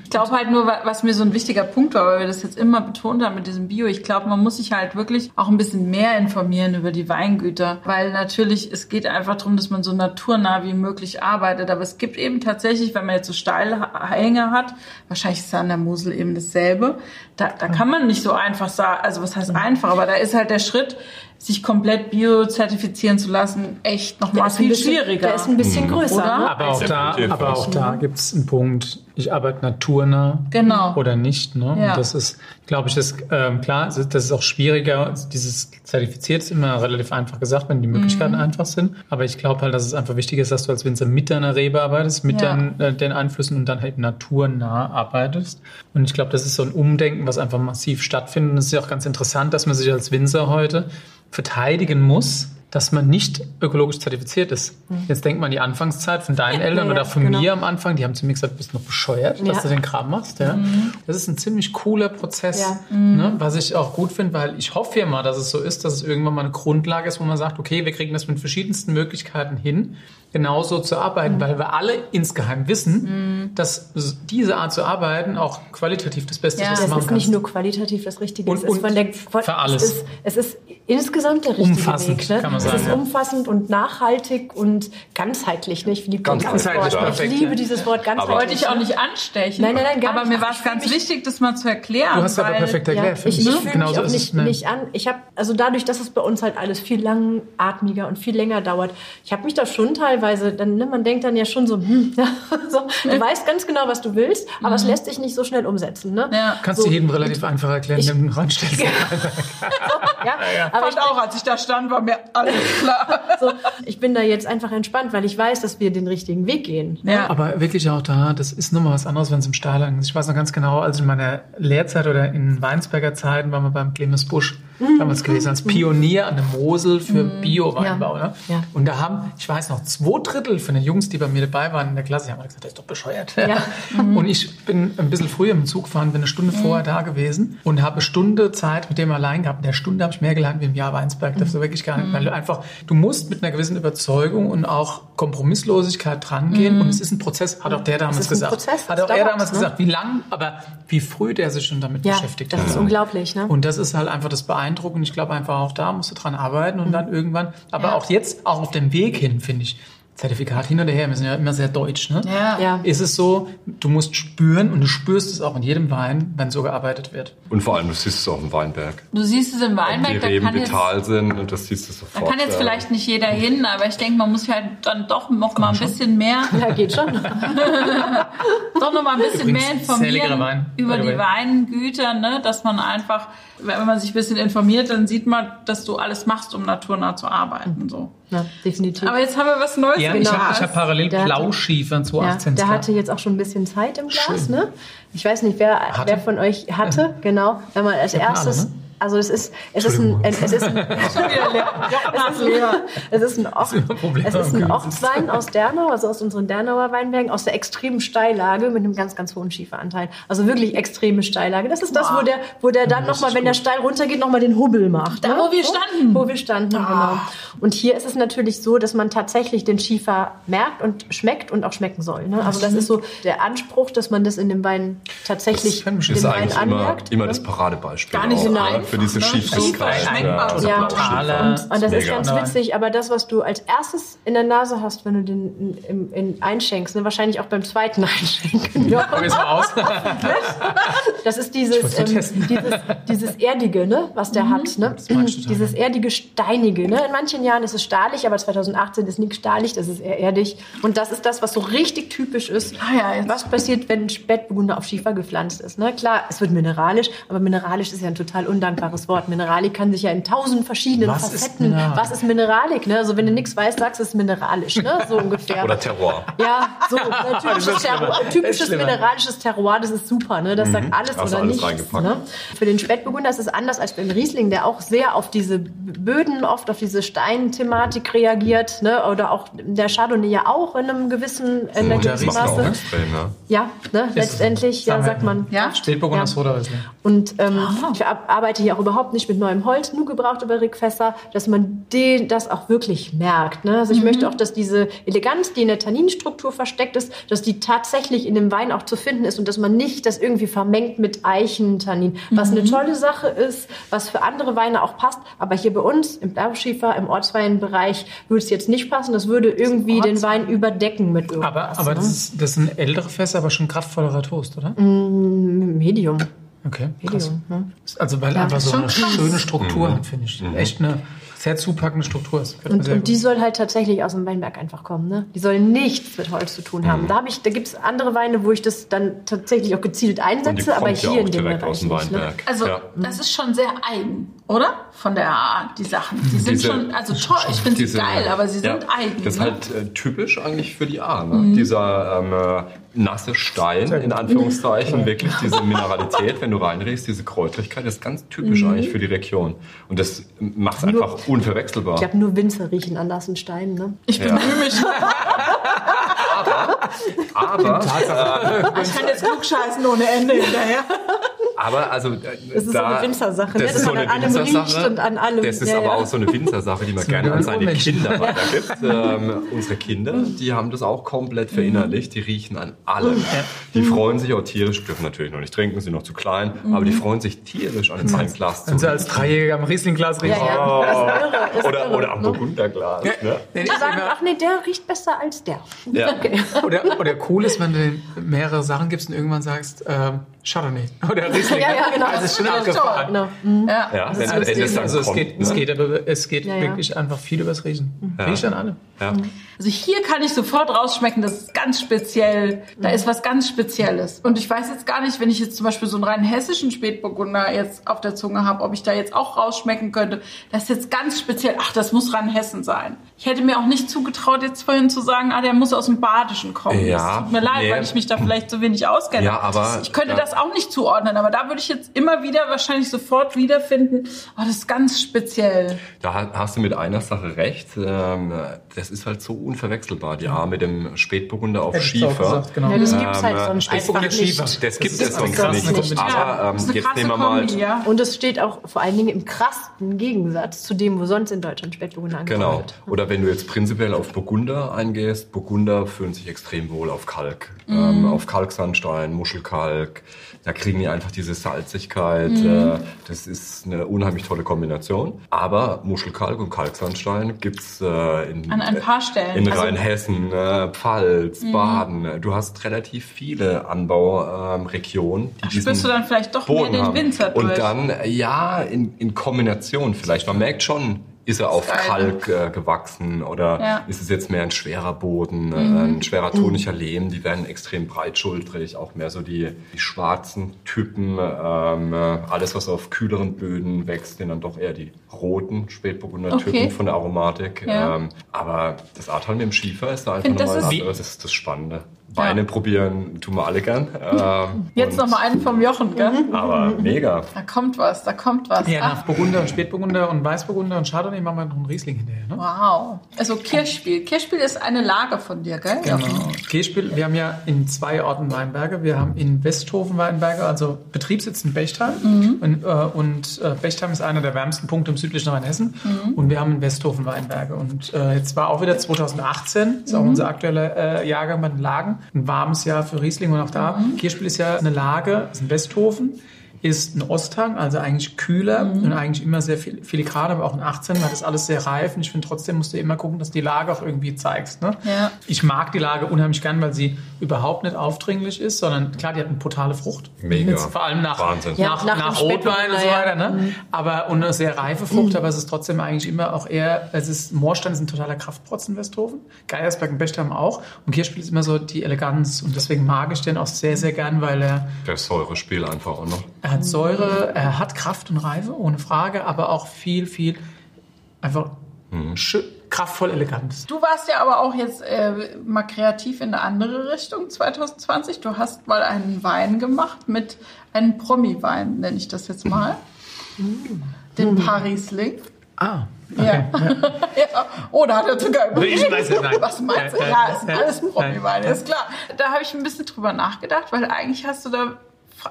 Ich glaube halt nur, wa- was mir so ein wichtiger Punkt war, weil wir das jetzt immer betont haben mit diesem Bio. Ich glaube, man muss sich halt wirklich auch ein bisschen mehr informieren über die Weingüter, weil natürlich es geht einfach darum, dass man so naturnah wie möglich arbeitet. Aber es gibt eben tatsächlich, wenn man jetzt so Steilhänge hat, wahrscheinlich ist es an der Mosel eben dasselbe. Da, da kann man nicht so einfach sagen, also was heißt einfach, aber da ist halt der Schritt, sich komplett bio zertifizieren zu lassen, echt nochmal ist ein viel bisschen- schwieriger. Der ist ein bisschen größer. Oder? Ne? Aber auch da, aber auch da gibt es einen Punkt, ich arbeite naturnah Genau. oder nicht. Ne? Ja. Und das ist, glaube ich, das, ähm, klar, das ist- auch schwieriger. Dieses zertifiziert ist immer relativ einfach gesagt, wenn die Möglichkeiten einfach sind. Aber ich glaube halt, dass es einfach wichtig ist, dass du als Winzer mit deiner Rebe arbeitest, mit Ja. deinen, äh, den Einflüssen und dann halt naturnah arbeitest. Und ich glaube, das ist so ein Umdenken, was einfach massiv stattfindet. Und es ist ja auch ganz interessant, dass man sich als Winzer heute verteidigen muss, dass man nicht ökologisch zertifiziert ist. Jetzt denkt man an die Anfangszeit von deinen Eltern ja, oder von genau. mir am Anfang, die haben zu mir gesagt, du bist noch bescheuert, dass Ja. du den Kram machst. Ja? Das ist ein ziemlich cooler Prozess, Ja. ne? was ich auch gut finde, weil ich hoffe ja mal, dass es so ist, dass es irgendwann mal eine Grundlage ist, wo man sagt, okay, wir kriegen das mit verschiedensten Möglichkeiten hin, genauso zu arbeiten, weil wir alle insgeheim wissen, dass diese Art zu arbeiten auch qualitativ das Beste Ja. ist, was Das machen ist nicht kannst. nur qualitativ das Richtige. Und- es ist und von der, von, für alles. Es ist, es ist insgesamt der richtige Umfassend, Weg. Ne? kann man es sagen, ist ja. umfassend und nachhaltig und ganzheitlich. Ne? Ich liebe dieses Ganzheitlich, Wort. perfekt, Ich liebe ja. dieses Wort ganzheitlich. Wollte ich auch nicht anstechen. Nein, nein, nein, gar Aber nicht. mir war es Ich ganz wichtig, das mal zu erklären. Du hast aber perfekt Ja, erklärt. ich, ich finde fühle Genauso mich auch nicht, es, ne? nicht an. Ich habe also dadurch, dass es bei uns halt alles viel langatmiger und viel länger dauert. Ich habe mich da schon teilweise, dann ne, man denkt dann ja schon so, hm, ja, so du weißt ganz genau, was du willst, aber es lässt sich nicht so schnell umsetzen. Ne? Ja. Kannst So, du jedem relativ einfach erklären, ich- indem du ranstellst. ja, aber ich, Fand auch, als ich da stand, war mir alles klar. so, ich bin da jetzt einfach entspannt, weil ich weiß, dass wir den richtigen Weg gehen. Ja. Aber wirklich auch da, das ist nochmal was anderes, wenn es im Stahlang ist. Ich weiß noch ganz genau, als in meiner Lehrzeit oder in Weinsberger Zeiten waren wir beim Clemens Busch damals gewesen, als Pionier an der Mosel für Bio-Weinbau. Ne? Ja. Und da haben, ich weiß noch, zwei Drittel von den Jungs, die bei mir dabei waren in der Klasse, die haben gesagt, das ist doch bescheuert. Ja. Und ich bin ein bisschen früher im Zug gefahren, bin eine Stunde vorher da gewesen und habe eine Stunde Zeit mit dem allein gehabt. In der Stunde habe ich mehr gelernt wie im Jahr Weinsberg. Das ist wirklich gar nicht, weil du einfach, du musst mit einer gewissen Überzeugung und auch Kompromisslosigkeit drangehen. Und es ist ein Prozess, hat auch der damals ist ein gesagt. Prozess, hat das auch er damals ne? gesagt, wie lang, aber wie früh der sich schon damit Ja, beschäftigt das hat. ist unglaublich. Ne? Und das ist halt einfach das Beeindruckende. Ich glaube einfach auch da musst du dran arbeiten und dann irgendwann, aber Ja. auch jetzt, auch auf dem Weg hin, finde ich, Zertifikat hin oder her, wir sind ja immer sehr deutsch, ne? Ja. Ja. Ist es so, du musst spüren und du spürst es auch in jedem Wein, wenn so gearbeitet wird. Und vor allem, du siehst es auch im Weinberg. Du siehst es im Wenn die Weinberg, da Reben kann, jetzt, vital sind und das siehst du da sofort. kann jetzt vielleicht nicht jeder hin, aber ich denke, man muss halt dann doch noch mal ein bisschen mehr, Ja, geht schon. doch noch mal ein bisschen Übrigens, mehr informieren Wein, über die. Weingüter, ne? dass man einfach, wenn man sich ein bisschen informiert, dann sieht man, dass du alles machst, um naturnah zu arbeiten. So. Ja, definitiv. Aber jetzt haben wir was Neues Ja, im ich habe hab parallel Der hatte- Blauschiefer in ja, 2018. der hatte jetzt auch schon ein bisschen Zeit im Glas, Schön. ne? Ich weiß nicht, wer, Hatte? wer von euch hatte, genau. Wenn man als hatten alle, erstes, ne? Also es ist, es ist ein, es ist ein, es ist ein, es ist ein, Ocht, es ist ein Ochtwein aus Dernau, also aus unseren Dernauer Weinbergen, aus der extremen Steillage mit einem ganz, ganz hohen Schieferanteil. Also wirklich extreme Steillage. Das ist das, wo der, wo der dann nochmal, wenn der. Steil runtergeht, nochmal den Hubbel macht. Da, ne? wo wir standen. Wo wir standen, genau. Und hier ist es natürlich so, dass man tatsächlich den Schiefer merkt und schmeckt und auch schmecken soll. Ne? Also das ist so der Anspruch, dass man das in dem Wein tatsächlich Das dem Wein eigentlich immer, anmerkt. immer ne? das Paradebeispiel. Gar nicht ne? einfach, Für diese ne? Schiefigkeit. Schmeckbar. oder Ja. Blauschiefer. Und- Und das ist Mega. ganz Nein. witzig, aber das, was du als erstes in der Nase hast, wenn du den in, in, in einschenkst, ne, wahrscheinlich auch beim zweiten Einschenken. Ja. Probier es mal aus. Das ist dieses, ähm, dieses, dieses Erdige, ne, was der hat. Ne? Dieses Erdige, Steinige. Ne? In manchen Jahren ist es stahlig, aber 2018 ist nichts stahlig, das ist eher erdig. Und das ist das, was so richtig typisch ist. Ah ja, Was passiert, wenn ein Spätburgunder auf Schiefer gepflanzt ist? Ne? Klar, es wird mineralisch, aber mineralisch ist ja ein total undankbares Wort. Mineralik kann sich ja in tausend verschiedenen Was ist Facetten. Mineralik? was ist Mineralik? Ne? Also wenn du nichts weißt, sagst du es ist mineralisch, ne? so ungefähr. Oder Terroir. Ja, so ein Das typisches, ist. Terroir, ist typisches mineralisches Terroir, das ist super, ne? Das sagt alles Hast du oder alles nichts. reingepackt. Ne? Für den Spätburgunder ist es anders als beim Riesling, der auch sehr auf diese Böden, oft auf diese Steinthematik reagiert, ne? Oder auch der Chardonnay ja auch in einem gewissen, in einer gewissen ne? Maße. extrem, ne? Ja, ne? letztendlich, ja, sagt man. Ja? Spätburgunder Ja. ist Roter Riesling. Und ähm, ich ar- arbeite hier auch überhaupt nicht mit neuem Holz, nur gebrauchte Barrikfässer, dass man den, das auch wirklich merkt. Ne? Also ich möchte auch, dass diese Eleganz, die in der Tanninstruktur versteckt ist, dass die tatsächlich in dem Wein auch zu finden ist und dass man nicht das irgendwie vermengt mit Eichentannin, was eine tolle Sache ist, was für andere Weine auch passt. Aber hier bei uns im Blauschiefer, im Ortsweinbereich würde es jetzt nicht passen. Das würde irgendwie den Wein überdecken mit irgendwas. Aber, aber das, ne? ist, das sind ältere Fässer, aber schon kraftvollerer Toast, oder? Medium. Okay, krass. Medium. Ne? Also weil Ja, einfach ist so eine krass. schöne Struktur hat, finde ich. Echt eine sehr zupackende Struktur. Mir Und, und die soll halt tatsächlich aus dem Weinberg einfach kommen. Ne? Die soll nichts mit Holz zu tun haben. Da, hab ich, da gibt es andere Weine, wo ich das dann tatsächlich auch gezielt Und die einsetze, aber kommt ja hier auch in dem direkt Bereich aus dem nicht. Ne? Weinberg. Also, ja. das ist schon sehr eigen, oder? Von der Art, die Sachen. Die sind Diese- schon, also toll, ich finde sie geil, aber sie ja, sind eigen. Das ist ne? halt äh, typisch eigentlich für die A. Ne? Dieser ähm, äh, nasse Stein, in Anführungszeichen, wirklich diese Mineralität, wenn du reinriechst, diese Kräutrigkeit, das ist ganz typisch eigentlich für die Region. Und das macht es einfach unverwechselbar. Ich glaube, nur Winzer riechen an nassen Steinen. Ne? ich Ja. bemühe mich. Aber, Ich kann jetzt klugscheißen ohne Ende hinterher. Aber also, Das ist so eine Winzersache, ne? Das ist Dass so man eine an allem riecht Winzersache. und an allem- Das ist ja, aber ja. auch so eine Winzersache, die man gerne an seine. Kinder weitergibt. ähm, unsere Kinder, die haben das auch komplett verinnerlicht. Die riechen an allem. Die freuen sich auch tierisch, dürfen natürlich noch nicht trinken, sind noch zu klein, aber die freuen sich tierisch an einem Glas zu Wenn sie als Dreijähriger am Rieslingglas riechen. Ja, ja. Das ist irre, Oder, irre, oder am ne? Burgunderglas. Ne? Nee, nee, Die sagen, immer- ach nee, der riecht besser als der. Ja. Oder, oder cool ist, wenn du mehrere Sachen gibst und irgendwann sagst, ähm, Chardonnay oder Riesling. Ja, ja, genau. Das ist schon Das abgefahren. Genau. Mhm. Ja. Ja, wenn das dann Also es geht, es ne? geht, aber es geht Ja, ja. wirklich einfach viel übers Riechen. Riecht an allem. Ja. Also hier kann ich sofort rausschmecken, das ist ganz speziell. Da ist was ganz Spezielles. Und ich weiß jetzt gar nicht, wenn ich jetzt zum Beispiel so einen rein hessischen Spätburgunder jetzt auf der Zunge habe, ob ich da jetzt auch rausschmecken könnte. Das ist jetzt ganz speziell. Ach, das muss rein Hessen sein. Ich hätte mir auch nicht zugetraut, jetzt vorhin zu sagen, ah, der muss aus dem Badischen kommen. Ja, das tut mir leid, nee. weil ich mich da vielleicht so wenig auskenne. Ja, aber- ich könnte ja. Das auch nicht zuordnen, aber da würde ich jetzt immer wieder wahrscheinlich sofort wiederfinden. Oh, das ist ganz speziell. Da ha- hast du mit einer Sache recht. Ähm, das ist halt so unverwechselbar. Die A mit dem Spätburgunder auf Hätte Schiefer. gesagt, genau. Ja, das Ähm, gibt's halt äh, sonst Spätburgunder einfach nicht. Schiefer. Das gibt ist es sonst nicht. Aber ähm, das ist eine jetzt krasse nehmen wir mal. Kombi, ja. Und es steht auch vor allen Dingen im krassen Gegensatz zu dem, wo sonst in Deutschland Spätburgunder angebaut Genau. wird. Oder wenn du jetzt prinzipiell auf Burgunder eingehst, Burgunder fühlen sich extrem wohl auf Kalk, Mhm. ähm, auf Kalksandstein, Muschelkalk. Da kriegen die einfach diese Salzigkeit. Mhm. Äh, das ist eine unheimlich tolle Kombination. Aber Muschelkalk und Kalksandstein gibt's äh, in, An ein paar Stellen. in Also- Rheinhessen, äh, Pfalz, Baden. Du hast relativ viele Anbauregionen, ähm, die Spürst du dann vielleicht doch mehr Boden den haben. Winzer durch? Und dann, ja, in, in Kombination vielleicht. Man merkt schon, ist er auf. Kalk äh, gewachsen oder Ja. ist es jetzt mehr ein schwerer Boden, äh, Mhm. ein schwerer tonischer Lehm, die werden extrem breitschultrig, auch mehr so die, die schwarzen Typen, ähm, äh, alles was auf kühleren Böden wächst, sind dann doch eher die roten Spätburgunder Typen Okay. von der Aromatik. Ja. Ähm, aber das Ahrtal mit dem Schiefer ist da einfach nochmal ein anderes, das ist das Spannende. Weine probieren tun wir alle gern. Ähm, Jetzt und- noch mal einen vom Jochen, gell? Aber mega. Da kommt was, da kommt was. Ja, Ach, nach Burgunder und Spätburgunder und Weißburgunder und Chardonnay machen wir noch einen Riesling hinterher. Ne? wow. Also Kirchspiel. Kirchspiel ist eine Lage von dir, gell? Genau. Jochen? Kirchspiel, wir haben ja in zwei Orten Weinberge. Wir haben in Westhofen Weinberge, also Betriebssitz in Bechtheim. Und, äh, und äh, Bechtheim ist einer der wärmsten Punkte im südlichen Rheinhessen. Und wir haben in Westhofen Weinberge. Und äh, jetzt war auch wieder 2018, ist auch unser aktueller äh, Jahrgang bei den Lagen. Ein warmes Jahr für Riesling und auch da. Kirchspiel ist ja eine Lage, ist in Westhofen. Ist ein Osthang, also eigentlich kühler und eigentlich immer sehr fil- filigran, aber auch in 18 war das alles sehr reif. Und ich finde trotzdem musst du immer gucken, dass du die Lage auch irgendwie zeigst. Ne? Ja. Ich mag die Lage unheimlich gern, weil sie überhaupt nicht aufdringlich ist, sondern klar, die hat eine brutale Frucht. Mega. Jetzt vor allem nach, Wahnsinn. Ja, nach, nach nach, dem Rotwein und so weiter. ja. Ne? Aber und eine sehr reife Frucht, aber es ist trotzdem eigentlich immer auch eher, es ist, Moorstein ist ein totaler Kraftprotz in Westhofen, Geiersberg und Bechtheim auch. Und Kirchspiel ist immer so die Eleganz und deswegen mag ich den auch sehr, sehr gern, weil er, Der Säurespiel einfach auch noch. Er hat Säure, er hat Kraft und Reife, ohne Frage, aber auch viel, viel einfach schön, kraftvoll elegant. Du warst ja aber auch jetzt äh, mal kreativ in eine andere Richtung 2020. Du hast mal einen Wein gemacht mit einem Promi-Wein, nenne ich das jetzt mal. Den Paris-Ling. Ah, Ja. ja. Oh, da hat er sogar überlegt. Ich weiß es, nein. Was meinst du? Ja, ist alles Promi-Wein, nein. ist klar. Da habe ich ein bisschen drüber nachgedacht, weil eigentlich hast du da,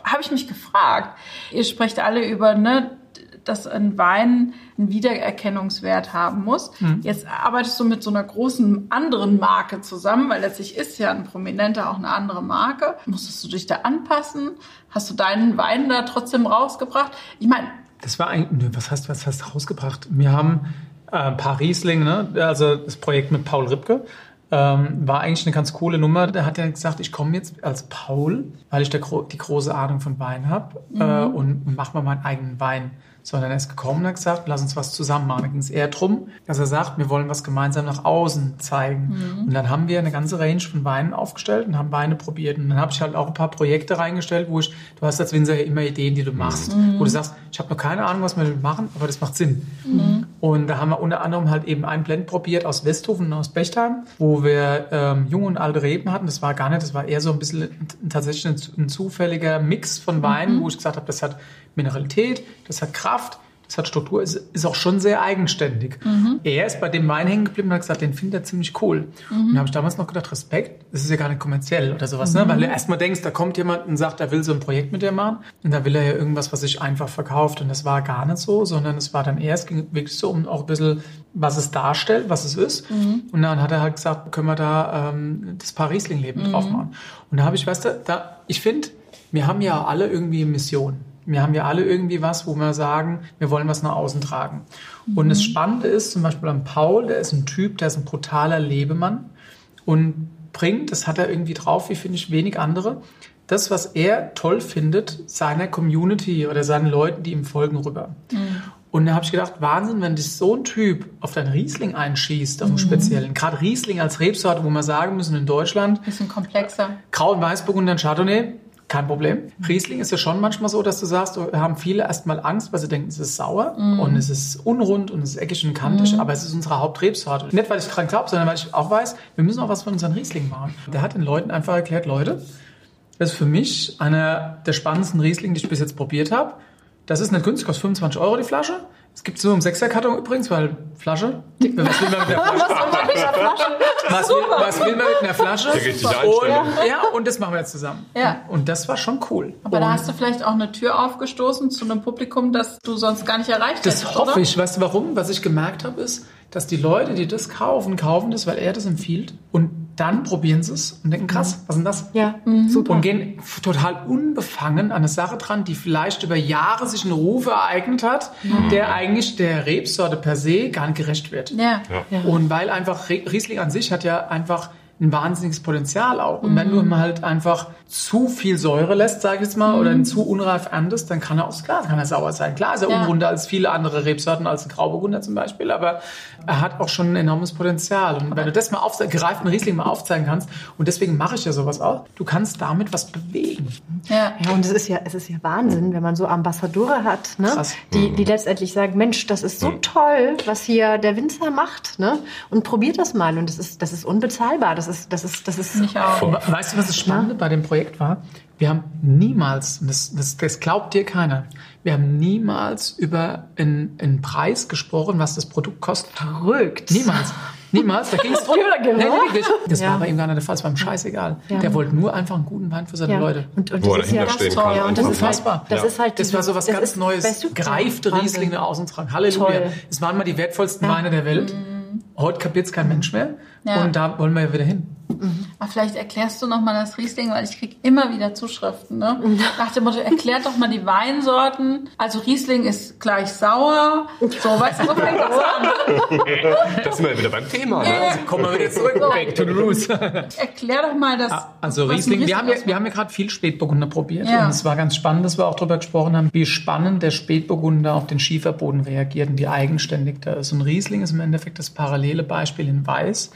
habe ich mich gefragt. Ihr sprecht alle über ne, dass ein Wein einen Wiedererkennungswert haben muss. Mhm. Jetzt arbeitest du mit so einer großen anderen Marke zusammen, weil letztlich ist ja ein Prominenter auch eine andere Marke. Musstest du dich da anpassen? Hast du deinen Wein da trotzdem rausgebracht? Ich meine, das war eigentlich, was heißt, was heißt rausgebracht? Wir haben äh, ein paar Riesling, ne? also das Projekt mit Paul Ripke. Ähm, war eigentlich eine ganz coole Nummer. Der hat ja gesagt, ich komme jetzt als Paul, weil ich der, die große Ahnung von Wein habe mhm. äh, und mache mal meinen eigenen Wein sondern er ist gekommen und hat gesagt, lass uns was zusammen machen. Da ging es eher darum, dass er sagt, wir wollen was gemeinsam nach außen zeigen. Mhm. Und dann haben wir eine ganze Range von Weinen aufgestellt und haben Weine probiert. Und dann habe ich halt auch ein paar Projekte reingestellt, wo ich, du hast als Winzer ja immer Ideen, die du machst, mhm. wo du sagst, ich habe noch keine Ahnung, was wir damit machen, aber das macht Sinn. Mhm. Und da haben wir unter anderem halt eben ein Blend probiert aus Westhofen und aus Bechtheim, wo wir ähm, junge und alte Reben hatten. Das war gar nicht, das war eher so ein bisschen tatsächlich ein, ein zufälliger Mix von Weinen, mhm. wo ich gesagt habe, das hat Mineralität, das hat Kraft, das hat Struktur, ist, ist auch schon sehr eigenständig. Mhm. Er ist bei dem Wein hängen geblieben und hat gesagt, den findet er ziemlich cool. Mhm. Und da habe ich damals noch gedacht, Respekt, das ist ja gar nicht kommerziell oder sowas, ne? mhm. ne? weil du erstmal denkst, da kommt jemand und sagt, er will so ein Projekt mit dir machen und da will er ja irgendwas, was sich einfach verkauft und das war gar nicht so, sondern es war dann es ging wirklich so um auch ein bisschen, was es darstellt, was es ist. Mhm. Und dann hat er halt gesagt, können wir da ähm, das Paris-Leben drauf mhm. machen. Und da habe ich, weißt du, da, ich finde, wir haben ja alle irgendwie eine Mission. Wir haben ja alle irgendwie was, wo wir sagen, wir wollen was nach außen tragen. Mhm. Und das Spannende ist zum Beispiel an Paul, der ist ein Typ, der ist ein brutaler Lebemann und bringt, das hat er irgendwie drauf, wie finde ich wenig andere, das, was er toll findet, seiner Community oder seinen Leuten, die ihm folgen, rüber. Mhm. Und da habe ich gedacht, Wahnsinn, wenn dich so ein Typ auf dein Riesling einschießt, auf einen mhm. speziellen, gerade Riesling als Rebsorte, wo wir sagen müssen, in Deutschland. Bisschen komplexer. Grau- und Weißburgunder und Chardonnay, kein Problem. Riesling ist ja schon manchmal so, dass du sagst, da haben viele erstmal Angst, weil sie denken, es ist sauer mm. und es ist unrund und es ist eckig und kantig, mm. aber es ist unsere Hauptrebsorte. Nicht, weil ich dran glaube, sondern weil ich auch weiß, wir müssen auch was von unseren Riesling machen. Der hat den Leuten einfach erklärt, Leute, das ist für mich einer der spannendsten Riesling, die ich bis jetzt probiert habe. Das ist nicht günstig, kostet 25 Euro die Flasche. Es gibt so im Sechserkarton übrigens, weil Flasche. Was will man mit der Flasche? was, will, was will man mit einer Flasche? Und, ja, und das machen wir jetzt zusammen. Ja. Und das war schon cool. Aber und da hast du vielleicht auch eine Tür aufgestoßen zu einem Publikum, das du sonst gar nicht erreicht hast. Das hoffe oder? ich. Weißt du warum? Was ich gemerkt habe, ist, dass die Leute, die das kaufen, kaufen das, weil er das empfiehlt. Und dann probieren sie es und denken, krass, was ist denn das? Ja, mhm. super. Und gehen total unbefangen an eine Sache dran, die vielleicht über Jahre sich einen Ruf ereignet hat, mhm. der eigentlich der Rebsorte per se gar nicht gerecht wird. Ja. ja. Und weil einfach Riesling an sich hat ja einfach ein wahnsinniges Potenzial auch. Und mhm. wenn du ihm halt einfach zu viel Säure lässt, sage ich jetzt mal, mhm. oder ihn zu unreif erntest, dann kann er auch, klar, kann er sauer sein. Klar ist er ja. unrunder als viele andere Rebsorten, als ein Grauburgunder zum Beispiel, aber er hat auch schon ein enormes Potenzial. Und wenn du das mal auf, gereiften Riesling mal aufzeigen kannst, und deswegen mache ich ja sowas auch, du kannst damit was bewegen. Ja, ja und es ist ja, es ist ja Wahnsinn, wenn man so Ambassadore hat, ne? Krass. Die, die letztendlich sagen, Mensch, das ist so mhm. toll, was hier der Winzer macht, ne? Und probiert das mal. Und das ist, das ist unbezahlbar. Das ist, das ist, das ist. Nicht auch. Weißt du, was das Spannende ja? bei dem Projekt war? Wir haben niemals, das, das, das glaubt dir keiner, wir haben niemals über einen, einen Preis gesprochen, was das Produkt kostet. Verrückt. Niemals. Niemals, da ging es drum. nee, nee, das ja. war bei ihm gar nicht der Fall, es war ihm scheißegal. Ja. Der wollte nur einfach einen guten Wein für seine ja. Leute. Und, und Wo das ist ja stehen kann. Ja, und das Unfassbar. Ist halt, das, ist halt das war so was ganz Neues. Greifte Riesling nach außen tragen. Halleluja. Toll. Es waren mal die wertvollsten Weine der Welt. Mhm. Heute kapiert es kein Mensch mehr. Und da wollen wir ja wieder hin. Mhm. Aber vielleicht erklärst du noch mal das Riesling, weil ich kriege immer wieder Zuschriften. Ne? Mhm. Nach dem Motto, erklärt doch mal die Weinsorten. Also Riesling ist gleich sauer. So, weißt du, so fängt das an. Das sind wir wieder beim Thema. Ne? Also, kommen wir wieder zurück. So. Back to the roots. Erklär doch mal das. Ah, also Riesling, Riesling, wir haben ja, wir haben ja gerade viel Spätburgunder probiert. Ja. Und es war ganz spannend, dass wir auch darüber gesprochen haben, wie spannend der Spätburgunder auf den Schieferboden reagiert und wie eigenständig der ist. Und Riesling ist im Endeffekt das parallele Beispiel in Weiß.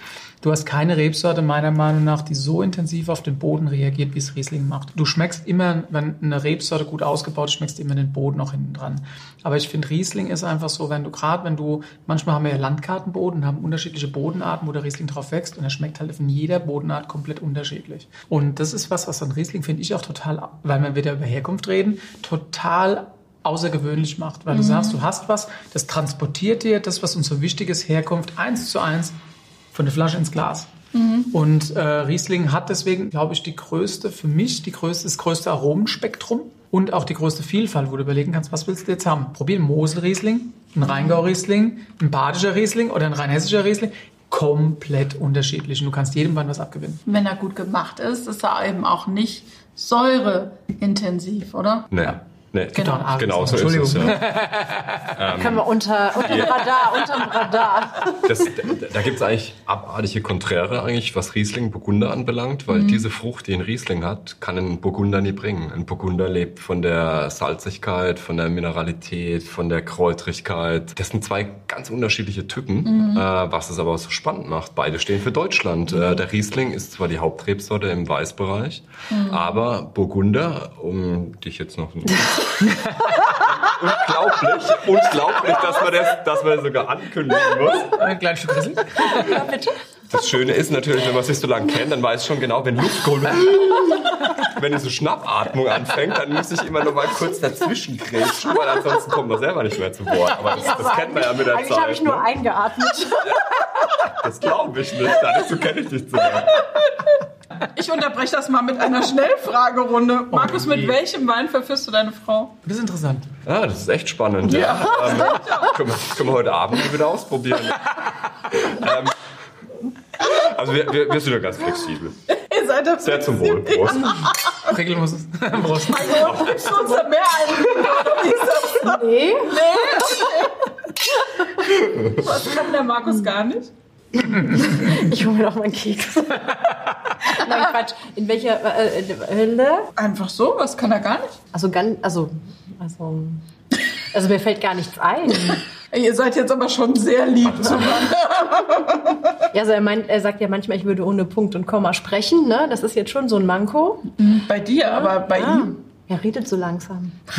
Du hast keine Rebsorte meiner Meinung nach, die so intensiv auf den Boden reagiert, wie es Riesling macht. Du schmeckst immer, wenn eine Rebsorte gut ausgebaut ist, schmeckst immer den Boden auch hinten dran. Aber ich finde, Riesling ist einfach so, wenn du gerade, wenn du, manchmal haben wir ja Landkartenboden, haben unterschiedliche Bodenarten, wo der Riesling drauf wächst und er schmeckt halt von jeder Bodenart komplett unterschiedlich. Und das ist was, was an Riesling finde ich auch total, weil wir wieder über Herkunft reden, total außergewöhnlich macht, weil mhm. du sagst, du hast was, das transportiert dir das, was uns so wichtig ist, Herkunft eins zu eins von der Flasche ins Glas. Mhm. Und äh, Riesling hat deswegen, glaube ich, die größte, für mich die größte, das größte Aromenspektrum. und auch die größte Vielfalt, wo du überlegen kannst, was willst du jetzt haben? Probier einen Mosel-Riesling, einen Rheingau-Riesling, ein badischer Riesling oder ein rheinhessischer Riesling. Komplett unterschiedlich. Und du kannst jedem Wein was abgewinnen. Wenn er gut gemacht ist, ist er eben auch nicht säureintensiv, oder? Nee. Nee, Genau. Ah, genau so ist Entschuldigung. es. Ja. Können wir unter, unter dem Radar, unterm Radar. Das, da da gibt es eigentlich abartige Konträre eigentlich, was Riesling Burgunder anbelangt, weil diese Frucht, die ein Riesling hat, kann ein Burgunder nie bringen. Ein Burgunder lebt von der Salzigkeit, von der Mineralität, von der Kräutrigkeit. Das sind zwei ganz unterschiedliche Typen, äh, was es aber so spannend macht. Beide stehen für Deutschland. Äh, der Riesling ist zwar die Hauptrebsorte im Weißbereich, aber Burgunder, um dich jetzt noch unglaublich, unglaublich, dass man das, dass man das sogar ankündigen muss. Ein kleines Stück Riesling. Das Schöne ist natürlich, wenn man sich so lange kennt, dann weiß ich schon genau, wenn Luft geholt wird, wenn diese Schnappatmung anfängt, dann muss ich immer noch mal kurz dazwischen grätschen, weil ansonsten kommt man selber nicht mehr zu Wort. Aber das, das kennt man ja mit der Eigentlich habe ich Zeit. nur Ne? eingeatmet. Das glaube ich nicht, dazu kenne ich dich zu lange. Ich unterbreche das mal mit einer Schnellfragerunde. Markus, mit welchem Wein verführst du deine Frau? Das ist interessant. Ja, das ist echt spannend. Ja. Ähm, können, wir, können wir heute Abend mal wieder ausprobieren. ähm, also wir, wir, wir sind ja ganz flexibel. Ihr seid ja Sehr zum Wohl. Prost. Regel muss es. Prost. Also, uns da mehr ein? Nee. Was kann der Markus gar nicht? Ich hole mir noch meinen Keks. Nein, Quatsch. In welcher äh, Einfach so? Was kann er gar nicht? Also ganz, also, also, also mir fällt gar nichts ein. Ey, Ihr seid jetzt aber schon sehr lieb zu Ja, also er meint, er sagt ja manchmal, ich würde ohne Punkt und Komma sprechen, ne? Das ist jetzt schon so ein Manko. Bei dir, aber bei Ah, ihm. er redet so langsam.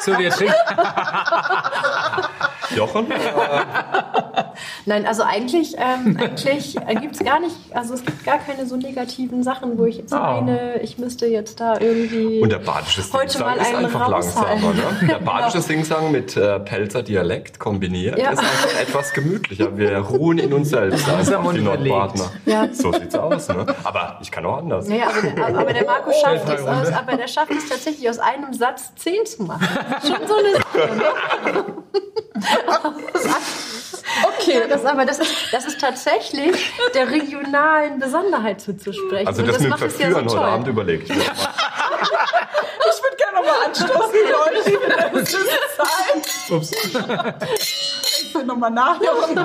So, wie jetzt Jochen? Äh, Nein, also eigentlich, ähm, eigentlich gibt es gar nicht, also es gibt gar keine so negativen Sachen, wo ich jetzt Oh. meine, ich müsste jetzt da irgendwie. Und der badische Heute Singsang mal ist einfach raushalten. langsamer. Ne? Der badische Singsang mit äh, Pelzer Dialekt kombiniert Ja. ist einfach etwas gemütlicher. Wir ruhen in uns selbst. Einfach, und die. Nordbadner. Ja. So sieht's aus. Ne? Aber ich kann auch anders. Naja, aber der, aber der Markus schafft es, aus, aber der schafft es tatsächlich aus einem Satz zehn zu machen. Schon so eine Sache. Ne? Okay. Das, aber das ist, das ist tatsächlich der regionalen Besonderheit zuzusprechen. Also Und das, mit macht es ja Verführen so heute toll. Abend überlege ich mir. mal. Ich würde gerne nochmal anstoßen, Leute. Zeit. Ups. Ich will nochmal nachhören.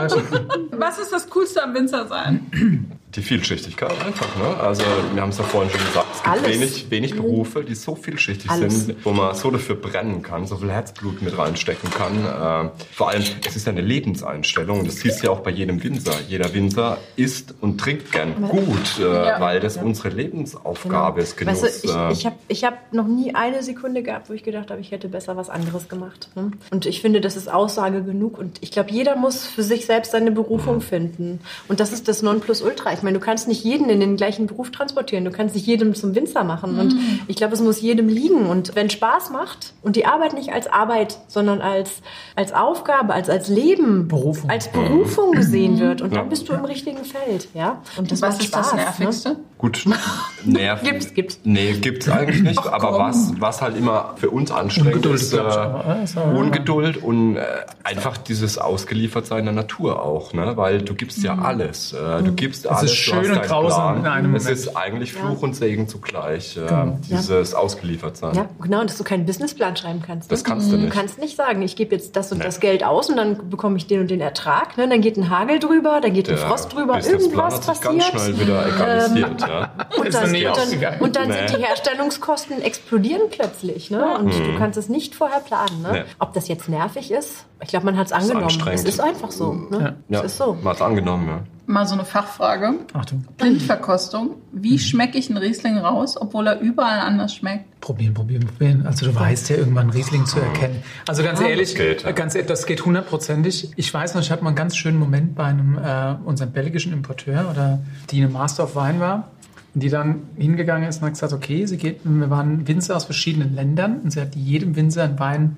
Was ist das Coolste am Winzer sein? Die Vielschichtigkeit einfach. Ne? Also wir haben es ja vorhin schon gesagt, es gibt Alles. wenig, wenig Berufe, die so vielschichtig Alles. sind, wo man so dafür brennen kann, so viel Herzblut mit reinstecken kann. Äh, vor allem, es ist ja eine Lebenseinstellung und das siehst du ja auch bei jedem Winzer. Jeder Winzer isst und trinkt gern gut, äh, Ja. weil das unsere Lebensaufgabe ist, Genuss. Weißt du, ich, äh, ich habe ich hab noch nie eine Sekunde gehabt, wo ich gedacht habe, ich hätte besser was anderes gemacht. Ne? Und ich finde, das ist Aussage genug. Und ich glaube, jeder muss für sich selbst seine Berufung finden. Und das ist das Nonplusultra. Ich meine, du kannst nicht jeden in den gleichen Beruf transportieren. Du kannst nicht jedem zum Winzer machen. Und ich glaube, es muss jedem liegen. Und wenn Spaß macht und die Arbeit nicht als Arbeit, sondern als, als Aufgabe, als, als Leben, Berufung. als Berufung gesehen wird, und Ja. dann bist du im richtigen Feld. Ja? Und das Was macht ist das Spaß, Ne? Nervigste? Gut, Nerven. Gibt's, gibt's. Nee, gibt's eigentlich nicht. Ach, aber was, was halt immer für uns anstrengend Ungeduld, ist, ich, äh, aber, oder? So, ja. Ungeduld und äh, einfach dieses Ausgeliefertsein der Natur auch, ne? Weil du gibst Mhm. ja alles. Äh, du gibst Es alles. ist du schön und grausam in einem Es Moment. ist eigentlich Fluch und Segen zugleich. Äh, Genau. Dieses Ausgeliefertsein. Ja, genau, und dass du keinen Businessplan schreiben kannst. Das ne? kannst du Du nicht. kannst nicht sagen, ich gebe jetzt das und das Geld aus und dann bekomme ich den und den Ertrag. Ne? Dann geht ein Hagel drüber, dann geht ein Frost drüber, irgendwas hat sich ganz passiert. schnell wieder egalisiert. ja. Und dann, und dann, und dann Nee. sind die Herstellungskosten explodieren plötzlich. Ne? Und du kannst es nicht vorher planen. Ne? Mhm. Nee. Ob das jetzt nervig ist, ich glaube, man hat es angenommen. Es ist einfach so. Ne? Ja, Es ist so. man hat's angenommen, ja. Mal so eine Fachfrage. Achtung. Blindverkostung. Wie schmecke ich einen Riesling raus, obwohl er überall anders schmeckt? Probieren, probieren, probieren. Also du weißt ja irgendwann Riesling zu erkennen. Also ganz ehrlich, das geht, ja. ganz, das geht hundertprozentig. Ich weiß noch, ich hatte mal einen ganz schönen Moment bei einem äh, unserem belgischen Importeur oder die eine Master of Wine war. Und die dann hingegangen ist und hat gesagt, okay, sie geht, wir waren Winzer aus verschiedenen Ländern und sie hat jedem Winzer einen Wein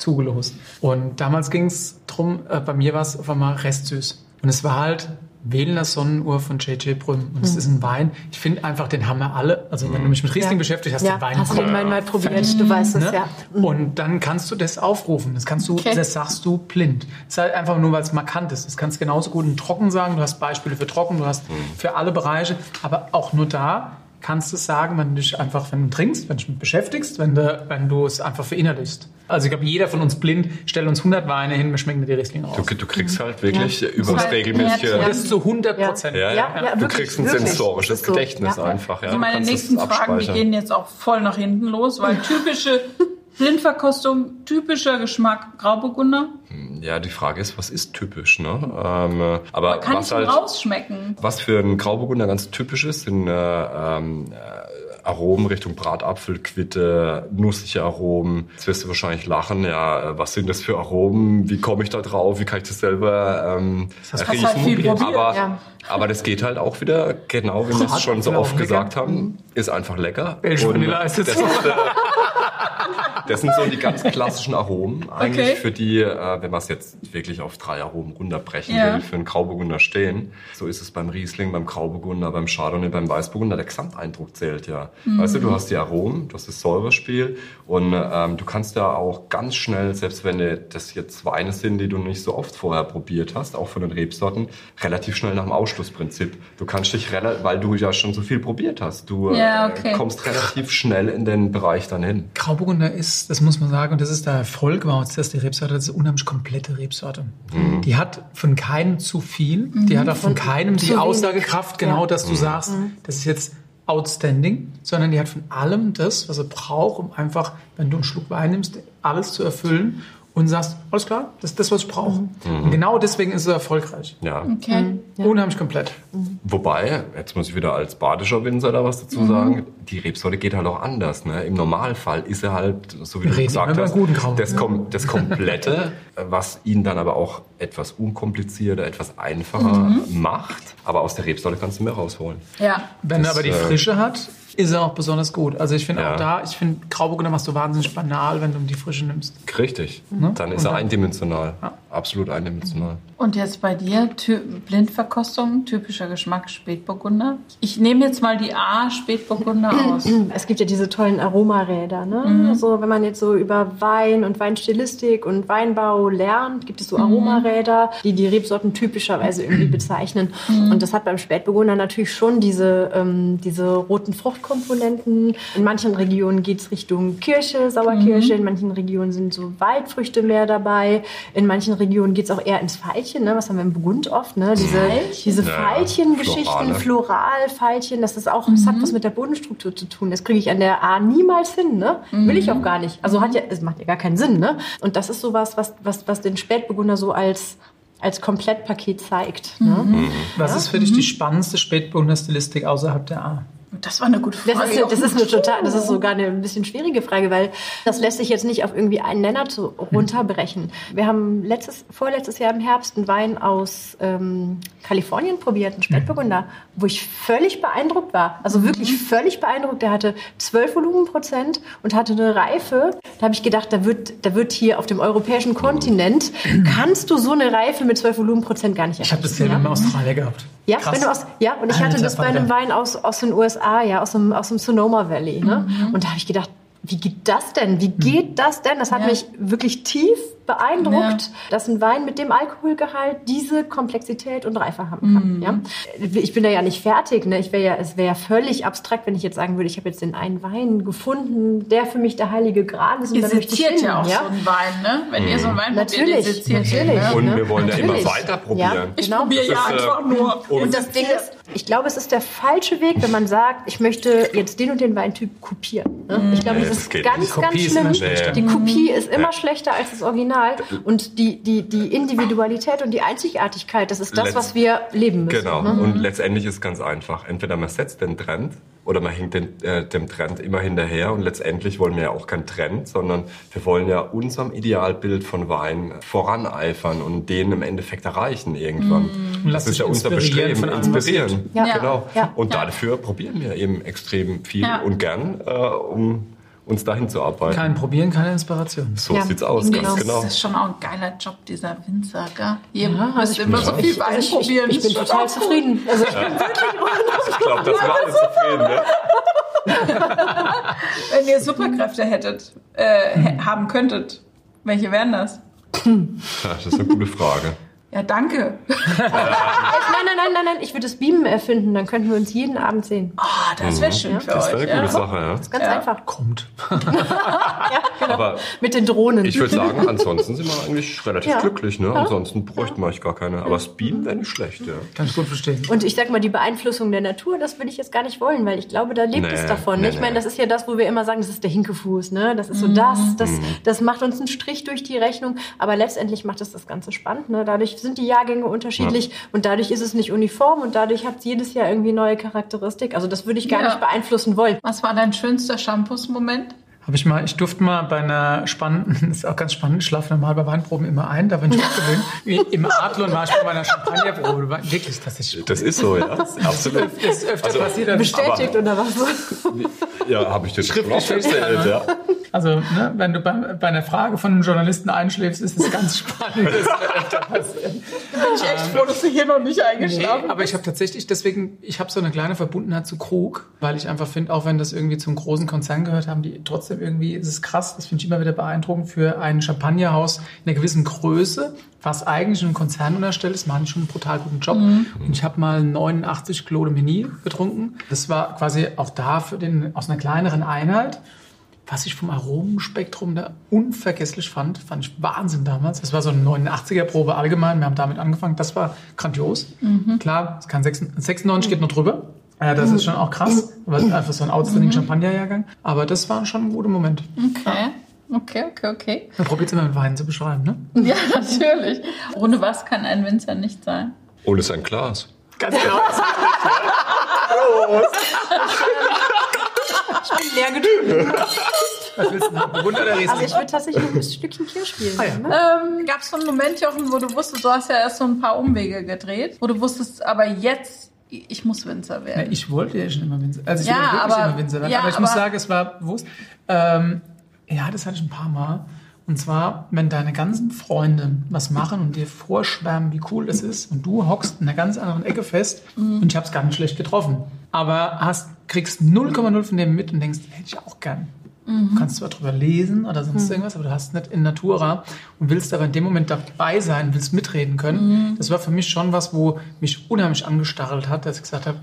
zugelost. Und damals ging es drum, äh, bei mir war es auf einmal restsüß. Und es war halt Wählener Sonnenuhr von J.J. Brüm. Und es ist ein Wein. Ich finde einfach, den haben wir alle. Also wenn du mich mit Riesling Ja. beschäftigt hast, Ja, den Wein hast du den mal, mal probiert, du weißt es, Ne? ja. Und dann kannst du das aufrufen. Das kannst du, Okay. das sagst du blind. Das ist halt einfach nur, weil es markant ist. Das kannst du genauso gut in Trocken sagen. Du hast Beispiele für Trocken, du hast für alle Bereiche. Aber auch nur da kannst du es sagen, wenn du dich einfach, wenn du trinkst, wenn du dich mit beschäftigst, wenn du, wenn du es einfach verinnerlichst. Also ich glaube, jeder von uns blind stellt uns 100 Weine hin, wir schmecken die Riesling aus. Du, du kriegst halt wirklich über das regelmäßige. kreativ. das ist zu 100 Prozent. Ja, ja. Ja, ja, du wirklich, kriegst ein wirklich. sensorisches so. Gedächtnis Ja. einfach. Ja. Also meine nächsten Fragen, die gehen jetzt auch voll nach hinten los, weil typische Blindverkostung, typischer Geschmack Grauburgunder. Ja, die Frage ist, was ist typisch? Ne? Ähm, aber Kann was halt, rausschmecken? was für einen Grauburgunder ganz typisch ist, sind äh, ähm, äh, Aromen Richtung Bratapfel, Quitte, nussige Aromen. Jetzt wirst du wahrscheinlich lachen. Ja, äh, was sind das für Aromen? Wie komme ich da drauf? Wie kann ich das selber ähm, du riechen? halt aber, ja. aber das geht halt auch wieder, genau wie wir es schon so oft lecker. gesagt haben, ist einfach lecker. Belgische Und Vanille ist das, jetzt ist, äh, das sind so die ganz klassischen Aromen eigentlich, Okay. für die, äh, wenn man es jetzt wirklich auf drei Aromen runterbrechen Ja. will, für einen Grauburgunder stehen. So ist es beim Riesling, beim Grauburgunder, beim Chardonnay, beim Weißburgunder. Der Gesamteindruck zählt ja. Weißt du, du hast die Aromen, du hast das Säurespiel und ähm, du kannst ja auch ganz schnell, selbst wenn äh, das jetzt Weine sind, die du nicht so oft vorher probiert hast, auch von den Rebsorten, relativ schnell nach dem Ausschlussprinzip. Du kannst dich, rela- weil du ja schon so viel probiert hast, du Ja, äh, okay. kommst relativ schnell in den Bereich dann hin. Grauburgunder ist, das muss man sagen, und das ist der Erfolg uns, das ist die Rebsorte, das ist eine unheimlich komplette Rebsorte. Mhm. Die hat von keinem zu viel, die hat auch von keinem die. Aussagekraft, genau, Ja. dass du sagst, das ist jetzt outstanding, sondern die hat von allem das, was er braucht, um einfach, wenn du einen Schluck Wein nimmst, alles zu erfüllen und sagst, alles klar, das ist das, was ich brauche. Und genau deswegen ist es erfolgreich. Ja. Okay. Unheimlich komplett. Wobei, jetzt muss ich wieder als badischer Winzer da was Mhm. dazu sagen, die Rebsorte geht halt auch anders. Ne? Im Normalfall ist er halt, so wie du reden gesagt hast, Grauburgunder. das, kom das Komplette, was ihn dann aber auch etwas unkomplizierter, etwas einfacher Mhm. macht. Aber aus der Rebsorte kannst du mehr rausholen. Ja. Wenn Das, er aber die äh, Frische hat, ist er auch besonders gut. Also ich finde Ja. auch da, ich finde Grauburgunder machst du wahnsinnig banal, wenn du ihm die Frische nimmst. Richtig. Mhm. Dann ist er eindimensional. Absolut eindimensional. Und jetzt bei dir, Ty Blindverkostung, typischer Geschmack Spätburgunder. Ich nehme jetzt mal die A Spätburgunder aus. Es gibt ja diese tollen Aromaräder. Ne? Mhm. Also wenn man jetzt so über Wein und Weinstilistik und Weinbau lernt, gibt es so Aromaräder, die die Rebsorten typischerweise irgendwie bezeichnen. Und das hat beim Spätburgunder natürlich schon diese, ähm, diese roten Fruchtkomponenten. In manchen Regionen geht es Richtung Kirsche, Sauerkirsche. In manchen Regionen sind so Waldfrüchte mehr dabei. In manchen Regionen geht es auch eher ins Veilchen. Ne? Was haben wir im Burgund oft? Ne? Diese, diese Ja, Veilchengeschichten, Florale. Floralfeilchen, das ist auch, das hat was mit der Bodenstruktur zu tun. Das kriege ich an der A niemals hin, ne? Will ich auch gar nicht. Also hat ja, es macht ja gar keinen Sinn, ne? Und das ist sowas, was, was, was den Spätburgunder so als, als Komplettpaket zeigt. Ne? Was ist für dich die spannendste Spätburgunder-Stilistik außerhalb der A? Das war eine gute Das Frage. ist, das ist eine total, das ist sogar eine ein bisschen schwierige Frage, weil das lässt sich jetzt nicht auf irgendwie einen Nenner zu, runterbrechen. Wir haben letztes, vorletztes Jahr im Herbst einen Wein aus ähm, Kalifornien probiert, einen Spätburgunder, wo ich völlig beeindruckt war. Also wirklich völlig beeindruckt. Der hatte 12 Volumenprozent und hatte eine Reife. Da habe ich gedacht, da wird, da wird hier auf dem europäischen Kontinent, kannst du so eine Reife mit 12 Volumenprozent gar nicht Ich habe erreichen. das ja in Australien gehabt. Ja, Krass. wenn du aus, ja, und ich hatte das bei einem. Wein aus, aus den USA, ja, aus dem, aus dem Sonoma Valley. Ne? Und da habe ich gedacht, wie geht das denn? Wie geht das denn? Das hat Ja. mich wirklich tief beeindruckt, dass ein Wein mit dem Alkoholgehalt diese Komplexität und Reife haben kann. Ja? Ich bin da ja nicht fertig. Ne? Ich wäre ja, es wäre ja völlig abstrakt, wenn ich jetzt sagen würde, ich habe jetzt den einen Wein gefunden, der für mich der heilige Gral ist. Und Ihr dann möchte ich seziert ja auch ja? so einen Wein, ne? Wenn ihr so einen Wein probiert, ihr Natürlich, seziert ihn, natürlich. ne? Und wir wollen ja immer weiter probieren. Ja, Ich genau. probiere ja äh, einfach nur. und- Und das Ding ist, ich glaube, es ist der falsche Weg, wenn man sagt, ich möchte jetzt den und den Weintyp kopieren. ne? Ich glaube, Nee, das ist ganz, nicht. ganz schlimm. schlechter. Die Kopie ist immer Ja. schlechter als das Original. Und die, die, die Individualität und die Einzigartigkeit, das ist das, Letzt- was wir leben müssen. Genau. Ne? Und letztendlich ist es ganz einfach. Entweder man setzt den Trend oder man hinkt den, äh, dem Trend immer hinterher. Und letztendlich wollen wir ja auch keinen Trend, sondern wir wollen ja unserem Idealbild von Wein voraneifern und den im Endeffekt erreichen irgendwann. Und lass das ist ja unser Bestreben, inspirieren. Ja. Genau. Ja. Und Ja. dafür probieren wir eben extrem viel Ja. und gern, äh, um uns dahin zu arbeiten. Kein Probieren, keine Inspiration. So Ja, sieht's aus, genau. ganz genau. Das ist schon auch ein geiler Job, dieser Winzer, gell? Ihr Ja, also ich immer so viel Wein Also ich, ich, probieren. ich bin total zufrieden. Also ich bin Ich glaube, das war alle zufrieden. Ne? Wenn ihr Superkräfte hättet, äh, haben könntet, welche wären das? Ja, das ist eine gute Frage. Ja, danke. Nein, nein, nein, nein, nein, ich würde das Beamen erfinden, dann könnten wir uns jeden Abend sehen. Ah, das wäre schön für Das euch. wäre eine ja. gute Sache, ja. Das ist ganz Ja. einfach. Kommt. Ja, genau. Aber Mit den Drohnen. ich würde sagen, ansonsten sind wir eigentlich relativ Ja. glücklich. Ne? Ansonsten bräuchten wir eigentlich gar keine. Aber das Beam wäre nicht schlecht, ja. Kann ich gut verstehen. Und ich sag mal, die Beeinflussung der Natur, das würde ich jetzt gar nicht wollen, weil ich glaube, da lebt Nee, es davon. nee, ich meine, das ist ja das, wo wir immer sagen, das ist der Hinkefuß, ne? Das ist so das, das, das macht uns einen Strich durch die Rechnung. Aber letztendlich macht es das Ganze spannend, ne? Dadurch sind die Jahrgänge unterschiedlich und dadurch ist es nicht uniform und dadurch hat es jedes Jahr irgendwie neue Charakteristik. Also das würde ich gar Ja. nicht beeinflussen wollen. Was war dein schönster Shampoos-Moment? Habe ich mal, ich durfte mal bei einer spannenden, das ist auch ganz spannend, ich schlafe normal bei Weinproben immer ein, da bin ich abgewöhnt. Wie Im Adlon war ich bei meiner Champagnerprobe. Wirklich, das ist Das ist so, ja. Absolut. ist öfter Also, passiert. Bestätigt oder was? Ja, habe ich schon Schriftlich festgestellt, ja. Also, ne, wenn du bei, bei einer Frage von einem Journalisten einschläfst, ist es ganz spannend. Das öfter passiert. Bin ich echt froh, dass du hier noch nicht Nee, eingeschlafen aber ich habe tatsächlich deswegen, ich habe so eine kleine Verbundenheit zu Krug, weil ich einfach finde, auch wenn das irgendwie zum großen Konzern gehört, haben die trotzdem irgendwie, es ist krass, das finde ich immer wieder beeindruckend für ein Champagnerhaus in einer gewissen Größe, was eigentlich einem Konzern unterstellt ist, machen die schon einen brutal guten Job. Und ich habe mal 89 Claude Meni getrunken. Das war quasi auch da für den, aus einer kleineren Einheit. Was ich vom Aromenspektrum da unvergesslich fand, fand ich Wahnsinn damals. Das war so eine 89er-Probe allgemein. Wir haben damit angefangen. Das war grandios. Klar, es kann 96, 96 geht noch drüber. Ja, das ist schon auch krass. Aber einfach so ein outstanding Champagner-Jahrgang. Aber das war schon ein guter Moment. Okay. Okay, okay, okay. Man probiert es immer mit Wein zu beschreiben, ne? Ja, natürlich. Ohne was kann ein Winzer nicht sein? Ohne sein Glas. Ganz genau. Ich bin leer getrunken. Was willst du noch? Bewunder oder Also ich Riesling? würde tatsächlich noch ein Stückchen Bier spielen. Ah, ja. ne? Ähm, Gab es so einen Moment, Jochen, wo du wusstest, du hast ja erst so ein paar Umwege gedreht, wo du wusstest, aber jetzt, ich muss Winzer Ja, werden. ich wollte ja schon immer Winzer. Also ich Ja, wollte wirklich aber- immer Winzer werden. ja, aber ich muss aber- sagen, es war bewusst. Ähm, ja, das hatte ich ein paar Mal. Und zwar, wenn deine ganzen Freunde was machen und dir vorschwärmen, wie cool das ist, und du hockst in einer ganz anderen Ecke fest, und ich habe es gar nicht schlecht getroffen, aber hast, kriegst 0,0 von dem mit und denkst, hätte ich auch gern. Du kannst zwar drüber lesen oder sonst irgendwas, aber du hast nicht in Natura und willst aber in dem Moment dabei sein, willst mitreden können. Das war für mich schon was, wo mich unheimlich angestarrelt hat, dass ich gesagt habe,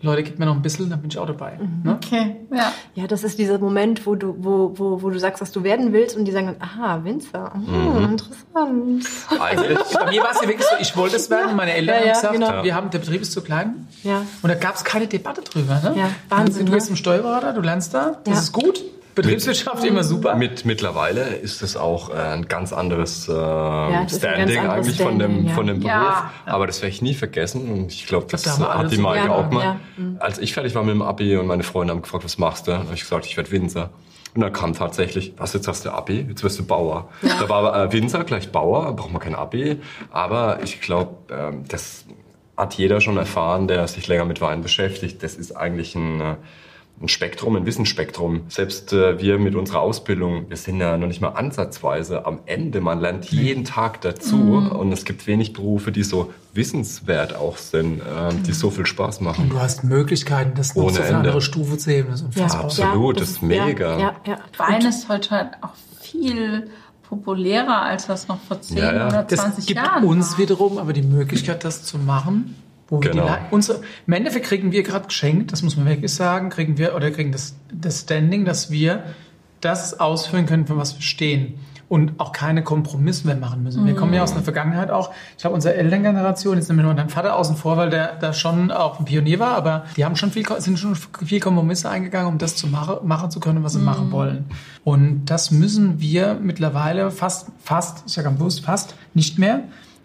Leute, gib mir noch ein bisschen, dann bin ich auch dabei. Ne? Okay, ja. Ja, das ist dieser Moment, wo du, wo, wo, wo du sagst, was du werden willst und die sagen dann, aha, Winzer, hm, interessant. Eigentlich. Bei mir war es ja wirklich so, ich wollte es werden. Meine Eltern Ja, haben ja, gesagt, genau. wir haben, der Betrieb ist zu klein. Ja. Und da gab es keine Debatte drüber. Ne? Ja, Wahnsinn, Du bist ne? im Steuerberater, du lernst da, das Ja. ist gut. Betriebswirtschaft immer super. Mit, mittlerweile ist es auch äh, ein ganz anderes äh, ein Standing ganz anderes eigentlich von dem, Standing, ja. von dem Beruf. Ja. Aber das werde ich nie vergessen. Und ich glaube, das Da hat die Maike Ja, auch mal. ja. Mhm. Als ich fertig war mit dem Abi und meine Freunde haben gefragt, was machst du? Dann habe ich gesagt, ich werde Winzer. Und dann kam tatsächlich, was, jetzt hast du Abi, jetzt wirst du Bauer. Da war äh, Winzer gleich Bauer, braucht man kein Abi. Aber ich glaube, ähm, das hat jeder schon erfahren, der sich länger mit Wein beschäftigt. Das ist eigentlich ein, äh, ein Spektrum, ein Wissensspektrum. Selbst äh, wir mit unserer Ausbildung, wir sind ja noch nicht mal ansatzweise am Ende. Man lernt jeden Tag dazu und es gibt wenig Berufe, die so wissenswert auch sind, äh, die so viel Spaß machen. Du hast Möglichkeiten, das noch Ohne eine Ende. andere Stufe zu heben. Das ist unfassbar. absolut. das ist mega. Ja, ja, ja. Wein ist heute halt auch viel populärer, als das noch vor 10 Ja, ja. oder Das 20 gibt Jahren uns war. wiederum aber die Möglichkeit, das zu machen. Wo wir Genau. die, Le- unsere, Im Endeffekt kriegen wir gerade geschenkt, das muss man wirklich sagen, kriegen wir oder kriegen das, das Standing, dass wir das ausführen können, für was wir stehen. Und auch keine Kompromisse mehr machen müssen. Wir kommen ja aus einer Vergangenheit auch. Ich habe unsere Elterngeneration, jetzt nehmen wir nur deinen Vater außen vor, weil der da schon auch ein Pionier war, aber die haben schon viel, sind schon viel Kompromisse eingegangen, um das zu machen, machen zu können, was sie machen wollen. Und das müssen wir mittlerweile fast, fast, ich sage am bewusst fast, nicht mehr.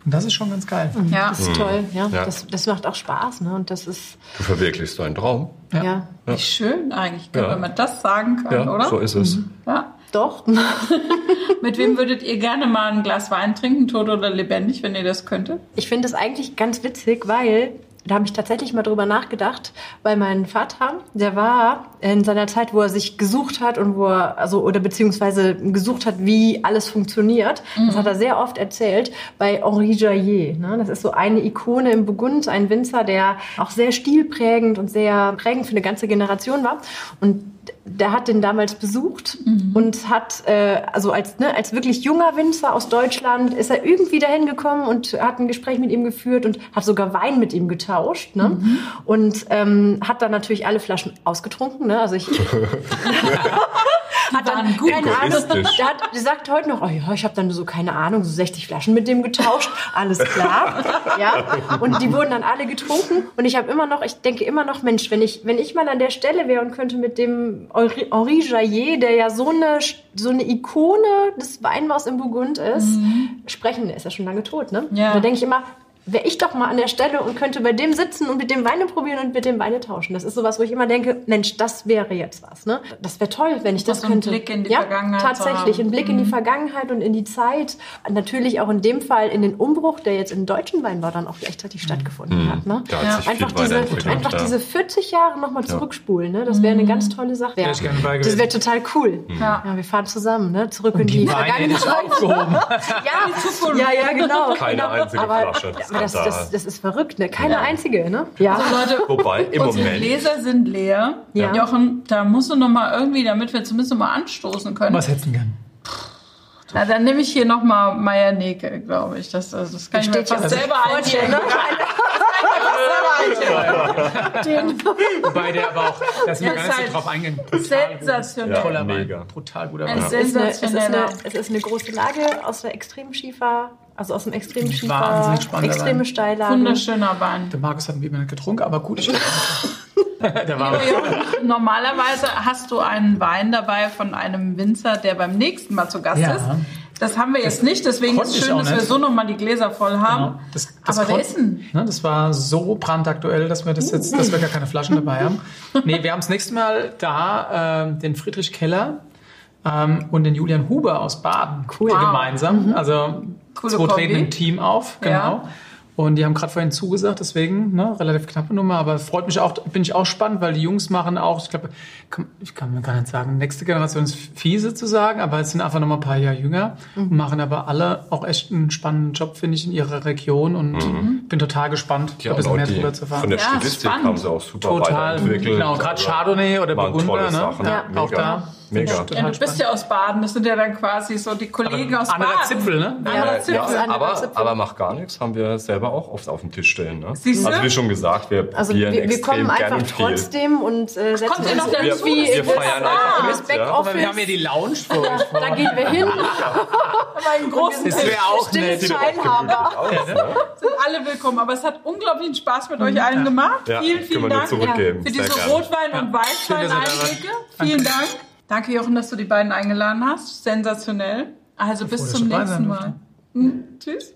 Und das ist schon ganz geil. Ja. Das ist toll, ja. Ja. Das, das macht auch Spaß, ne? Und das ist, Du verwirklichst deinen Traum. Ja. ja, Wie schön eigentlich, Ja. wenn man das sagen kann, Ja, oder? so ist es. Ja. doch. Mit wem würdet ihr gerne mal ein Glas Wein trinken, tot oder lebendig, wenn ihr das könntet? Ich finde es eigentlich ganz witzig, weil da habe ich tatsächlich mal drüber nachgedacht, weil mein Vater, der war in seiner Zeit, wo er sich gesucht hat und wo er, also, oder beziehungsweise gesucht hat, wie alles funktioniert, mhm. das hat er sehr oft erzählt, bei Henri Jaillet. Ne? Das ist so eine Ikone im Burgund, ein Winzer, der auch sehr stilprägend und sehr prägend für eine ganze Generation war. Und der hat den damals besucht mhm. und hat, äh, also als, ne, als wirklich junger Winzer aus Deutschland, ist er irgendwie dahin gekommen und hat ein Gespräch mit ihm geführt und hat sogar Wein mit ihm getauscht. Ne? Mhm. Und ähm, hat dann natürlich alle Flaschen ausgetrunken. Ne? Also ich hat dann gut keine Ahnung. Der, hat, heute noch, oh ja, ich habe dann so keine Ahnung, so 60 Flaschen mit dem getauscht. Alles klar, ja. Und die wurden dann alle getrunken. Und ich habe immer noch, ich denke immer noch, Mensch, wenn ich, wenn ich mal an der Stelle wäre und könnte mit dem Henri Jaillet, der ja so eine so eine Ikone des Weinbaus im Burgund ist, mhm. sprechen. Der ist ja schon lange tot, ne? Ja. Da denke ich immer, wäre ich doch mal an der Stelle und könnte bei dem sitzen und mit dem Weine probieren und mit dem Weine tauschen. Das ist sowas, wo ich immer denke, Mensch, das wäre jetzt was. Ne? Das wäre toll, wenn ich das, das könnte. Ein Blick in die ja, Vergangenheit. Tatsächlich, ein Blick mhm. in die mhm. Vergangenheit und in die Zeit. Natürlich auch in dem Fall in den Umbruch, der jetzt im deutschen Weinbau dann auch gleichzeitig mhm. stattgefunden mhm. hat. Ne? Ja. Hat einfach diese, einfach diese 40 Jahre nochmal zurückspulen. Ne? Das wäre eine ganz mhm. tolle Sache. das wäre total cool. Ja. ja. wir fahren zusammen, ne? zurück und in die, die Vergangenheit. ja, ja, ja, genau. Keine genau. einzige aber, Flasche. Aber das, das, das ist verrückt, ne? Keine ja. einzige, ne? Ja. Also Leute, Wobei, im unsere Moment. Gläser sind leer. Ja. Jochen, da musst du noch mal irgendwie, damit wir zumindest noch mal anstoßen können. Was hättest du gern? Na, dann nehme ich hier noch mal Meier-Neke, glaube ich. Das, also das kann ich mir fast selber einstellen. Wobei der aber auch, dass wir gar nicht so drauf eingehen. Sensationell. Toller Mega. Brutal guter Wein. Es ist, eine, es, ist eine, es ist eine große Lage aus der Extremschiefer also aus dem extremen Schiefer, Wahnsinnig spannender extreme Wein. Steillagen. Wunderschöner Wein. Der Markus hat wie immer nicht getrunken, aber gut. der war Normalerweise hast du einen Wein dabei von einem Winzer, der beim nächsten Mal zu Gast ja. ist. Das haben wir jetzt das nicht, deswegen ist es schön, dass wir so nochmal die Gläser voll haben. Genau. Das, das Aber wer ist denn? Ne, das war so brandaktuell, dass wir das jetzt, dass wir gar keine Flaschen dabei haben. Nee, wir haben das nächste Mal da äh, den Friedrich Keller ähm, und den Julian Huber aus Baden cool. gemeinsam. Mhm. Also Coole zwei treten im Team auf, genau. Ja. Und die haben gerade vorhin zugesagt, deswegen ne, relativ knappe Nummer, aber freut mich auch, bin ich auch spannend, weil die Jungs machen auch, ich glaube, ich kann mir gar nicht sagen, nächste Generation ist fiese zu sagen, aber es sind einfach noch mal ein paar Jahre jünger mhm. und machen aber alle auch echt einen spannenden Job, finde ich, in ihrer Region und mhm. bin total gespannt, ja, ein bisschen mehr drüber zu fahren. Von der ja, Stilistik haben sie auch super total, weiterentwickelt. Genau, gerade Chardonnay oder Burgunder, ne? Ja, auch da. Mega. Ja, du bist ja aus Baden, das sind ja dann quasi so die Kollegen aber aus Baden. Zipfel, ne? Ja, Zipfel. Ja, aber, aber macht gar nichts, haben wir selber auch oft auf den Tisch stellen. Ne? Siehst du? Also wie schon gesagt, wir also wir, wir kommen einfach trotzdem und äh, setzen Kommt uns irgendwie wir, wir feiern einfach das Backoffice. Wir haben hier die Lounge für euch. Da gehen wir hin. aber einen großen Das wäre auch nett. Teilhaber. Sind alle willkommen, aber es hat unglaublichen Spaß mit euch allen gemacht. vielen, vielen Dank für diese Rotwein- und Weißwein-Einblicke. Vielen Dank. Danke, Jochen, dass du die beiden eingeladen hast. Sensationell. Also bis zum nächsten Mal. Hm, tschüss.